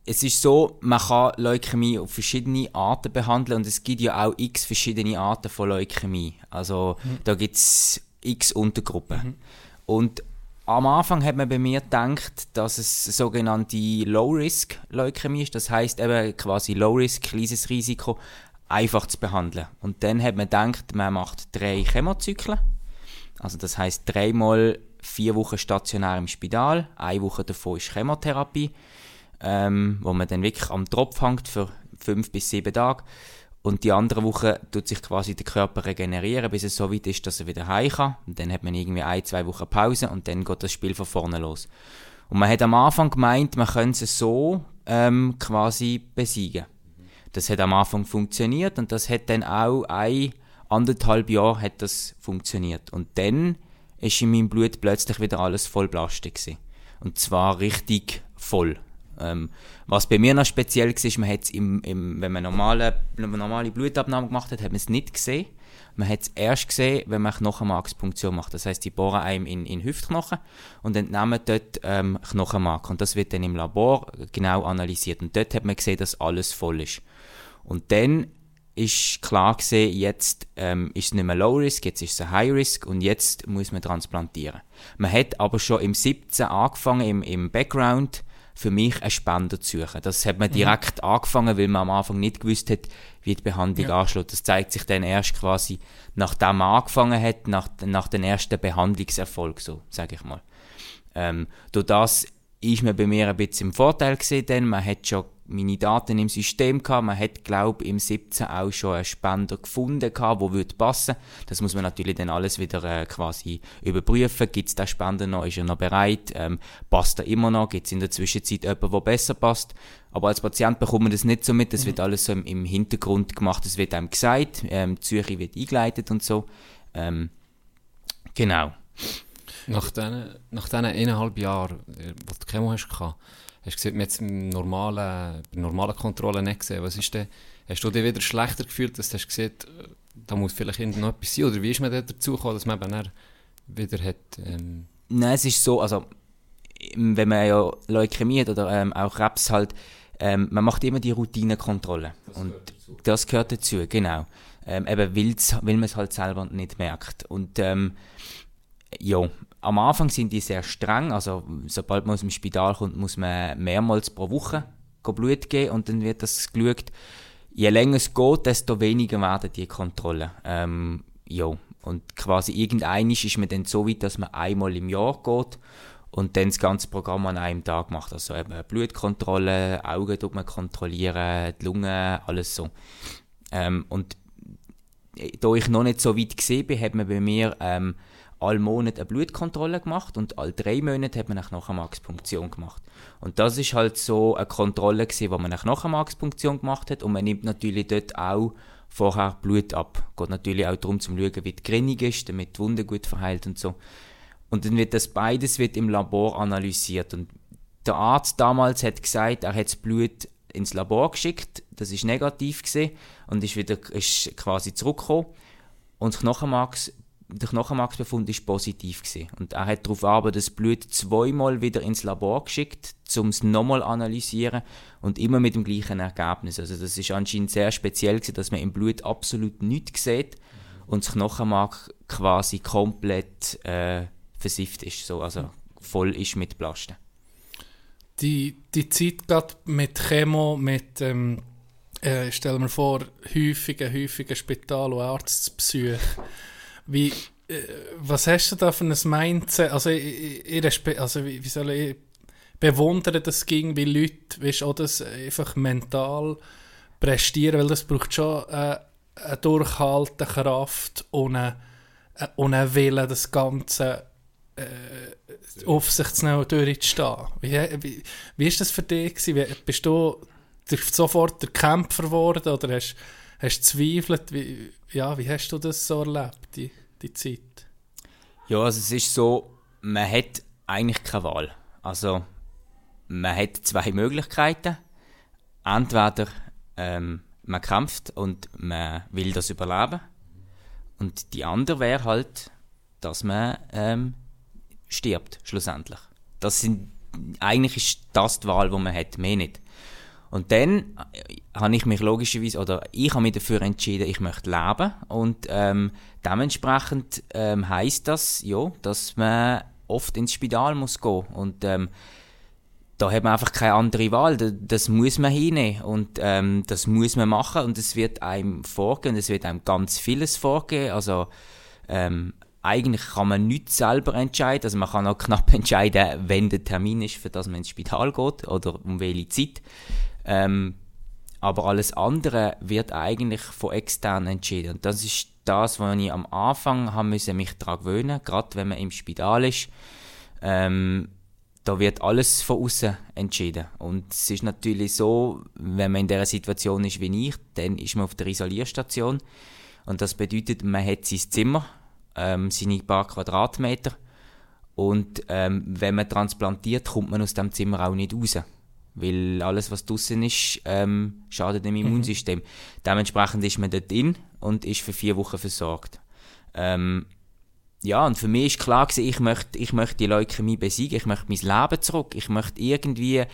es ist so, man kann Leukämie auf verschiedene Arten behandeln und es gibt ja auch x verschiedene Arten von Leukämie. Also da gibt es x Untergruppen. Und am Anfang hat man bei mir gedacht, dass es sogenannte Low-Risk-Leukämie ist. Das heißt eben quasi Low-Risk, kleines Risiko, einfach zu behandeln. Und dann hat man gedacht, man macht drei Chemozyklen. Also das heißt dreimal vier Wochen stationär im Spital, eine Woche davon ist Chemotherapie, ähm, wo man dann wirklich am Tropf hängt für fünf bis sieben Tage. Und die andere Woche tut sich quasi der Körper regenerieren, bis es so weit ist, dass er wieder heim kann. Und dann hat man irgendwie ein, zwei Wochen Pause und dann geht das Spiel von vorne los. Und man hat am Anfang gemeint, man könnte es so ähm, quasi besiegen. Das hat am Anfang funktioniert und das hat dann auch ein anderthalb Jahre hat das funktioniert. Und dann ist in meinem Blut plötzlich wieder alles voll gewesen. Und zwar richtig voll. Ähm, was bei mir noch speziell war, ist, man hat's im, im, wenn man normale, man normale Blutabnahme gemacht hat, hat man es nicht gesehen. Man hat es erst gesehen, wenn man Knochenmarkspunktion macht. Das heißt, die bohren einem in, in Hüftknochen und entnehmen dort ähm, Knochenmark. Und das wird dann im Labor genau analysiert. Und dort hat man gesehen, dass alles voll ist. Und dann ist klar gesehen, jetzt ähm, ist es nicht mehr Low Risk, jetzt ist es ein High Risk und jetzt muss man transplantieren. Man hat aber schon im 17 angefangen, im, im Background, für mich einen Spender zu suchen. Das hat man direkt angefangen, weil man am Anfang nicht gewusst hat, wie die Behandlung anschlägt. Das zeigt sich dann erst quasi, nachdem man angefangen hat, nach, nach dem ersten Behandlungserfolg, so, sage ich mal. Ähm, durch das ist man bei mir ein bisschen im Vorteil gesehen, denn man hat schon meine Daten im System gehabt, man hat, glaube im 17 auch schon einen Spender gefunden gehabt, wo würde passen. Das muss man natürlich dann alles wieder äh, quasi überprüfen. Gibt es den Spender noch? Ist er noch bereit? Ähm, passt er immer noch? Gibt es in der Zwischenzeit jemanden, der besser passt? Aber als Patient bekommt man das nicht so mit. Das wird alles so im, im Hintergrund gemacht. Es wird einem gesagt. Ähm, die Suche wird eingeleitet und so. Ähm, genau. Nach diesen, nach diesen eineinhalb Jahren, wo du Chemo hast, hast du gesehen, jetzt normalen, bei normalen Kontrolle nicht gesehen. Was ist denn, hast du dich wieder schlechter gefühlt, dass du hast gesehen, da muss vielleicht noch etwas sein? Oder wie ist man dazu gekommen, dass man eben wieder hat, ähm, Nein, es ist so, also wenn man ja Leukämie hat oder ähm, auch Krebs halt, ähm, man macht immer die Routinekontrolle. und das gehört dazu, genau. Ähm, eben weil man es halt selber nicht merkt. Und ähm, ja, am Anfang sind die sehr streng, also sobald man aus dem Spital kommt, muss man mehrmals pro Woche Blut geben und dann wird das geschaut. Je länger es geht, desto weniger werden die Kontrollen. Ähm, ja, und quasi irgendeinisch ist man dann so weit, dass man einmal im Jahr geht und dann das ganze Programm an einem Tag macht. Also eben Blutkontrolle, Augen tut man kontrollieren, die Lungen, alles so. Ähm, und da ich noch nicht so weit gesehen bin, hat man bei mir ähm, alle Monate eine Blutkontrolle gemacht und alle drei Monate hat man nach einer Max-Punktion gemacht. Und das ist halt so eine Kontrolle gewesen, wo man nach einer Max-Punktion gemacht hat und man nimmt natürlich dort auch vorher Blut ab. Geht natürlich auch darum, zum schauen, wie die Gerinnung ist, damit die Wunde gut verheilt und so. Und dann wird das beides wird im Labor analysiert und der Arzt damals hat gesagt, er hat das Blut ins Labor geschickt, das ist negativ gesehen und ist wieder ist quasi zurückgekommen und Knochenmarks der Knochenmarksbefund ist positiv gewesen. und er hat darauf aber das Blut zweimal wieder ins Labor geschickt, um es nochmal analysieren und immer mit dem gleichen Ergebnis. Also das ist anscheinend sehr speziell gewesen, dass man im Blut absolut nichts sieht und das Knochenmark quasi komplett äh, versifft ist, so, also voll ist mit Plasten. Die, die Zeit gerade mit Chemo, mit, ähm, äh, stell mir vor, häufigen, häufigen Spital- und Arztbesuch. Wie, äh, was hast du da für ein Mindset? Also, ich, ich, ich also wie, wie soll ich bewundere das ging, wie Leute, weißt, auch das einfach mental prestieren, weil das braucht schon äh, eine Durchhalten, Kraft und einen, äh, und einen Willen, das Ganze äh, auf sich zu nehmen und durchzustehen. Wie, wie, wie ist das für dich gewesen? Bist du sofort der Kämpfer geworden oder hast hast du zweifelt? Wie, ja, wie hast du das so erlebt, die, die Zeit? Ja, also es ist so, man hat eigentlich keine Wahl. Also man hat zwei Möglichkeiten. Entweder ähm, man kämpft und man will das überleben. Und die andere wäre halt, dass man ähm, stirbt, schlussendlich. Das sind, eigentlich ist das die Wahl, die man hat, mehr nicht. Und dann äh, habe ich mich logischerweise, oder ich habe mich dafür entschieden, ich möchte leben. Und ähm, dementsprechend ähm, heißt das, ja, dass man oft ins Spital muss gehen. Und ähm, da hat man einfach keine andere Wahl. Da- Das muss man hinnehmen und ähm, das muss man machen und es wird einem vorgehen. Es wird einem ganz vieles vorgehen. Also ähm, eigentlich kann man nichts selber entscheiden. Also man kann auch knapp entscheiden, wenn der Termin ist, für das man ins Spital geht oder um welche Zeit. Ähm, aber alles andere wird eigentlich von extern entschieden. Und das ist das, was ich am Anfang haben müssen, mich daran gewöhnen, gerade wenn man im Spital ist. Ähm, da wird alles von außen entschieden. Und es ist natürlich so, wenn man in der Situation ist wie ich, dann ist man auf der Isolierstation. Und das bedeutet, man hat sein Zimmer, ähm, seine paar Quadratmeter. Und ähm, wenn man transplantiert, kommt man aus dem Zimmer auch nicht raus. Weil alles, was draußen ist, ähm, schadet dem Immunsystem. Dementsprechend ist man dort drin und ist für vier Wochen versorgt. Ähm, ja, und für mich ist klar gewesen, ich möchte, ich möchte die Leukämie besiegen, ich möchte mein Leben zurück, ich möchte irgendwie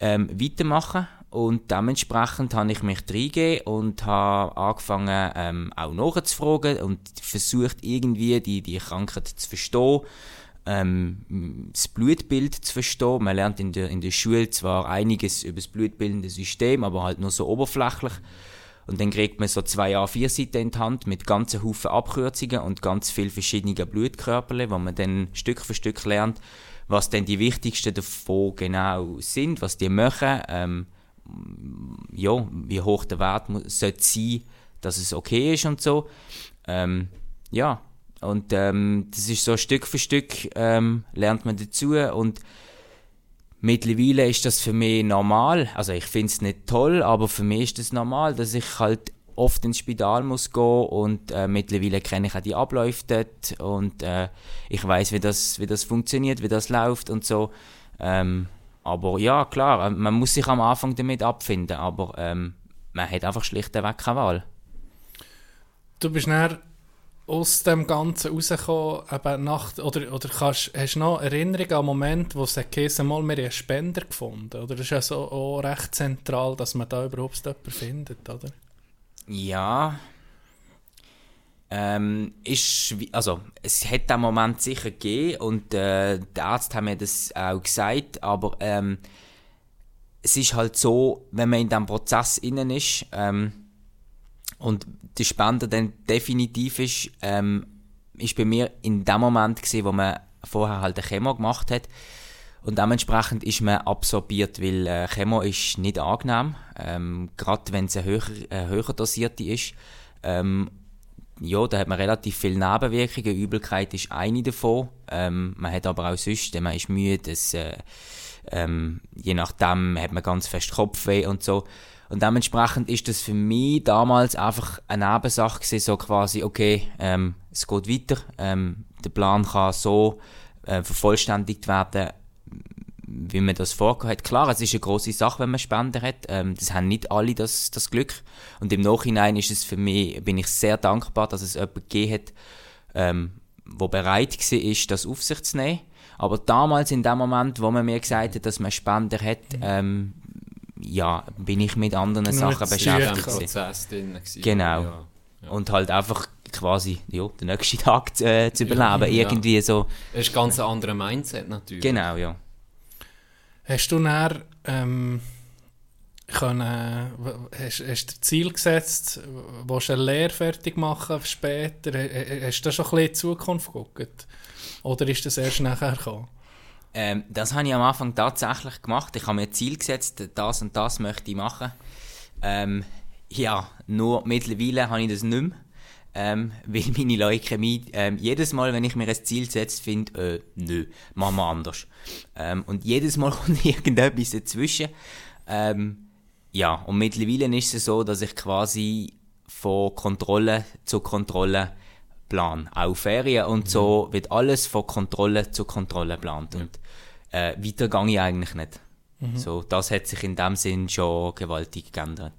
ähm, weitermachen und dementsprechend habe ich mich reingegeben und habe angefangen ähm, auch nachzufragen und versucht irgendwie die, die Krankheit zu verstehen, ähm, das Blutbild zu verstehen. Man lernt in der, in der Schule zwar einiges über das blutbildende System, aber halt nur so oberflächlich. Und dann kriegt man so zwei A4-Seiten in die Hand mit ganzen Haufen Abkürzungen und ganz viel verschiedenen Blutkörperchen, wo man dann Stück für Stück lernt, was denn die wichtigsten davon genau sind, was die machen, ähm, ja, wie hoch der Wert mu- sollte sein, dass es okay ist und so. Ähm, ja, und ähm, das ist so Stück für Stück ähm, lernt man dazu und mittlerweile ist das für mich normal. Also ich finde es nicht toll, aber für mich ist das normal, dass ich halt oft ins Spital muss gehen und äh, mittlerweile kenne ich auch die Abläufe dort und äh, ich weiß, wie das, wie das funktioniert, wie das läuft und so. Ähm, aber ja, klar, äh, man muss sich am Anfang damit abfinden, aber ähm, man hat einfach schlichtweg keine Wahl. Du bist dann aus dem Ganzen rausgekommen, eben oder, oder kannst, hast du noch Erinnerungen an einen Moment, wo es geheißen mal, wir einen Spender gefunden? Oder das ist ja so auch recht zentral, dass man da überhaupt jemanden findet, oder? Ja. Ähm, ist, also, es hat den Moment sicher gegeben und äh, die Ärzte haben mir das auch gesagt, aber ähm, es ist halt so, wenn man in diesem Prozess innen ist ähm, und der Spender dann definitiv ist, ähm, ist bei mir in dem Moment gewesen, wo man vorher halt eine Chemo gemacht hat und dementsprechend ist man absorbiert, weil äh, Chemo ist nicht angenehm, ähm, gerade wenn es eine höher, äh, höher dosierte ist. Ähm, ja, da hat man relativ viele Nebenwirkungen. Übelkeit ist eine davon. Ähm, man hat aber auch sonst, man ist müde, es, äh, ähm, je nachdem hat man ganz fest Kopfweh und so. Und dementsprechend ist das für mich damals einfach eine Nebensache gewesen, so quasi, okay, ähm, es geht weiter, ähm, der Plan kann so äh, vervollständigt werden, wie man das vorgehabt hat. Klar, es ist eine große Sache, wenn man Spender hat. Ähm, das haben nicht alle das, das Glück. Und im Nachhinein ist es für mich, bin ich sehr dankbar, dass es jemanden gegeben hat, ähm, wo bereit war, ist, das auf sich zu nehmen. Aber damals, in dem Moment, wo man mir gesagt hat, dass man Spender hat, ähm, ja, bin ich mit anderen Nur Sachen beschäftigt. Prozess drin. gewesen. Genau. Ja. Und halt einfach quasi, ja, den nächsten Tag zu, äh, zu überleben. Ja. Irgendwie so. Es ist ein ganz anderer Mindset natürlich. Genau, ja. Hast du dann ähm, können, hast, hast du Ziel gesetzt, willst du eine Lehre fertig machen für später? Ha- ha- Hast du da schon ein bisschen in die Zukunft geguckt? Oder ist das erst nachher gekommen? Ähm, das habe ich am Anfang tatsächlich gemacht. Ich habe mir ein Ziel gesetzt, das und das möchte ich machen. Ähm, ja, nur mittlerweile habe ich das nicht mehr. Ähm, weil meine Leukämie, ähm, jedes Mal, wenn ich mir ein Ziel setze, finde, äh, nö, machen wir anders. Ähm, und jedes Mal kommt irgendetwas dazwischen. Ähm, ja, und mittlerweile ist es so, dass ich quasi von Kontrolle zu Kontrolle plan. Auch Ferien und so wird alles von Kontrolle zu Kontrolle plant. Und äh, weiter gehe ich eigentlich nicht. So, das hat sich in dem Sinn schon gewaltig geändert.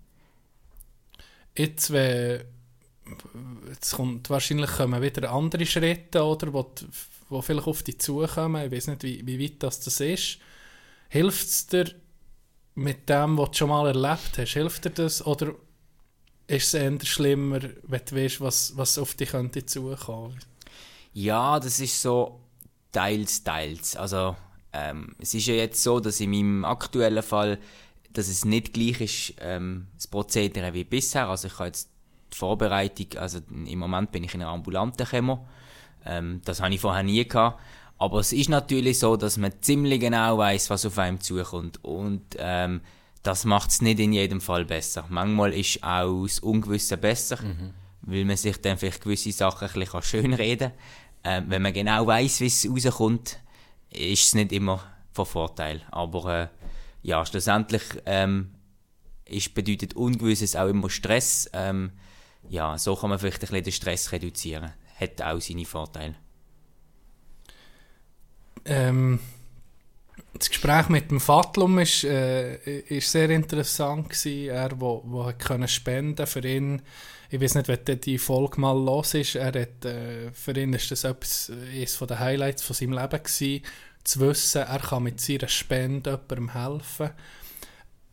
Jetzt, wenn, jetzt kommt, wahrscheinlich kommen wieder andere Schritte, oder, wo, die- wo vielleicht auf dich zukommen. Ich weiß nicht, wie, wie weit das, das ist. Hilft es dir mit dem, was du schon mal erlebt hast? Hilft dir das? Oder ist es eher schlimmer, wenn du weißt, was, was auf dich könnte zukommen? Ja, das ist so teils, teils. Also, ähm, es ist ja jetzt so, dass in meinem aktuellen Fall, dass es nicht gleich ist, ähm, das Prozedere wie bisher. Also, ich habe jetzt die Vorbereitung, also im Moment bin ich in einer ambulanten Chemo. Ähm, das habe ich vorher nie gehabt. Aber es ist natürlich so, dass man ziemlich genau weiß, was auf einem zukommt. Und ähm, das macht es nicht in jedem Fall besser. Manchmal ist auch das Ungewisse besser, weil man sich dann vielleicht gewisse Sachen ein bisschen schönreden kann. Ähm, wenn man genau weiß, wie es rauskommt, ist es nicht immer von Vorteil. Aber äh, ja, schlussendlich ähm, ist, bedeutet Ungewisses auch immer Stress. Ähm, ja, so kann man vielleicht ein bisschen den Stress reduzieren. Hat auch seine Vorteile. Ähm, das Gespräch mit dem Fatlum ist, äh, ist sehr interessant gewesen. Er, wo, wo hat können spenden für ihn. Ich weiß nicht, wenn die Folge mal los ist. Er hat, äh, für ihn ist das etwas, äh, eines von den Highlights von seinem Leben gewesen, zu wissen, er kann mit seiner Spende jemandem helfen.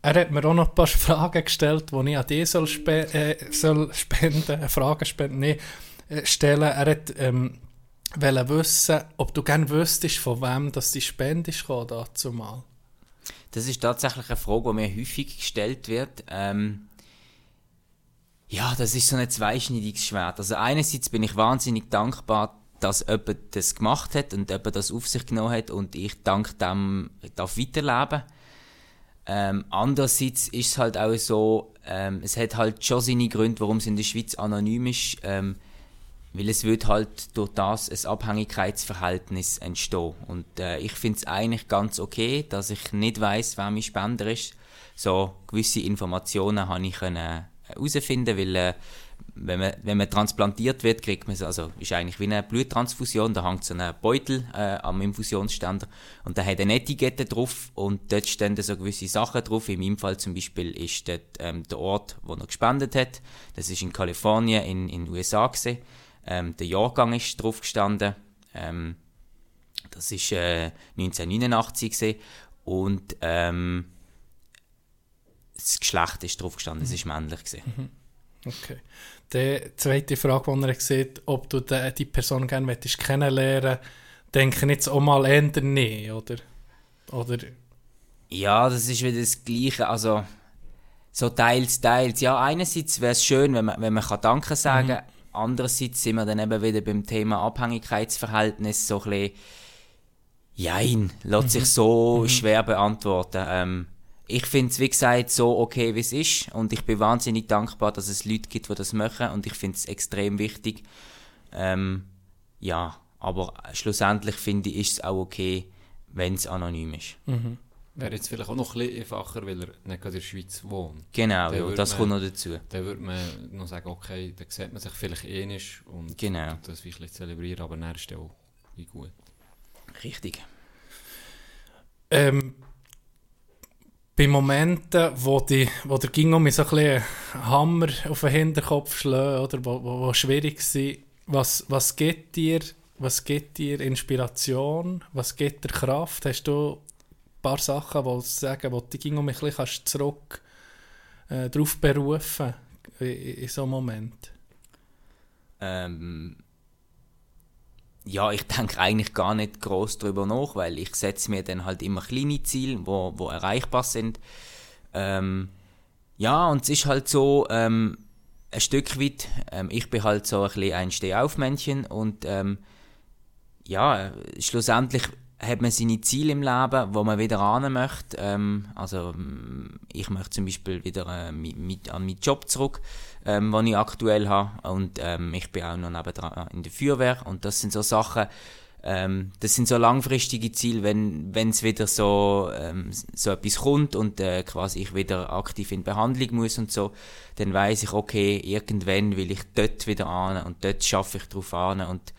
Er hat mir auch noch ein paar Fragen gestellt, die ich an dich soll, spe äh, soll spenden, Fragen spenden, nee, äh, stellen. Er hat ähm, wissen, ob du gerne wüsstest, von wem das die Spende gekommen, dazu mal. Das ist tatsächlich eine Frage, die mir häufig gestellt wird. Ähm, ja, das ist so ein zweischneidiges Schwert. Also einerseits bin ich wahnsinnig dankbar, dass jemand das gemacht hat und jemand das auf sich genommen hat und ich dank dem darf weiterleben. Ähm, andererseits ist es halt auch so, ähm, es hat halt schon seine Gründe, warum es in der Schweiz anonym ist, ähm, weil es wird halt durch das ein Abhängigkeitsverhältnis entstehen. Und äh, ich finde es eigentlich ganz okay, dass ich nicht weiß, wer mein Spender ist. So gewisse Informationen habe ich können herausfinden, weil äh, wenn man, wenn man transplantiert wird, kriegt man es, also ist eigentlich wie eine Bluttransfusion, da hängt so ein Beutel äh, am Infusionsständer und da hat eine Etikette drauf und dort stehen so gewisse Sachen drauf. In meinem Fall zum Beispiel ist dort ähm, der Ort, wo er gespendet hat. Das ist in Kalifornien in den USA gewesen. Ähm, der Jahrgang ist drauf gestanden. Ähm, das ist äh, 1989 gewesen. und ähm, das Geschlecht ist drauf gestanden, es ist männlich gewesen. Okay. Die zweite Frage, die er sieht, ob du die, Person gerne möchtest kennenlernen denke ich jetzt auch mal eher nicht, oder? Oder, Ja, das ist wieder das Gleiche. Also, so teils, teils. Ja, einerseits wäre es schön, wenn man, wenn man kann Danke sagen kann. Andererseits sind wir dann eben wieder beim Thema Abhängigkeitsverhältnis so ein bisschen, jein, lässt sich so schwer beantworten. Ähm, ich finde es, wie gesagt, so okay, wie es ist. Und ich bin wahnsinnig dankbar, dass es Leute gibt, die das machen. Und ich finde es extrem wichtig. Ähm, ja, aber schlussendlich finde ich, ist es auch okay, wenn es anonym ist. Wäre jetzt vielleicht auch noch ein bisschen einfacher, weil er nicht in der Schweiz wohnt. Genau, ja, das man- kommt noch dazu. Dann würde man noch sagen, okay, dann sieht man sich vielleicht eh nicht und Genau. das ein bisschen zelebrieren, aber dann ist es auch wie gut. Richtig. ähm, bei Momenten, wo, die, wo der Gingo mir so ein bisschen Hammer auf den Hinterkopf schlägt, oder wo, wo, wo schwierig war, was, was gibt dir was gibt dir Inspiration, was gibt dir Kraft? Hast du ein paar Sachen, du sagen, wo die Gingo mich ein bisschen zurück äh, darauf berufen in, in so einem Moment? Ähm, ja, ich denke eigentlich gar nicht groß drüber nach, weil ich setze mir dann halt immer kleine Ziele, wo, wo erreichbar sind. Ähm, ja, und es ist halt so, ähm, ein Stück weit, ähm, ich bin halt so ein bisschen ein Stehaufmännchen und ähm, ja, schlussendlich hat man seine Ziele im Leben, wo man wieder ran möchte. Ähm, also ich möchte zum Beispiel wieder äh, mit, mit, an meinen Job zurück, ähm, den ich aktuell habe. Und ähm, ich bin auch noch nebendran in der Feuerwehr. Und das sind so Sachen, ähm, das sind so langfristige Ziele, wenn wenn es wieder so ähm, so etwas kommt und äh, quasi ich wieder aktiv in Behandlung muss und so, dann weiß ich, okay, irgendwann will ich dort wieder an und dort schaffe ich drauf an und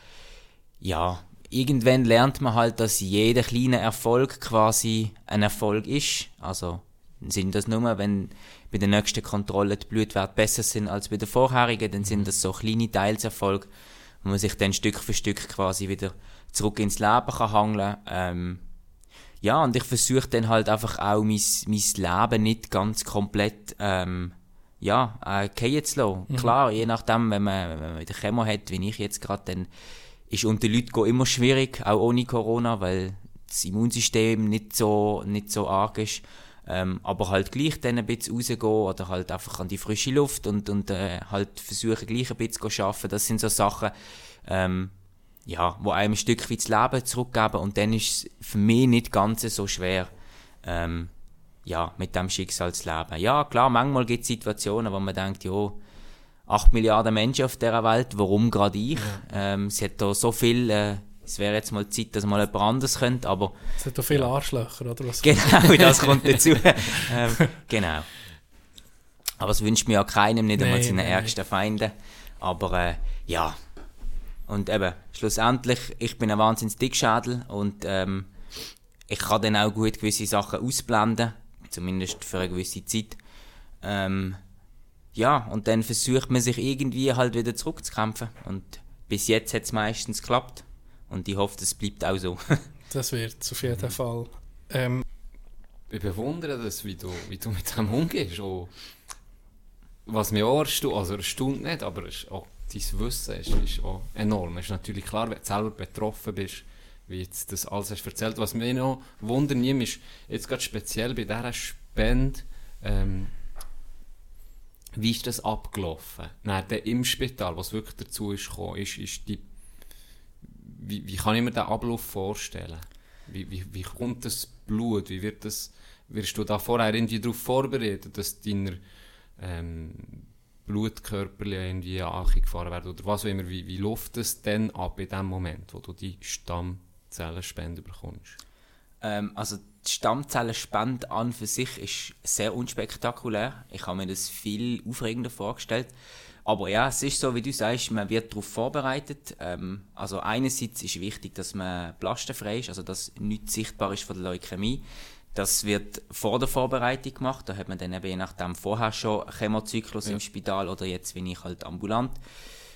ja, irgendwann lernt man halt, dass jeder kleine Erfolg quasi ein Erfolg ist. Also sind das nur, wenn bei der nächsten Kontrolle die Blutwerte besser sind als bei der vorherigen, dann sind das so kleine Teilserfolge, wo man sich dann Stück für Stück quasi wieder zurück ins Leben kann hangeln. Ähm, ja, und ich versuche dann halt einfach auch mein, mein Leben nicht ganz komplett ähm, ja, äh, fallen zu lassen. Klar, je nachdem, wenn man, wenn man wieder Chemo hat, wie ich jetzt gerade, dann ist unter Leuten immer schwierig, auch ohne Corona, weil das Immunsystem nicht so, nicht so arg ist. Ähm, aber halt gleich dann ein bisschen rausgehen oder halt einfach an die frische Luft und, und äh, halt versuchen gleich ein bisschen zu arbeiten. Das sind so Sachen, ähm, ja, wo einem ein Stück weit das Leben zurückgeben und dann ist es für mich nicht ganz so schwer, ähm, ja, mit dem Schicksal zu leben. Ja, klar, manchmal gibt es Situationen, wo man denkt, ja, 8 Milliarden Menschen auf dieser Welt, warum gerade ich? Ähm, es hat da so viel, äh, es wäre jetzt mal Zeit, dass mal jemand anderes könnte, aber Es hat auch viele Arschlöcher, oder? Was genau, das kommt dazu. ähm, genau. Aber es wünscht mir ja keinem, nicht einmal Nein, seinen nein, ärgsten Feinden. Aber äh, ja. Und eben, schlussendlich, ich bin ein wahnsinns Dickschädel und ähm, ich kann dann auch gut gewisse Sachen ausblenden, zumindest für eine gewisse Zeit. Ähm, ja, und dann versucht man sich irgendwie halt wieder zurückzukämpfen. Und bis jetzt hat es meistens geklappt. Und ich hoffe, es bleibt auch so. Das wird auf jeden Fall. Ähm, Ich bewundere das, wie du, wie du mit dem umgehst. Auch, was mich auch erstaunt, also erstaunt nicht, aber es ist auch dein Wissen ist, ist auch enorm. Es ist natürlich klar, wenn du selber betroffen bist, wie jetzt das alles hast erzählt. Was mich noch wundern nimmt, ist jetzt gerade speziell bei dieser Spende, ähm, wie ist das abgelaufen? Nein, der im Spital, was wirklich dazu ist gekommen, ist, ist die, wie, wie kann ich mir den Ablauf vorstellen? Wie, wie, wie kommt das Blut? Wie wird das, wirst du da vorher irgendwie darauf vorbereitet, dass deiner ähm, Blutkörper irgendwie angefahren werden oder was auch immer? Wie, wie läuft das denn ab in dem Moment, wo du die Stammzellenspende bekommst? Ähm, also die Stammzellenspende an für sich ist sehr unspektakulär. Ich habe mir das viel aufregender vorgestellt. Aber ja, es ist so, wie du sagst, man wird darauf vorbereitet. Ähm, also einerseits ist wichtig, dass man blastenfrei ist, also dass nichts sichtbar ist von der Leukämie. Das wird vor der Vorbereitung gemacht. Da hat man dann eben je nachdem vorher schon Chemozyklus im Spital oder jetzt bin ich halt ambulant.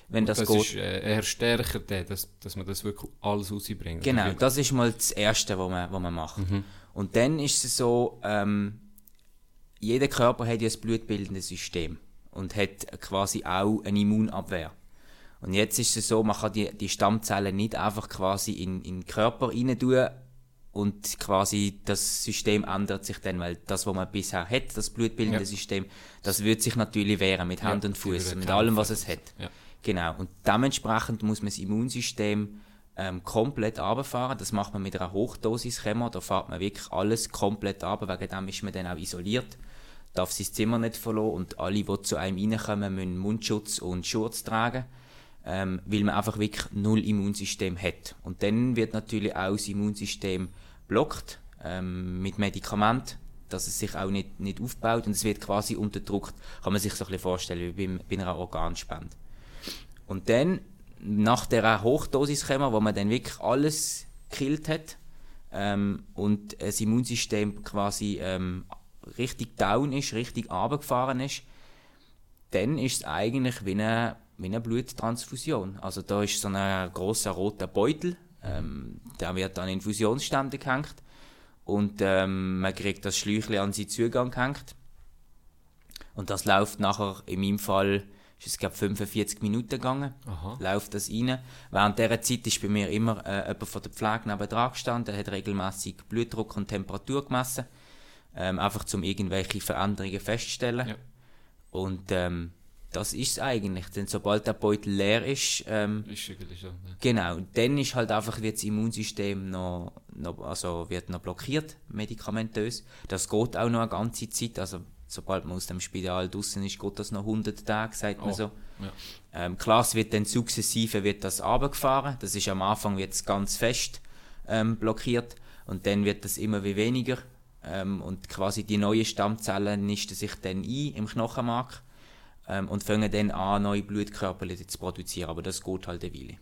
Wenn das, Das, geht. ist äh, eher stärker, der, dass, dass man das wirklich alles rausbringt. Genau, das ist mal das Erste, was man, was man macht. Und dann ist es so, ähm, jeder Körper hat ja ein blutbildendes System und hat quasi auch eine Immunabwehr. Und jetzt ist es so, man kann die, die Stammzellen nicht einfach quasi in, in den Körper rein tun und quasi das System ändert sich dann, weil das, was man bisher hat, das blutbildende Ja. System, das wird sich natürlich wehren mit Hand Ja, und Fuß, mit allem, was es hat. Ja. Genau. Und dementsprechend muss man das Immunsystem ähm, komplett runterfahren. Das macht man mit einer Hochdosis Chemo. Da fährt man wirklich alles komplett runter. Wegen dem ist man dann auch isoliert. Darf sein Zimmer nicht verlassen. Und alle, die zu einem reinkommen, müssen Mundschutz und Schurz tragen. Ähm, weil man einfach wirklich null Immunsystem hat. Und dann wird natürlich auch das Immunsystem blockt ähm, mit Medikamenten, dass es sich auch nicht, nicht aufbaut und es wird quasi unterdrückt. Kann man sich so ein bisschen vorstellen wie beim, bei einer Organspende. Und dann, nach der Hochdosis-Chemo, wo man dann wirklich alles gekillt hat ähm, und das Immunsystem quasi ähm, richtig down ist, richtig runtergefahren ist, dann ist es eigentlich wie eine, wie eine Bluttransfusion. Also da ist so ein großer roter Beutel, ähm, der wird an Infusionsstände gehängt und ähm, man kriegt das Schläuchchen an seinen Zugang gehängt. Und das läuft nachher, in meinem Fall, ist es glaube 45 Minuten gegangen, Aha. läuft das rein. Während dieser Zeit ist bei mir immer äh, jemand von der Pflege neben gestanden, der hat regelmäßig Blutdruck und Temperatur gemessen, ähm, einfach um irgendwelche Veränderungen festzustellen. Ja. Und ähm, das ist es eigentlich. Denn sobald der Beutel leer ist, ähm, Ist eigentlich so. Ne? genau, dann ist halt einfach wird das Immunsystem noch, noch, also wird noch blockiert, medikamentös. Das geht auch noch eine ganze Zeit. Also sobald man aus dem Spital draußen ist, geht das noch 100 Tage, sagt man Oh, so. ja. Ähm, klar, es wird dann sukzessive wird das runtergefahren. Das ist am Anfang jetzt ganz fest ähm, blockiert und dann wird das immer wie weniger. Ähm, und quasi die neuen Stammzellen nisten sich dann ein im Knochenmark ähm, und fangen dann an, neue Blutkörper zu produzieren. Aber das geht halt eine Weile.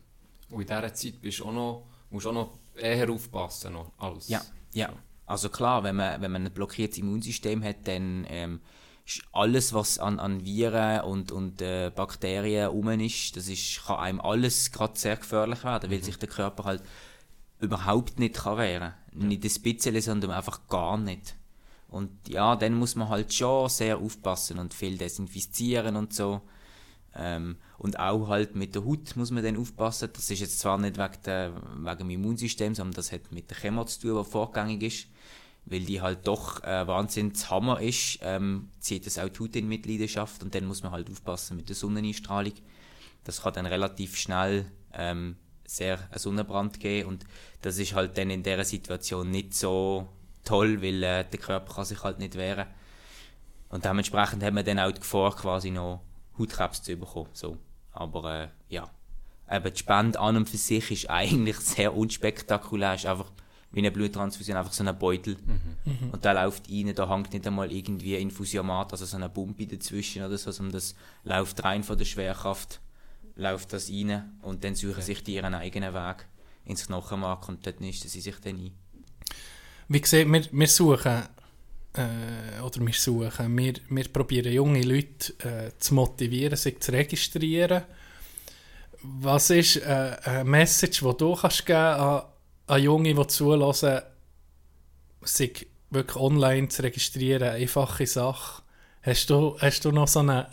Und in dieser Zeit bist auch noch, musst du auch noch eher aufpassen. Noch, alles. Ja, ja. Also klar, wenn man, wenn man ein blockiertes Immunsystem hat, dann ähm, ist alles, was an, an Viren und, und äh, Bakterien rum ist, das ist, kann einem alles gerade sehr gefährlich werden, weil sich der Körper halt überhaupt nicht kann wehren kann. Nicht ein bisschen, sondern einfach gar nicht. Und ja, dann muss man halt schon sehr aufpassen und viel desinfizieren und so. Ähm, und auch halt mit der Haut muss man dann aufpassen. Das ist jetzt zwar nicht wegen, der, wegen dem Immunsystem, sondern das hat mit der Chemo zu tun, die vorgängig ist. Weil die halt doch äh, wahnsinnig Hammer ist, ähm, zieht das auch die Haut in Mitleidenschaft und dann muss man halt aufpassen mit der Sonneneinstrahlung. Das kann dann relativ schnell ähm, sehr einen Sonnenbrand geben und das ist halt dann in dieser Situation nicht so toll, weil äh, der Körper kann sich halt nicht wehren. Und dementsprechend hat man dann auch die Gefahr, quasi noch Hautkrebs zu bekommen. So. Aber äh, ja, eben die Spende an und für sich ist eigentlich sehr unspektakulär. Ist einfach wie eine Bluttransfusion, einfach so ein Beutel. Und da läuft rein, da hängt nicht einmal irgendwie ein Infusiomat, also so eine Pumpe dazwischen oder so, sondern das läuft rein von der Schwerkraft, läuft das rein und dann suchen sich die ihren eigenen Weg ins Knochenmark und dort nisten sie sich dann ein. wie gesagt, wir, wir suchen, äh, oder wir suchen, wir, wir probieren junge Leute äh, zu motivieren, sich zu registrieren. Was ist äh, eine Message, die du kannst geben an, an Junge, die zulassen, sich wirklich online zu registrieren, eine einfache Sache. Hast du, hast du noch so eine,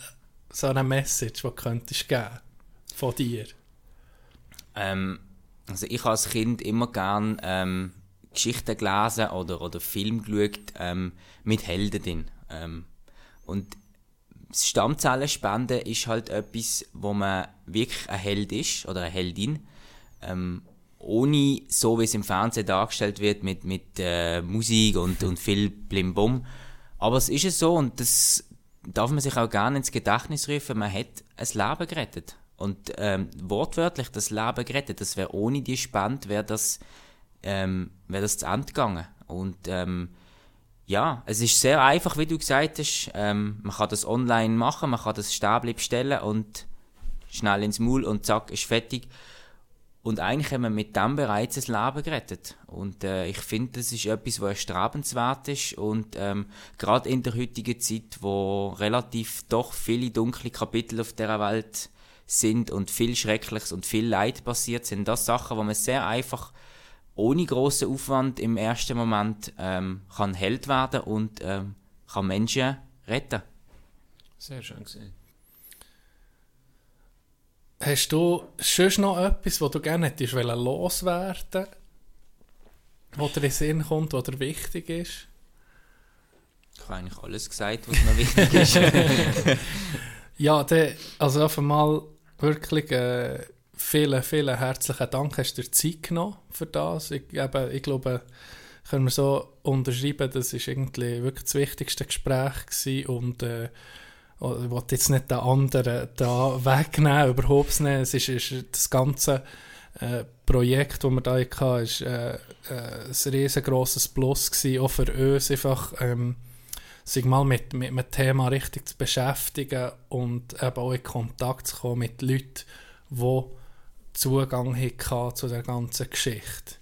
so eine Message, die du könntest geben von dir? Ähm, also ich habe als Kind immer gern ähm, Geschichten gelesen oder, oder Film geschaut ähm, mit Helden drin. Ähm, und das Stammzellenspenden ist halt etwas, wo man wirklich ein Held ist oder eine Heldin. Ähm, ohne so, wie es im Fernsehen dargestellt wird, mit, mit äh, Musik und, und viel Blimbum. Aber es ist es so und das darf man sich auch gerne ins Gedächtnis rufen, man hat ein Leben gerettet. Und ähm, wortwörtlich das Leben gerettet, das wäre ohne die Spende, wäre das, ähm, wär das zu Ende gegangen. Und ähm, ja, es ist sehr einfach, wie du gesagt hast. Ähm, man kann das online machen, man kann das Stäbli bestellen und schnell ins Maul und zack, ist fertig. Und eigentlich haben wir mit dem bereits ein Leben gerettet. Und äh, ich finde, das ist etwas, was erstrebenswert ist. Und ähm, gerade in der heutigen Zeit, wo relativ doch viele dunkle Kapitel auf der Welt sind und viel Schreckliches und viel Leid passiert, sind das Sachen, wo man sehr einfach ohne großen Aufwand im ersten Moment ähm, kann Held werden und ähm, kann Menschen retten. Sehr schön gesehen. Hast du sonst noch etwas, was du gerne hättest wollen loswerden was dir in den Sinn kommt, was dir wichtig ist? Ich habe eigentlich alles gesagt, was mir wichtig ist. Ja, der, also auf einmal wirklich äh, vielen, vielen herzlichen Dank, hast du dir Zeit genommen für das. Ich, eben, ich glaube, können wir so unterschreiben, das ist irgendwie wirklich das wichtigste Gespräch gewesen und äh, ich will jetzt nicht den anderen da wegnehmen, überhaupt nicht. Es ist, ist das ganze äh, Projekt, das wir da hatten, ist äh, äh, ein riesengroßes Plus gewesen, auch für uns einfach, ähm, sich mal mit, mit einem Thema richtig zu beschäftigen und eben auch in Kontakt zu kommen mit Leuten, die Zugang hatten zu der ganzen Geschichte.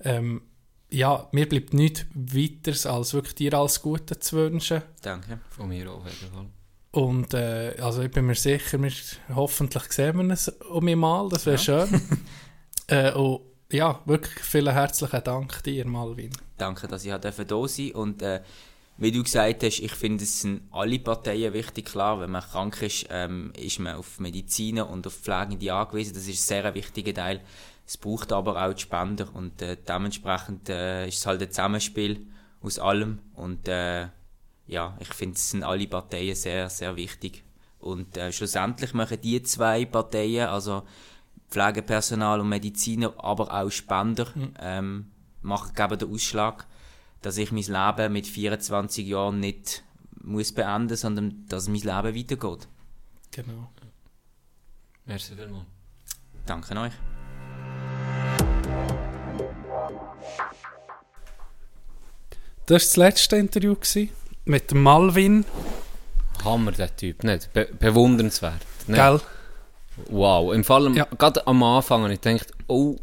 Ähm, ja, mir bleibt nichts weiteres, als wirklich dir alles Gute zu wünschen. Danke. Von mir auch, auf jeden Fall. Und äh, also ich bin mir sicher, wir, hoffentlich sehen wir uns um mich mal, das wäre schön. äh, und ja, wirklich vielen herzlichen Dank dir, Malvin. Danke, dass ich hier da sein durfte. Und äh, wie du gesagt hast, ich finde, es sind alle Parteien wichtig. Klar, wenn man krank ist, ähm, ist man auf Mediziner und auf Pflegende angewiesen. Das ist ein sehr wichtiger Teil. Es braucht aber auch die Spender. Und äh, dementsprechend äh, ist es halt ein Zusammenspiel aus allem. Und äh, ja, ich finde, es sind alle Parteien sehr, sehr wichtig. Und äh, schlussendlich machen die zwei Parteien, also Pflegepersonal und Mediziner, aber auch Spender, ähm, machen, geben den Ausschlag, dass ich mein Leben mit 24 Jahren nicht muss beenden, sondern dass mein Leben weitergeht. Genau. Merci vielmals. Danke euch. Das war das letzte Interview mit Malvin, Hammer, der Typ, nicht? Be bewundernswert. Nicht? gell? Wow, im Fall, Ja. gerade am Anfang habe ich gedacht, oh,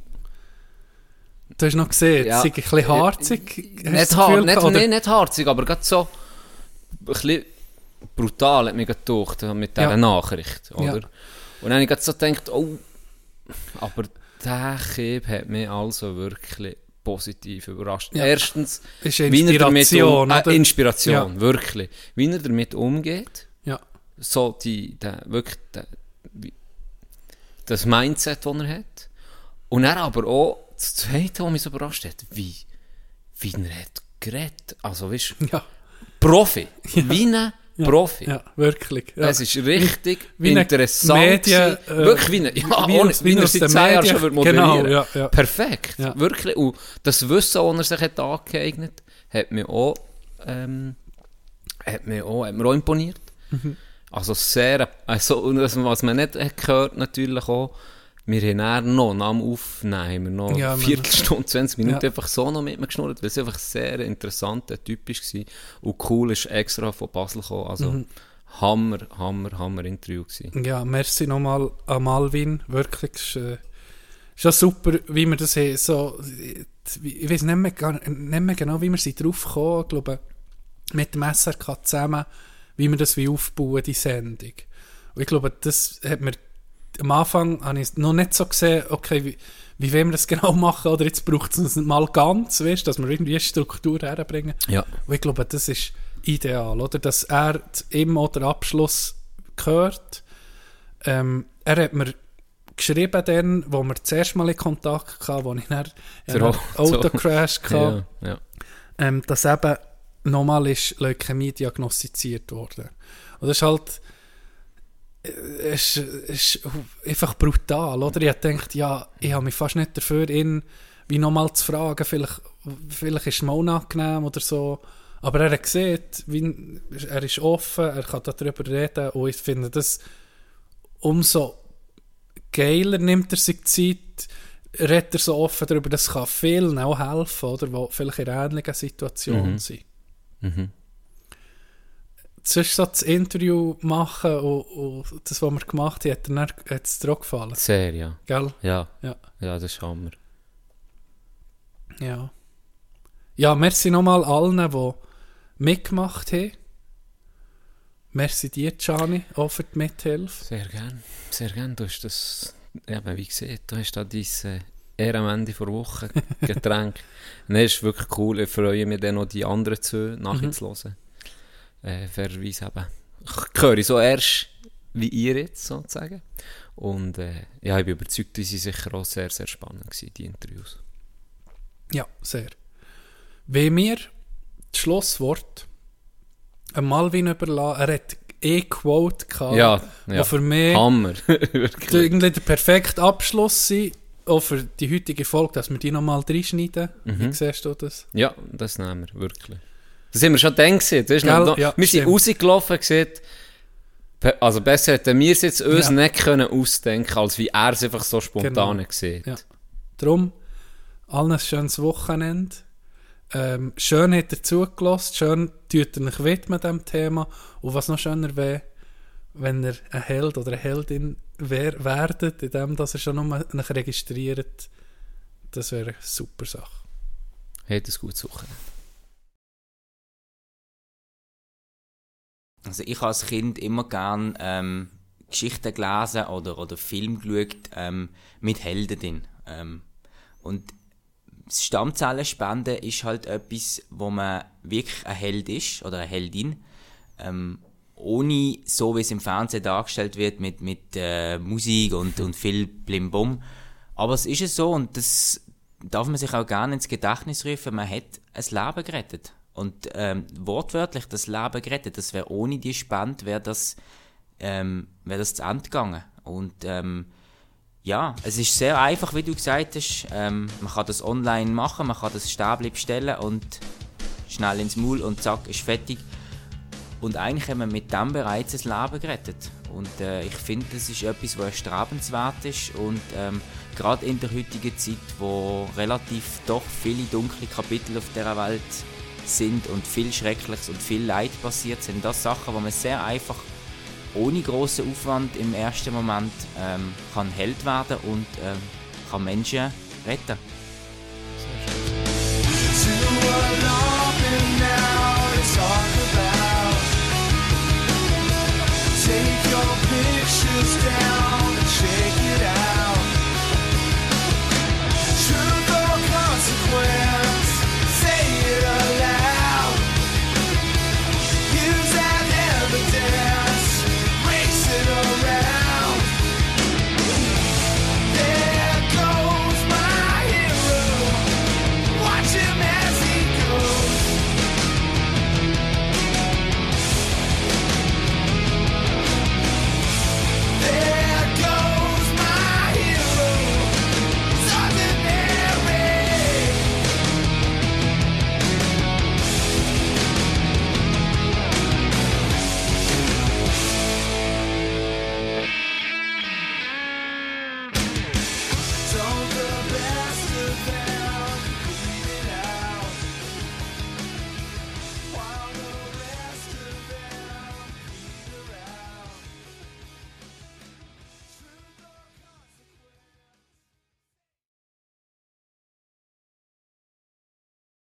Du hast noch gesehen, Ja. es sei ein bisschen harzig. Du nicht, har nicht, nee, nicht harzig, aber gerade so ein bisschen brutal hat mich gedacht mit dieser Ja. Nachricht, oder? Ja. Und dann habe ich gerade so gedacht, oh, aber der Kieb hat mich also wirklich positiv überrascht. Ja. Erstens, Ist wie er damit Inspiration, um, äh? Inspiration, Ja. wirklich. Wie er damit umgeht, Ja. so die, der, wirklich der, wie, das Mindset, das er hat. Und er aber auch, das Zweite, was mich so überrascht hat, wie, wie er hat geredet. Also, weißt du, Ja, Profi. Wie ein Profi. ja, wirklich. Ja. Es ist richtig Wie eine interessant. Medien, äh, wirklich wie, eine, ja, wie ohne, wie, wie er seit 10 Jahren schon wird moderieren Genau, ja, ja. Perfekt. Ja. Wirklich. Und das Wissen, das er sich hat angeeignet hat mir auch, ähm, hat mir auch, hat mir auch imponiert. Mhm. Also sehr, also, was, man nicht hat gehört natürlich auch, wir haben dann noch nach dem Aufnehmen noch Ja, eine Viertelstunde, 20 Minuten Ja. einfach so noch mit mir geschnurrt, weil es einfach sehr interessant und typisch war. Und cool ist extra von Basel gekommen. Also Mhm. Hammer, Hammer, Hammer Interview gewesen. Ja, merci nochmal an Malvin. Wirklich, ist, äh, ist ja super, wie wir das haben, so ich weiß nicht mehr, nicht mehr genau, wie wir sind drauf gekommen, ich glaube, mit dem SRK zusammen, wie wir das wie aufbauen, die Sendung. Und ich glaube, das hat mir, am Anfang habe ich noch nicht so gesehen, okay, wie, wie wollen wir das genau machen, oder jetzt braucht es uns mal ganz, weißt, dass wir irgendwie eine Struktur herbringen. Ja. Und ich glaube, das ist ideal, oder? Dass er auch den Abschluss gehört. Ähm, er hat mir geschrieben dann, wo wir zuerst mal in Kontakt hatten, wo ich dann einen Autocrash hatte, Ja, ja. ähm, dass eben nochmal ist Leukämie diagnostiziert worden. Und das ist halt ist, ist einfach brutal, oder? Ich gedacht, ja, ich habe mich fast nicht dafür, ihn wie nochmal zu fragen, vielleicht, vielleicht ist es mir unangenehm oder so. Aber er hat gesehen, wie, er ist offen, er kann darüber reden und ich finde das umso geiler nimmt er sich Zeit, redet er so offen darüber, das kann vielen auch helfen, oder, die vielleicht in ähnlichen Situation Mhm. sind. Mhm. Sonst so das Interview machen und, und das, was wir gemacht haben, hat, dann- hat es dir auch gefallen, Sehr, ja. gell? Ja, Ja. ja, das ist Hammer. Ja. Ja, merci nochmal allen, die mitgemacht haben. Merci dir, Gianni, auch für die Mithilfe. Sehr gern, sehr gern. Du hast das, eben, wie gesagt, du hast da dein äh, eher am Ende der Woche Getränk. Nein, ist wirklich cool. Ich freue mich dann noch die anderen zwei nachzuhören. Äh, fairerweise eben. Ich höre so erst wie ihr jetzt sozusagen. Und äh, ja, ich bin überzeugt, die waren sicher auch sehr, sehr spannend gewesen, die Interviews. Ja, sehr. Wenn mir das Schlusswort Malvin überlassen, er hat eh Quote gehabt, Ja, ja. für mich Hammer. irgendwie der perfekte Abschluss sein, auch für die heutige Folge, dass wir die nochmal reinschneiden. Mhm. Wie siehst du das? Ja, das nehmen wir, wirklich. Das haben wir schon dann gesehen. Gell? noch, Ja, wir sind rausgelaufen, gesehen, also besser hätten wir es jetzt uns Ja. nicht können ausdenken als wie er es einfach so spontan Genau. gesehen Ja. Darum, allen ein schönes Wochenende. Ähm, schön hat er zugelassen, schön tut er euch widmen dem Thema. Und was noch schöner wäre, wenn er ein Held oder eine Heldin wär, werdet, indem dass er schon euch registriert. Das wäre eine super Sache. Hat es gut suchen. Also ich habe als Kind immer gern ähm, Geschichten gelesen oder, oder Film geschaut ähm, mit Helden. Ähm, und das Stammzellenspenden ist halt etwas, wo man wirklich ein Held ist oder eine Heldin. Ähm, ohne so, wie es im Fernsehen dargestellt wird, mit, mit äh, Musik und, und viel Blimbum. Aber es ist es so und das darf man sich auch gerne ins Gedächtnis rufen, man hat ein Leben gerettet. Und ähm, wortwörtlich das Leben gerettet, das wäre ohne die Spende, wäre das, ähm, wäre das zu Ende gegangen. Und ähm, ja, es ist sehr einfach, wie du gesagt hast. Ähm, man kann das online machen, man kann das Stäbli bestellen und schnell ins Maul und zack, ist fertig. Und eigentlich haben wir mit dem bereits ein Leben gerettet. Und äh, ich finde, das ist etwas, was erstrebenswert ist. Und ähm, gerade in der heutigen Zeit, wo relativ doch viele dunkle Kapitel auf dieser Welt sind und viel Schreckliches und viel Leid passiert sind. Das Sachen, wo man sehr einfach ohne großen Aufwand im ersten Moment ähm, kann Held werden und ähm, kann Menschen retten. Take your pictures down